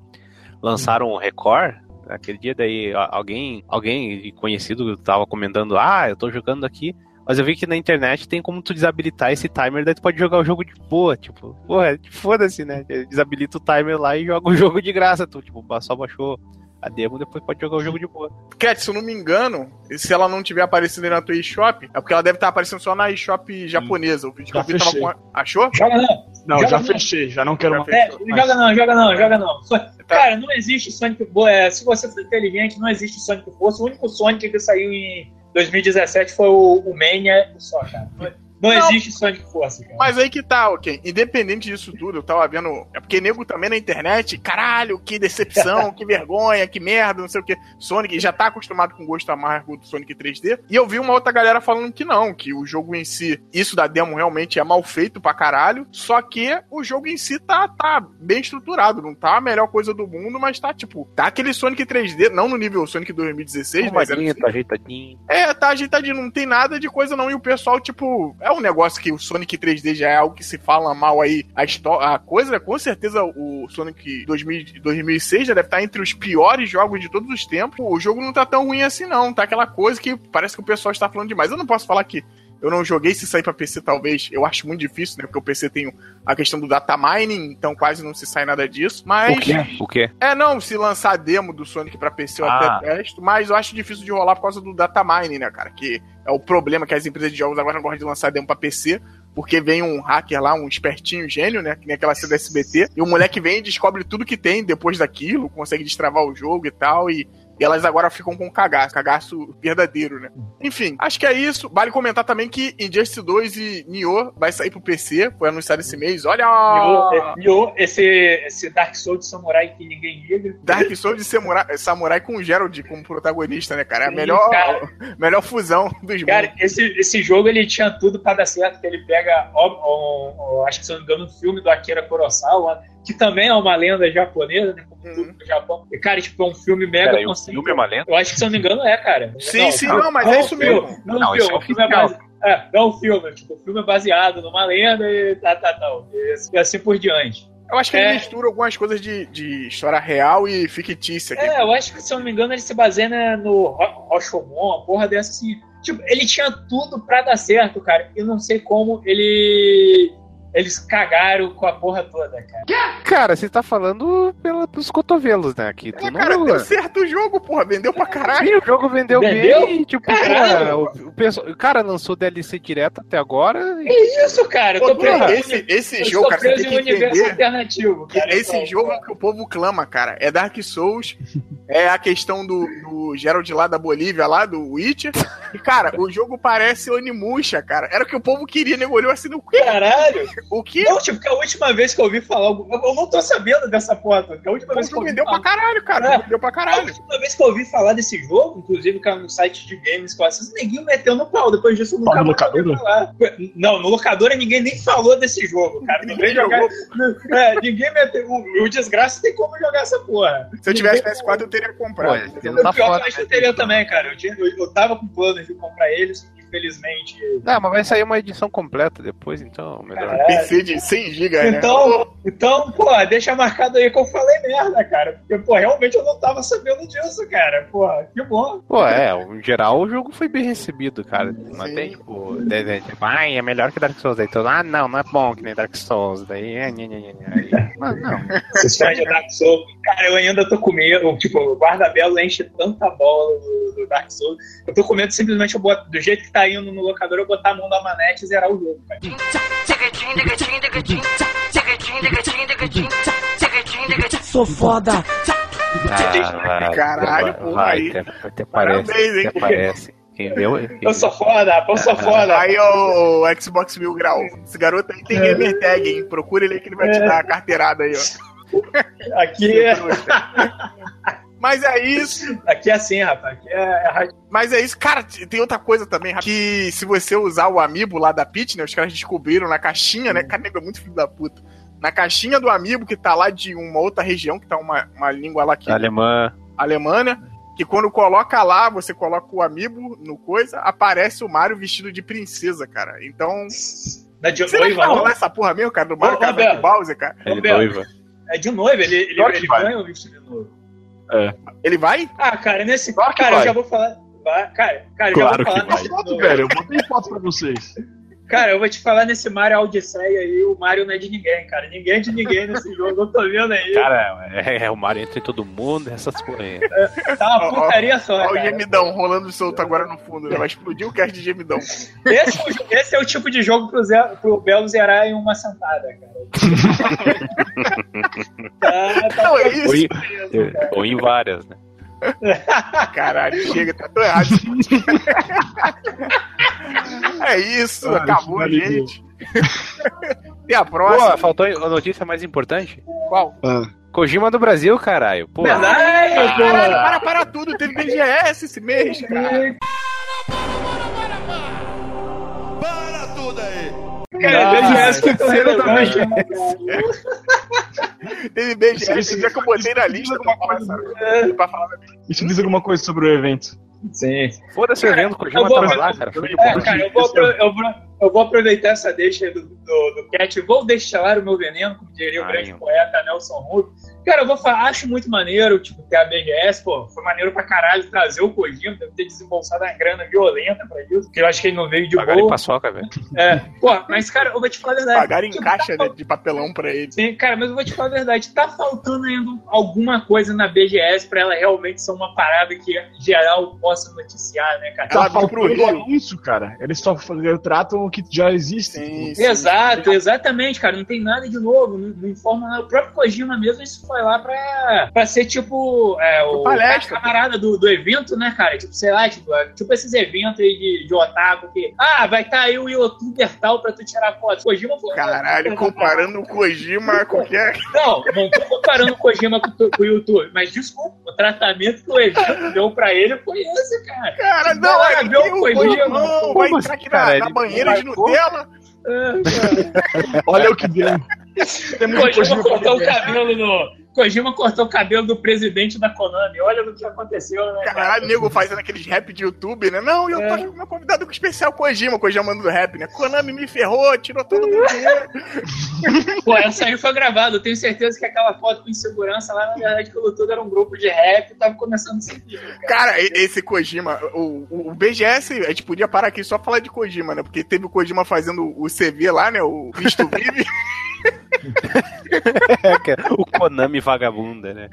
B: lançaram o Record, aquele dia daí alguém, alguém conhecido tava comentando: "Ah, eu tô jogando aqui". Mas eu vi que na internet tem como tu desabilitar esse timer, daí tu pode jogar o jogo de boa, tipo, porra, foda-se, né? Desabilita o timer lá e joga o jogo de graça, tu, tipo, só baixou a demo, depois pode jogar o jogo de boa.
D: Cat, se eu não me engano, se ela não tiver aparecido aí na tua eShop, é porque ela deve estar aparecendo só na eShop japonesa. O vídeo que
C: Já
D: eu vi tava com. a- Achou?
A: Joga não.
C: Não,
A: Joga
C: já
A: não.
C: fechei, já não quero
D: Já
C: mais.
A: É, joga não, joga não, joga não.
D: Tá.
A: Cara, não existe Sonic. É, se você for inteligente, não existe Sonic Force. O único Sonic que saiu em 2017 foi o, o Mania só, cara. Não, não
D: Não.
A: existe Sonic Force, cara.
D: Mas aí que tá, ok. Independente disso tudo, eu tava vendo. É porque nego também na internet, caralho, que decepção, que vergonha, que merda, não sei o que. Sonic já tá acostumado com o gosto amargo do Sonic 3D. E eu vi uma outra galera falando que não, que o jogo em si, isso da demo realmente é mal feito pra caralho. Só que o jogo em si tá, tá bem estruturado. Não tá a melhor coisa do mundo, mas tá tipo. Tá aquele Sonic 3D, não no nível Sonic 2016, mas era
B: Arrumadinho, tá ajeitadinho.
D: é, tá ajeitadinho, não tem nada de coisa não. E o pessoal, tipo, é um negócio que o Sonic 3D já é algo que se fala mal aí. A, a coisa, com certeza, o Sonic 2000, 2006 já deve estar entre os piores jogos de todos os tempos. O jogo não tá tão ruim assim, não. Tá aquela coisa que parece que o pessoal está falando demais. Eu não posso falar que eu não joguei se sair pra PC, talvez. Eu acho muito difícil, né? Porque o PC tem a questão do data mining, então quase não se sai nada disso. Mas.
B: O quê? O quê?
D: É, não, se lançar a demo do Sonic pra PC eu
B: Ah.
D: até testo, mas eu acho difícil de rolar por causa do data mining, né, cara? Que é o problema que as empresas de jogos agora não gostam de lançar demo pra PC, porque vem um hacker lá, um espertinho gênio, né? Que nem aquela cena da SBT, e o moleque vem e descobre tudo que tem depois daquilo, consegue destravar o jogo e tal, e. E elas agora ficam com cagaço, cagaço verdadeiro, né? Enfim, acho que é isso. Vale comentar também que Injustice 2 e Nioh vai sair pro PC, foi anunciado esse mês. Olha!
A: Nioh, Nioh, esse, esse Dark Souls de samurai que ninguém liga.
D: Dark Souls de samurai, samurai com Gerald como protagonista, né, cara? É a melhor,
A: cara.
D: melhor fusão dos
A: Cara,
D: mundos.
A: esse, esse jogo ele tinha tudo pra dar certo, que ele pega, ó, ó, ó, acho que se eu não me engano, um filme do Akira Kurosawa, que também é uma lenda japonesa, né, como
D: Uhum.
A: tudo no Japão. E, cara, tipo, é um filme mega
B: Peraí, o
A: conceitual.
B: filme é uma lenda?
A: Eu acho que, se eu não me engano, é, cara.
D: Sim, sim, não, mas é
A: o
D: isso
A: filme,
D: mesmo.
A: Não,
B: Não,
A: o
B: isso
A: filme,
B: é
A: o filme é base... É, não o filme, tipo, o filme é baseado numa lenda e tá, tá, tá. E, e assim por diante.
D: Eu acho que ele
A: É.
D: mistura algumas coisas de, de história real e fictícia. aqui.
A: É, eu acho que, se eu não me engano, ele se baseia né, no Ro- Rashomon, uma porra dessa assim. Tipo, ele tinha tudo pra dar certo, cara. Eu não sei como ele. Eles cagaram com a porra toda, cara.
B: Cara, você tá falando pela, pelos cotovelos, né? Aqui, tu
D: É,
B: não
D: cara, deu certo o jogo, porra. Vendeu pra caralho.
B: Sim, o jogo vendeu,
A: Vendeu?
B: bem, tipo, cara, o, o, pessoal- o cara lançou DLC direto até agora. e-
A: Que isso, cara? Eu
D: Pô,
A: tô preso,
D: porra, esse, esse
A: eu
D: jogo, cara, você tem
A: em
D: que
A: universo
D: entender
A: alternativo,
D: que
A: cara.
D: esse
A: Então,
D: jogo é o que o povo clama, cara. É Dark Souls, é a questão do, do Gerald lá da Bolívia, lá do Witcher. E, cara, o jogo parece Onimusha, cara. Era o que o povo queria, nego olhou assim, o quê?
A: Caralho!
D: O quê?
A: Não, tipo, que a última vez que eu ouvi falar. Eu não tô sabendo dessa porra, que a última
D: O
A: vez que eu ouvi
D: vendeu
A: falar.
D: pra caralho, cara.
A: É.
D: Vendeu pra
A: A
D: caralho.
A: última vez que eu ouvi falar desse jogo, inclusive que era no site de games que eu assisto, ninguém meteu no pau. Depois disso eu nunca
C: no
A: mais ouvi falar. Não, no locadora ninguém nem falou desse jogo, cara.
D: Ninguém jogou.
A: é, ninguém meteu. O, o desgraça tem como jogar essa porra.
D: Se eu tivesse
A: Ninguém-
D: PS4, eu teria comprado.
B: Pô? Não tá
A: o pior
B: foda,
A: que eu
B: né?
A: teria também, cara. Eu, tinha, eu, eu tava com planos de comprar eles, infelizmente.
B: Não, mas vai sair uma edição completa depois, então, melhor.
A: Caralho.
D: PC de 100 GB, né?
A: Então, então, pô, deixa marcado aí que eu falei merda, cara. Porque, pô, realmente eu não tava sabendo disso, cara. Pô, que bom.
B: Pô, é, em geral o jogo foi bem recebido, cara. Não
D: Sim.
B: tem, tipo, tipo, ai, é melhor que Dark Souls. Aí todo, ah, não, não é bom que nem Dark Souls. Daí, é, nhê, nhê, nhê, nhê. Aí, Mas não.
A: Esses fãs de Dark Souls, cara, eu ainda tô com medo. Tipo, o guarda-belo enche tanta bola do, do Dark Souls. Eu tô com medo simplesmente eu botar, do jeito que tá indo no locador, eu botar a mão da manete e zerar o jogo, cara.
E: Sou foda.
B: Ah,
D: Caralho,
B: vai,
D: porra, aí.
B: até, até parece.
D: Parabéns?
B: Até parece.
A: Eu sou foda, eu sou foda.
D: Aí, ô, o Xbox Mil Grau. Esse garoto aí tem gamer tag, hein? Procura ele aí que ele vai te dar a carteirada aí, ó.
A: Aqui é,
D: Mas é isso.
A: aqui é assim, rapaz. Aqui é, é.
D: Mas é isso, cara, tem outra coisa também, que se você usar o Amiibo lá da Pit, né, os caras descobriram na caixinha, né, cara, nego é muito filho da puta. Na caixinha do Amiibo, que tá lá de uma outra região, que tá uma, uma língua lá que
B: Alemã.
D: Alemanha, que quando coloca lá, você coloca o Amiibo no coisa, aparece o Mario vestido de princesa, cara. Então,
A: Não é de
D: será que
A: noiva,
D: vai
A: não?
D: rolar essa porra mesmo, cara, do Mario
A: Ô, Roberto.
D: Bowser, cara?
B: Ele
A: Roberto.
B: noiva.
A: É de noiva, ele, ele,
C: que
A: ele
C: vai.
A: ganha o vestido de noiva.
D: Ele vai?
A: Ah, cara, nesse.
C: Claro que
A: cara, eu
C: vai.
A: já vou falar. Vai, cara, cara, eu
B: Claro
A: já vou
B: que
A: falar
B: vai.
A: nesse.
C: Foto, velho, eu botei foto pra vocês.
A: Cara, eu vou te falar nesse Mario Odisseia aí, o Mario não é de ninguém, cara. Ninguém é de ninguém nesse jogo, eu tô vendo aí.
B: Cara, é, é o Mario entre todo mundo, essas porra aí.
A: tá uma putaria só,
D: Olha o gemidão rolando solto agora no fundo, né? Vai explodir o cast de gemidão.
A: Esse, é o- esse é o tipo de jogo pro, Zé, pro Belo zerar em uma sentada, cara. tá, tá
D: Não, é isso.
B: Ou em, ou em várias, né?
D: Caralho, chega, tá tão errado. é isso,
C: Ah,
D: acabou,
C: valeu.
D: gente. e a próxima?
B: Pô, faltou a notícia mais importante.
D: Qual?
C: Ah.
B: Kojima do Brasil, caralho. Pô,
A: Verdade,
D: Caralho,
A: pô.
D: para, para tudo. Teve BGS esse mês, cara.
F: Para tudo aí!
A: Cara, BGS que tão relevante, né,
D: Teve BGS,
C: Isso-
D: já que eu botei na lista
C: alguma
D: pra falar,
C: coisa.
D: sabe? Pra falar da
C: Isso diz alguma coisa sobre o evento.
A: Sim.
B: foda-se o evento, Kojima tava lá, cara. Foi
A: É, cara, eu vou, apro- eu, vou, eu vou aproveitar essa deixa aí do, do, do Cat. Vou destilar o meu veneno, como diria o
B: Ai,
A: grande
B: meu.
A: poeta Nelson Rubio. Cara, eu vou falar, acho muito maneiro, tipo, ter a BGS, pô, foi maneiro pra caralho trazer o Kojima, deve ter desembolsado uma grana violenta pra isso, porque eu acho que ele não veio de
B: Pagaram em
A: boa.
B: paçoca, velho.
A: É, pô, mas, cara, eu vou te falar a verdade.
D: Pagaram em
A: Tipo,
D: caixa
A: tá
D: de papelão pra ele.
A: Sim, cara, mas eu vou te falar a verdade. Tá faltando ainda alguma coisa na BGS pra ela realmente ser uma parada que geral possa noticiar, né, cara?
D: Ela
C: Tá
D: veio pro
C: anúncio, cara. Eles só tratam o que já existe.
D: Sim, sim.
A: Exato, exatamente, cara. Não tem nada de novo. Não, não informa nada. O próprio Kojima mesmo, isso foi lá pra, pra ser tipo é, o
D: Palestra.
A: camarada do, do evento, né, cara? Tipo, sei lá, tipo, é, tipo esses eventos aí de, de otaku que. Ah, vai estar aí o youtuber tal pra tu tirar foto. Kojima foi.
D: Caralho, comparando o Kojima a qualquer.
A: Não, não tô comparando o Kojima com, o- com o YouTube, mas desculpa, o tratamento que o evento deu pra ele foi esse, cara.
D: Cara,
A: Vai
D: não, é
A: ver o Kojima.
D: Kojima vai entrar aqui
B: cara?
D: na, na
B: Ele
D: banheira de? Nutella.
A: É.
C: Olha o que deu.
A: Kojima
C: Kojima pra
A: cortou o cabelo no. Kojima cortou o cabelo do presidente da Konami. Olha o que aconteceu, né? cara?
D: Caralho, nego fazendo aqueles rap de YouTube, né? Não, eu tô
A: É.
D: com meu convidado com especial Kojima, Kojima mandando rap, né? Konami me ferrou, tirou todo o meu dinheiro.
A: Pô, essa aí foi gravada. Eu tenho certeza que aquela foto com insegurança lá, na verdade, que tudo era um grupo de rap e tava começando a seguir.
D: Cara, e- esse Kojima, o, o- o BGS, a gente podia parar aqui só falar de Kojima, né? Porque teve o Kojima fazendo o CV lá, né? O Visto Vive.
B: o Konami vagabunda, né?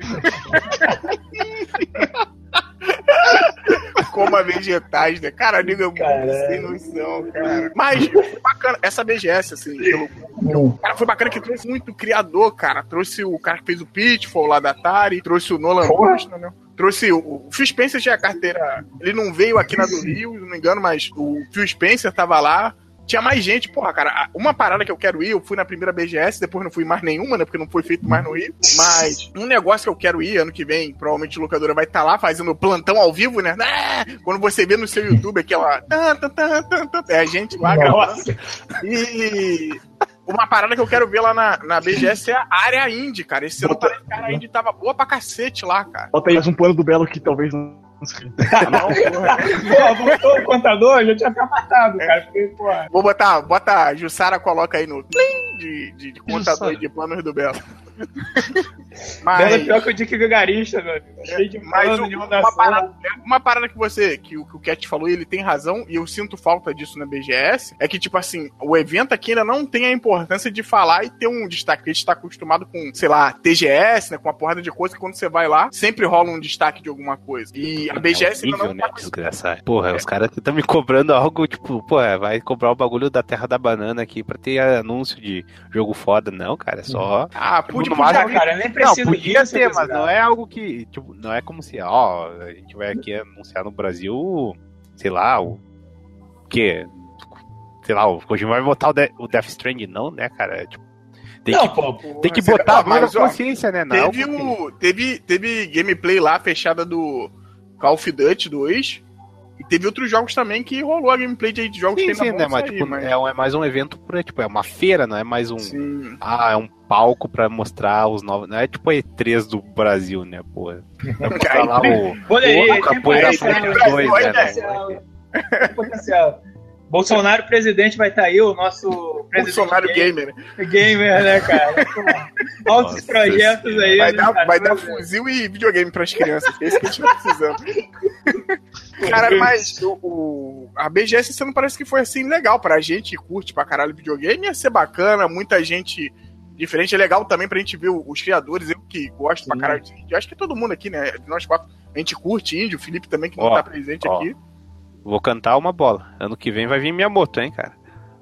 D: Coma vegetais, né? Cara, nego é sem noção, cara. Mas foi bacana, essa BGS, assim, pelo, pelo- cara, foi bacana que trouxe muito criador, cara. Trouxe o cara que fez o Pitfall lá da Atari, trouxe o Nolan Bushnell, né? Trouxe o, o Phil Spencer tinha a carteira. Ele não veio aqui na do Rio, se não me engano, mas o Phil Spencer tava lá. Tinha mais gente, porra, cara. Uma parada que eu quero ir, eu fui na primeira BGS, depois não fui mais nenhuma, né? Porque não foi feito mais no Rio. Mas um negócio que eu quero ir ano que vem, provavelmente a locadora vai estar lá fazendo plantão ao vivo, né? Ah, quando você vê no seu YouTube aquela. É a gente lá gravando. E uma parada que eu quero ver lá na, na BGS é a área indie, cara. Esse ano parece que a área indie tava boa pra cacete lá, cara.
C: Bota aí mais um plano do Belo que talvez não.
D: Ah, não, porra.
A: voltou o contador, já tinha até matado, cara. Porque, pô,
D: Vou botar, bota Jussara, coloca aí no plim de, de, de contador de planos do Belo.
A: É
D: Mas,
A: pior que o Dick Vigarista, meu amigo. Cheio de
D: mas
A: plano
D: o-
A: de
D: uma, parada, uma parada que você, que, o- que o Cat falou, e ele tem razão, e eu sinto falta disso na BGS, é que, tipo assim, o evento aqui ainda não tem a importância de falar e ter um destaque. Porque a gente tá acostumado com, sei lá, TGS, né, com uma porrada de coisa, que quando você vai lá, sempre rola um destaque de alguma coisa. E a BGS
B: é
D: ainda
B: horrível,
D: não
B: né?
D: tá esse
B: Desgraçado. Porra, os caras estão me cobrando algo, tipo, porra, vai cobrar o bagulho da Terra da Banana aqui pra ter anúncio de jogo foda. Não, cara, é só.
D: Ah,
B: No máximo,
A: Cara, nem
B: Não,
A: precisa
B: Podia
A: isso
B: ter,
A: que
B: mas não é algo que. Tipo, não é como se, ó, a gente vai aqui anunciar no Brasil, sei lá, o. quê? Sei lá, o Kojima vai botar o, De o Death Stranding, não, né, cara? É, Tipo, tem
A: Não,
B: que,
A: pô,
B: tem que botar a mão na
D: mas, ó,
B: consciência, né? Não é
D: Teve,
B: que-
D: teve, teve gameplay lá fechada do Call of Duty 2. E teve outros jogos também que rolou a gameplay de jogos
B: Sim,
D: que
B: sim,
D: ainda
B: né? Mas,
D: sair,
B: tipo,
D: mas-
B: É, um- é mais um evento pra, tipo, é uma feira, não é mais um.
D: Sim.
B: Ah, é um palco pra mostrar os novos. Não é tipo a E3 do Brasil, né, porra? Pra mostrar lá o.
A: Olha aí,
B: o
A: tem
B: Capoeira
A: tem
B: 2, né,
A: potencial. Tem potencial. Bolsonaro presidente vai estar aí, o nosso presidente
D: Bolsonaro
A: gamer,
D: Gamer.
A: gamer, né, cara? Altos
B: Nossa
A: projetos aí.
D: Vai
A: né,
D: dar,
A: cara?
D: vai dar fuzil e videogame pras crianças, que é isso que a gente tá precisando. Cara, mas o, o- a BGS esse ano parece que foi assim legal pra gente que curte pra caralho videogame. Ia ser bacana, muita gente diferente. É legal também pra gente ver os criadores, eu que gosto pra caralho de índio. Acho que todo mundo aqui, né? Nós quatro, a gente curte índio, o Felipe também, que não
B: Ó,
D: tá presente
B: ó.
D: aqui.
B: Vou cantar uma bola. Ano que vem vai vir minha moto, hein, cara.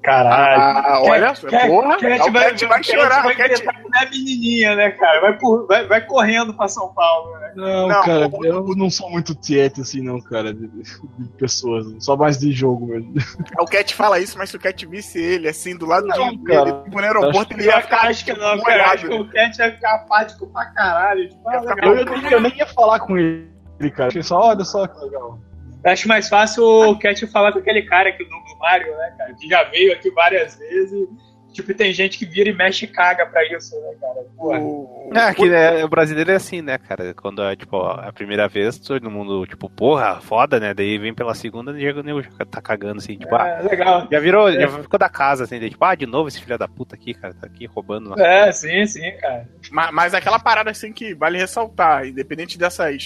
A: Caralho.
D: Ah, olha só,
A: Cat-
D: porra,
A: Cat
D: o Cat vai chorar,
A: Vai
D: o Cat-
A: gritar, não é menininha, né, cara? Vai, por- vai, vai correndo pra São Paulo, né?
C: Não,
D: Não,
C: cara,
D: o-
C: eu não sou muito tiete assim, não, cara, de, de pessoas. Só mais de jogo mesmo.
D: O Cat fala isso, mas se o Cat visse ele, assim, do lado
C: Não,
D: de
C: cara.
D: dele, tipo, no aeroporto, ele
A: Eu
D: ia ficar
A: acho que não, cara. Acho que o Cat vai ficar apático pra caralho. Tipo, ah, legal.
C: Eu, eu nem- eu nem ia falar com ele, cara. Achei só, olha só que legal.
A: Eu acho mais fácil o Cat falar com aquele cara que dubla o Mario, né, cara? Que já veio aqui várias vezes. Tipo, tem gente que vira e mexe e caga pra isso, né, cara? Porra.
D: O-
B: É, que né, o brasileiro é assim, né, cara? Quando é, tipo, a primeira vez, todo mundo, tipo, porra, foda, né? Daí vem pela segunda e o nego já tá cagando, assim, tipo, ah,
A: É, legal.
B: já virou,
A: É.
B: já ficou da casa, assim, daí, tipo, ah, de novo esse filho da puta aqui, cara, tá aqui roubando. nossa-
A: É, sim, sim, cara.
D: Mas, mas aquela parada assim que vale ressaltar, independente dessas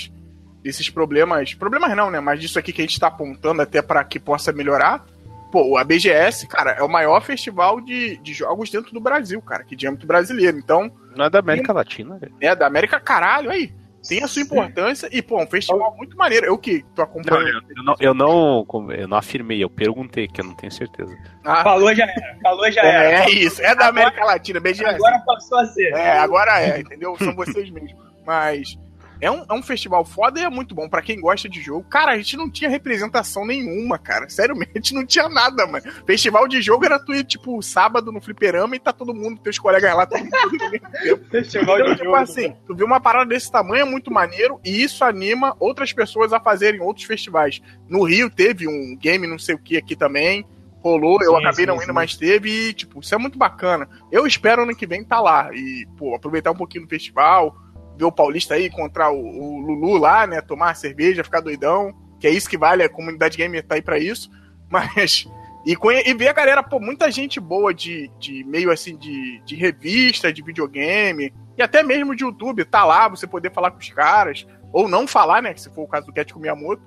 D: desses problemas, problemas não, né? Mas disso aqui que a gente tá apontando até pra que possa melhorar. Pô, a BGS, cara, é o maior festival de, de jogos dentro do Brasil, cara, que de âmbito brasileiro. Então,
B: Não é da América Latina, velho.
D: é da América, caralho, aí. Tem a sua importância e, pô, um festival muito maneiro. Eu que tô
B: Não,
D: acompanhando.
B: eu, eu não, eu, não, eu não afirmei, eu perguntei, que eu não tenho certeza.
D: Ah,
A: Falou já era. Falou já
D: é,
A: era.
D: é isso, é da América Latina, BGS.
A: Agora passou a ser.
D: É, agora é, entendeu? São vocês mesmos. Mas é um, é um festival foda e é muito bom pra quem gosta de jogo. Cara, a gente não tinha representação nenhuma, cara. Sério mesmo, a gente não tinha nada, mano. Festival de jogo era tu ir, tipo, sábado no fliperama e tá todo mundo, teus colegas lá, todo mundo.
A: Festival
D: Então,
A: de
D: tipo
A: jogo.
D: assim, tu vê uma parada desse tamanho é muito maneiro e isso anima outras pessoas a fazerem outros festivais. No Rio teve um game não sei o que aqui também. Rolou, eu
A: Sim,
D: acabei
A: sim,
D: não indo,
A: sim.
D: mas teve e, tipo, isso é muito bacana. Eu espero ano que vem tá lá e, pô, aproveitar um pouquinho do festival, ver o Paulista aí, encontrar o, o Lulu lá, né, tomar cerveja, ficar doidão, que é isso que vale, a comunidade gamer tá aí pra isso, mas... E, e ver a galera, pô, muita gente boa de, de meio assim, de, de revista, de videogame, e até mesmo de YouTube, tá lá, você poder falar com os caras, ou não falar, né, se for o caso do Cat com Miyamoto,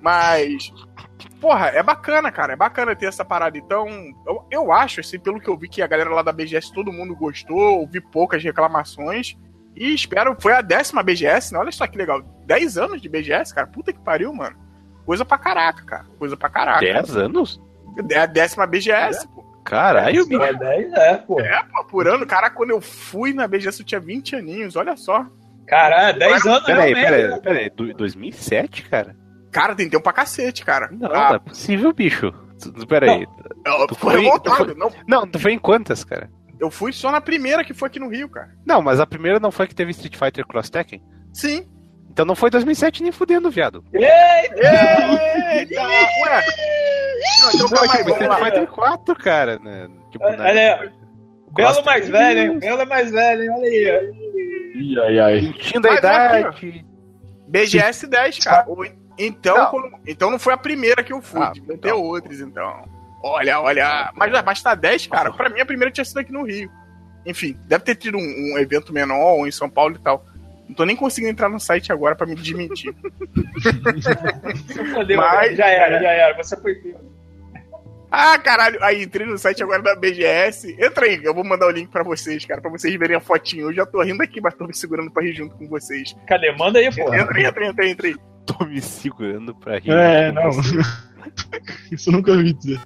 D: mas, porra, é bacana, cara, é bacana ter essa parada, então, eu, eu acho, assim, pelo que eu vi que a galera lá da BGS, todo mundo gostou, ouvi poucas reclamações, e espero, foi a décima BGS, né, olha só que legal, 10 anos de BGS, cara, puta que pariu, mano, coisa pra caraca, cara, coisa pra caraca.
B: 10 anos?
D: É a décima BGS, pô.
B: Caralho, bicho.
A: É 10, é, pô.
D: É, pô, por ano. Cara, quando eu fui na BGS eu tinha 20 aninhos, olha só.
A: Caralho, 10 anos
B: Peraí, peraí,
A: né?
B: peraí, do- 2007, cara?
D: Cara, tem tempo pra cacete, cara.
B: Não,
D: Ah,
B: não é possível, bicho. Peraí. tu foi-
D: revoltado.
B: tu foi-
D: Não,
B: Não, tu foi em quantas, cara?
D: Eu fui só na primeira que foi aqui no Rio, cara.
B: Não, mas a primeira não foi que teve Street Fighter Cross Tekken?
D: Sim.
B: Então não foi 2007 nem fudendo, viado.
D: Eita! Ué! Não, então calma aí,
B: Foi
D: vamos lá.
B: Street Fighter 4, cara, né? Tipo,
A: Olha aí, Belo
B: Cross
A: mais
B: Tekken-
A: velho, hein? Belo mais velho, hein? Olha aí.
C: Ih, ai, ai.
B: Mentindo a
D: é
B: idade.
D: BGS 10, cara. Então
B: Não.
D: quando- então não foi a primeira que eu fui.
B: Ah,
D: ter
B: então.
D: outras, então. Olha, olha. Mas, mas tá 10, cara. Pra mim a primeira tinha sido aqui no Rio. Enfim, deve ter tido um, um evento menor ou em São Paulo e tal. Não tô nem conseguindo entrar no site agora pra me desmentir. Mas-
A: já era, já era. Você foi pego.
D: Ah, caralho. Aí entrei no site agora da BGS. Entra aí, eu vou mandar o link pra vocês, cara, pra vocês verem a fotinho. Eu já tô rindo aqui, mas tô me segurando pra rir junto com vocês.
A: Cadê? Manda aí, pô.
D: Entra aí, entra aí, entra aí, entra aí.
B: Tô me segurando pra rir.
C: É, não. Isso eu nunca ouvi dizer.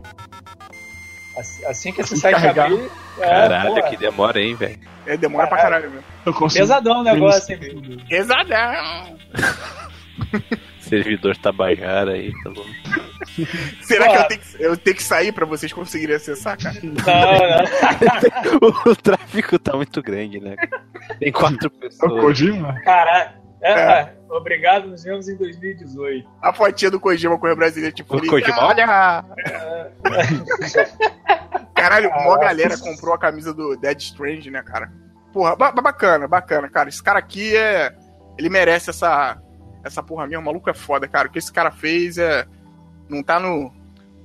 A: Assim, assim que esse
C: Assim
A: site abrir. é,
B: Caralho,
A: porra,
B: que demora, hein, velho.
D: É, demora pra caralho mesmo.
C: Eu consigo.
A: Pesadão o negócio, hein, bicho?
D: Pesadão.
B: Servidor Tabajara aí, tá bom.
D: Será
A: Pô.
D: que eu tenho que, eu tenho que sair pra vocês conseguirem acessar, cara?
A: Não, não.
B: o tráfico tá muito grande, né? Tem quatro
C: É o
B: pessoas.
C: Kojima?
A: Caralho. É,
D: É.
A: Obrigado, nos vemos em 2018.
D: A fotinha do Kojima com o brasileiro, tipo,
B: O Kojima, olha!
D: Caralho,
A: Ah,
D: uma galera comprou a camisa do Dead Strange, né, cara? Porra, ba- bacana, bacana, cara. Esse cara aqui é. Ele merece essa. Essa porra minha. O maluco é foda, cara. O que esse cara fez é. Não tá no.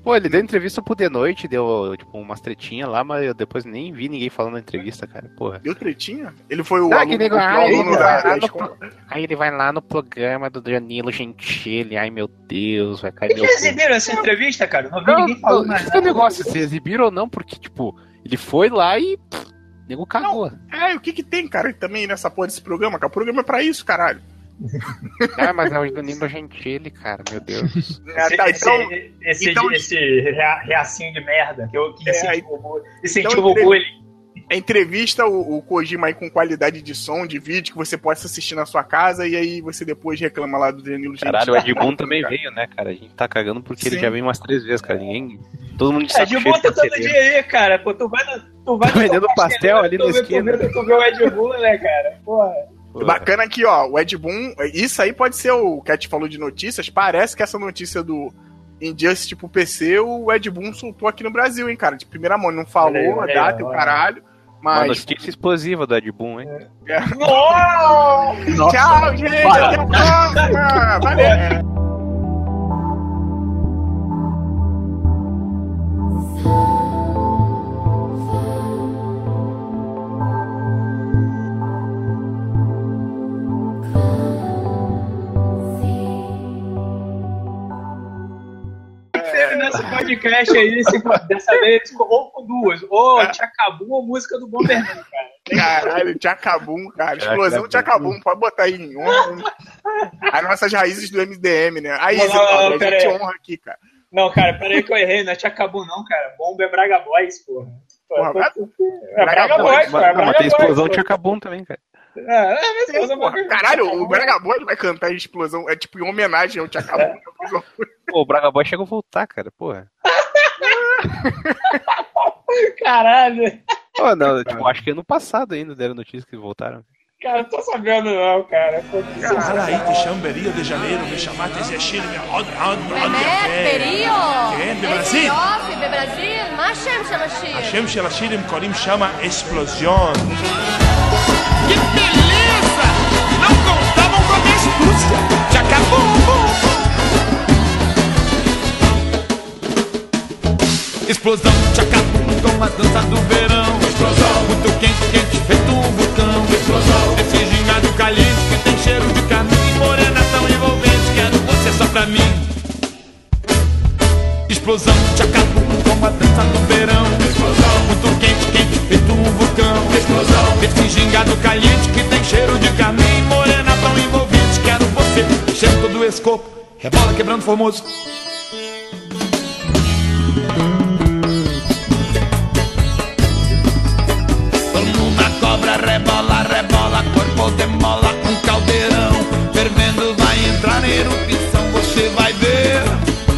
B: Pô, ele deu entrevista pro The Noite, deu, tipo, umas tretinhas lá, mas eu depois nem vi ninguém falando na entrevista, cara. Porra.
D: Deu tretinha? Ele foi o
B: Ah,
D: aluno, da.
B: Aí ele vai lá no programa do Danilo Gentili, ai meu Deus, vai cair
A: Eles exibiram essa entrevista, cara? Não vi
B: Não,
A: ninguém falando
B: não,
A: mais
B: esse é negócio, se exibiram ou não, porque, tipo, ele foi lá e. Pff, nego cagou.
D: É, o que que tem, cara, também nessa porra desse programa, cara? O programa é pra isso, caralho.
B: Ah, mas é o Danilo Gentili, cara, meu Deus.
A: Esse,
D: tá,
A: esse,
D: então,
A: esse,
D: então-
A: esse rea- reacinho de merda que eu que
D: É, então
A: bullying.
D: a entrevista o, o Kojima aí com qualidade de som, de vídeo, que você possa assistir na sua casa e aí você depois reclama lá do Danilo Gentili.
B: Caralho, o Ed Boon também veio, né, cara? A gente tá cagando porque ele
D: Sim.
B: já veio umas três vezes, cara. Ninguém. Todo mundo
A: É
B: cheio
A: volta
B: de
A: todo
B: parceria.
A: dia aí, cara. Pô, tu vai no, tu vai
B: Tá
A: no
B: vendendo pastel ali
A: tu
B: na esquina.
A: Tu vê, tu vê o Ed Boon, né, cara? Porra.
D: Bacana aqui, ó, o Ed Boon, isso aí pode ser o Cat falou de notícias, parece que essa notícia do Injustice pro PC, o Ed Boon soltou aqui no Brasil, hein, cara, de primeira mão, não falou a data e o caralho,
B: Uma
D: mas...
B: notícia explosiva do Ed Boon, hein?
A: Nossa!
D: Tchau, gente, até a próxima, valeu!
A: Teve nesse podcast aí, esse- dessa vez, ou com duas. Ou te acabou a música do Bomberman, cara.
D: Caralho, Tchacabum, cara. Explosão Tchacabum, pode botar aí em honra. As nossas raízes do MDM, né? Aí,
A: Não,
D: Zé
A: não,
D: Paulo,
A: não,
D: a gente
A: aí.
D: honra aqui, cara.
A: Não, cara, peraí que eu errei, não é te acabou não, cara. Bomba é Braga Boys, porra.
D: Porra,
A: Pô,
D: Braga-
A: é Braga Boys, pô, é
B: não, mas tem explosão
A: Boys,
B: de
A: pô.
B: Acabum também, cara.
A: É, é, mas explosão
D: Porra, caralho, o Braga Boy vai cantar em explosão, é tipo em homenagem ao Tchacabum.
B: Pô, o Braga Boy chegou a voltar, cara, porra.
A: Caralho.
B: Pô, não, tipo, acho que ano passado ainda deram notícia que voltaram.
A: Cara, não tô sabendo não, cara. Pô, que
F: Araíte, Chamberia de Janeiro, me chamaste Zechir, me od, od, od,
I: באמת, פריו?
F: כן,
I: איזה
F: בברזיל.
I: יופי, בברזיל? מה השם של השיר?
F: השם של השיר הם קוראים שמה אספלוזיון.
E: Que beleza! Não contavam com a minha astúcia! Já acabou!
J: Explosão de acabou com a dança do verão. Explosão. Muito quente, quente, feito um vulcão. Explosão. Esse gingado caliente que tem cheiro de caminho. Morena tão envolvente, quero você só pra mim. Explosão de acabou com a dança do verão. Explosão. Muito quente, quente, feito um vulcão. Explosão. Esse gingado caliente que tem cheiro de caminho. Morena tão envolvente, quero você. Cheiro todo esse corpo. Rebola quebrando formoso. Demola, um caldeirão fervendo vai entrar na erupção, você vai ver.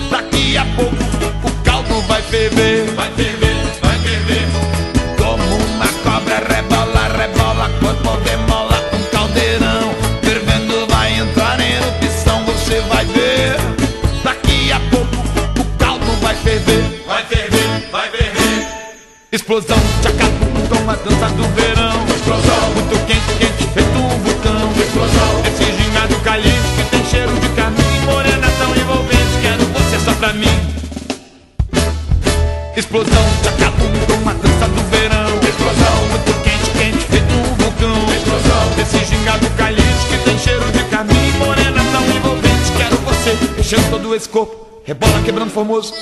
J: Daqui a pouco o caldo vai ferver, vai ferver, vai ferver. Como uma cobra rebola, rebola, corpo demola, um caldeirão fervendo vai entrar na erupção, você vai ver. Daqui a pouco o caldo vai ferver, vai ferver, vai ferver. Explosão Explosão com a dança do verão. Explosão. Muito quente, quente, feito um vulcão. Explosão. Esse gingado caliente que tem cheiro de caminho. Morena tão envolvente, quero você enchendo todo esse corpo. Rebola quebrando formoso.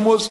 J: Morena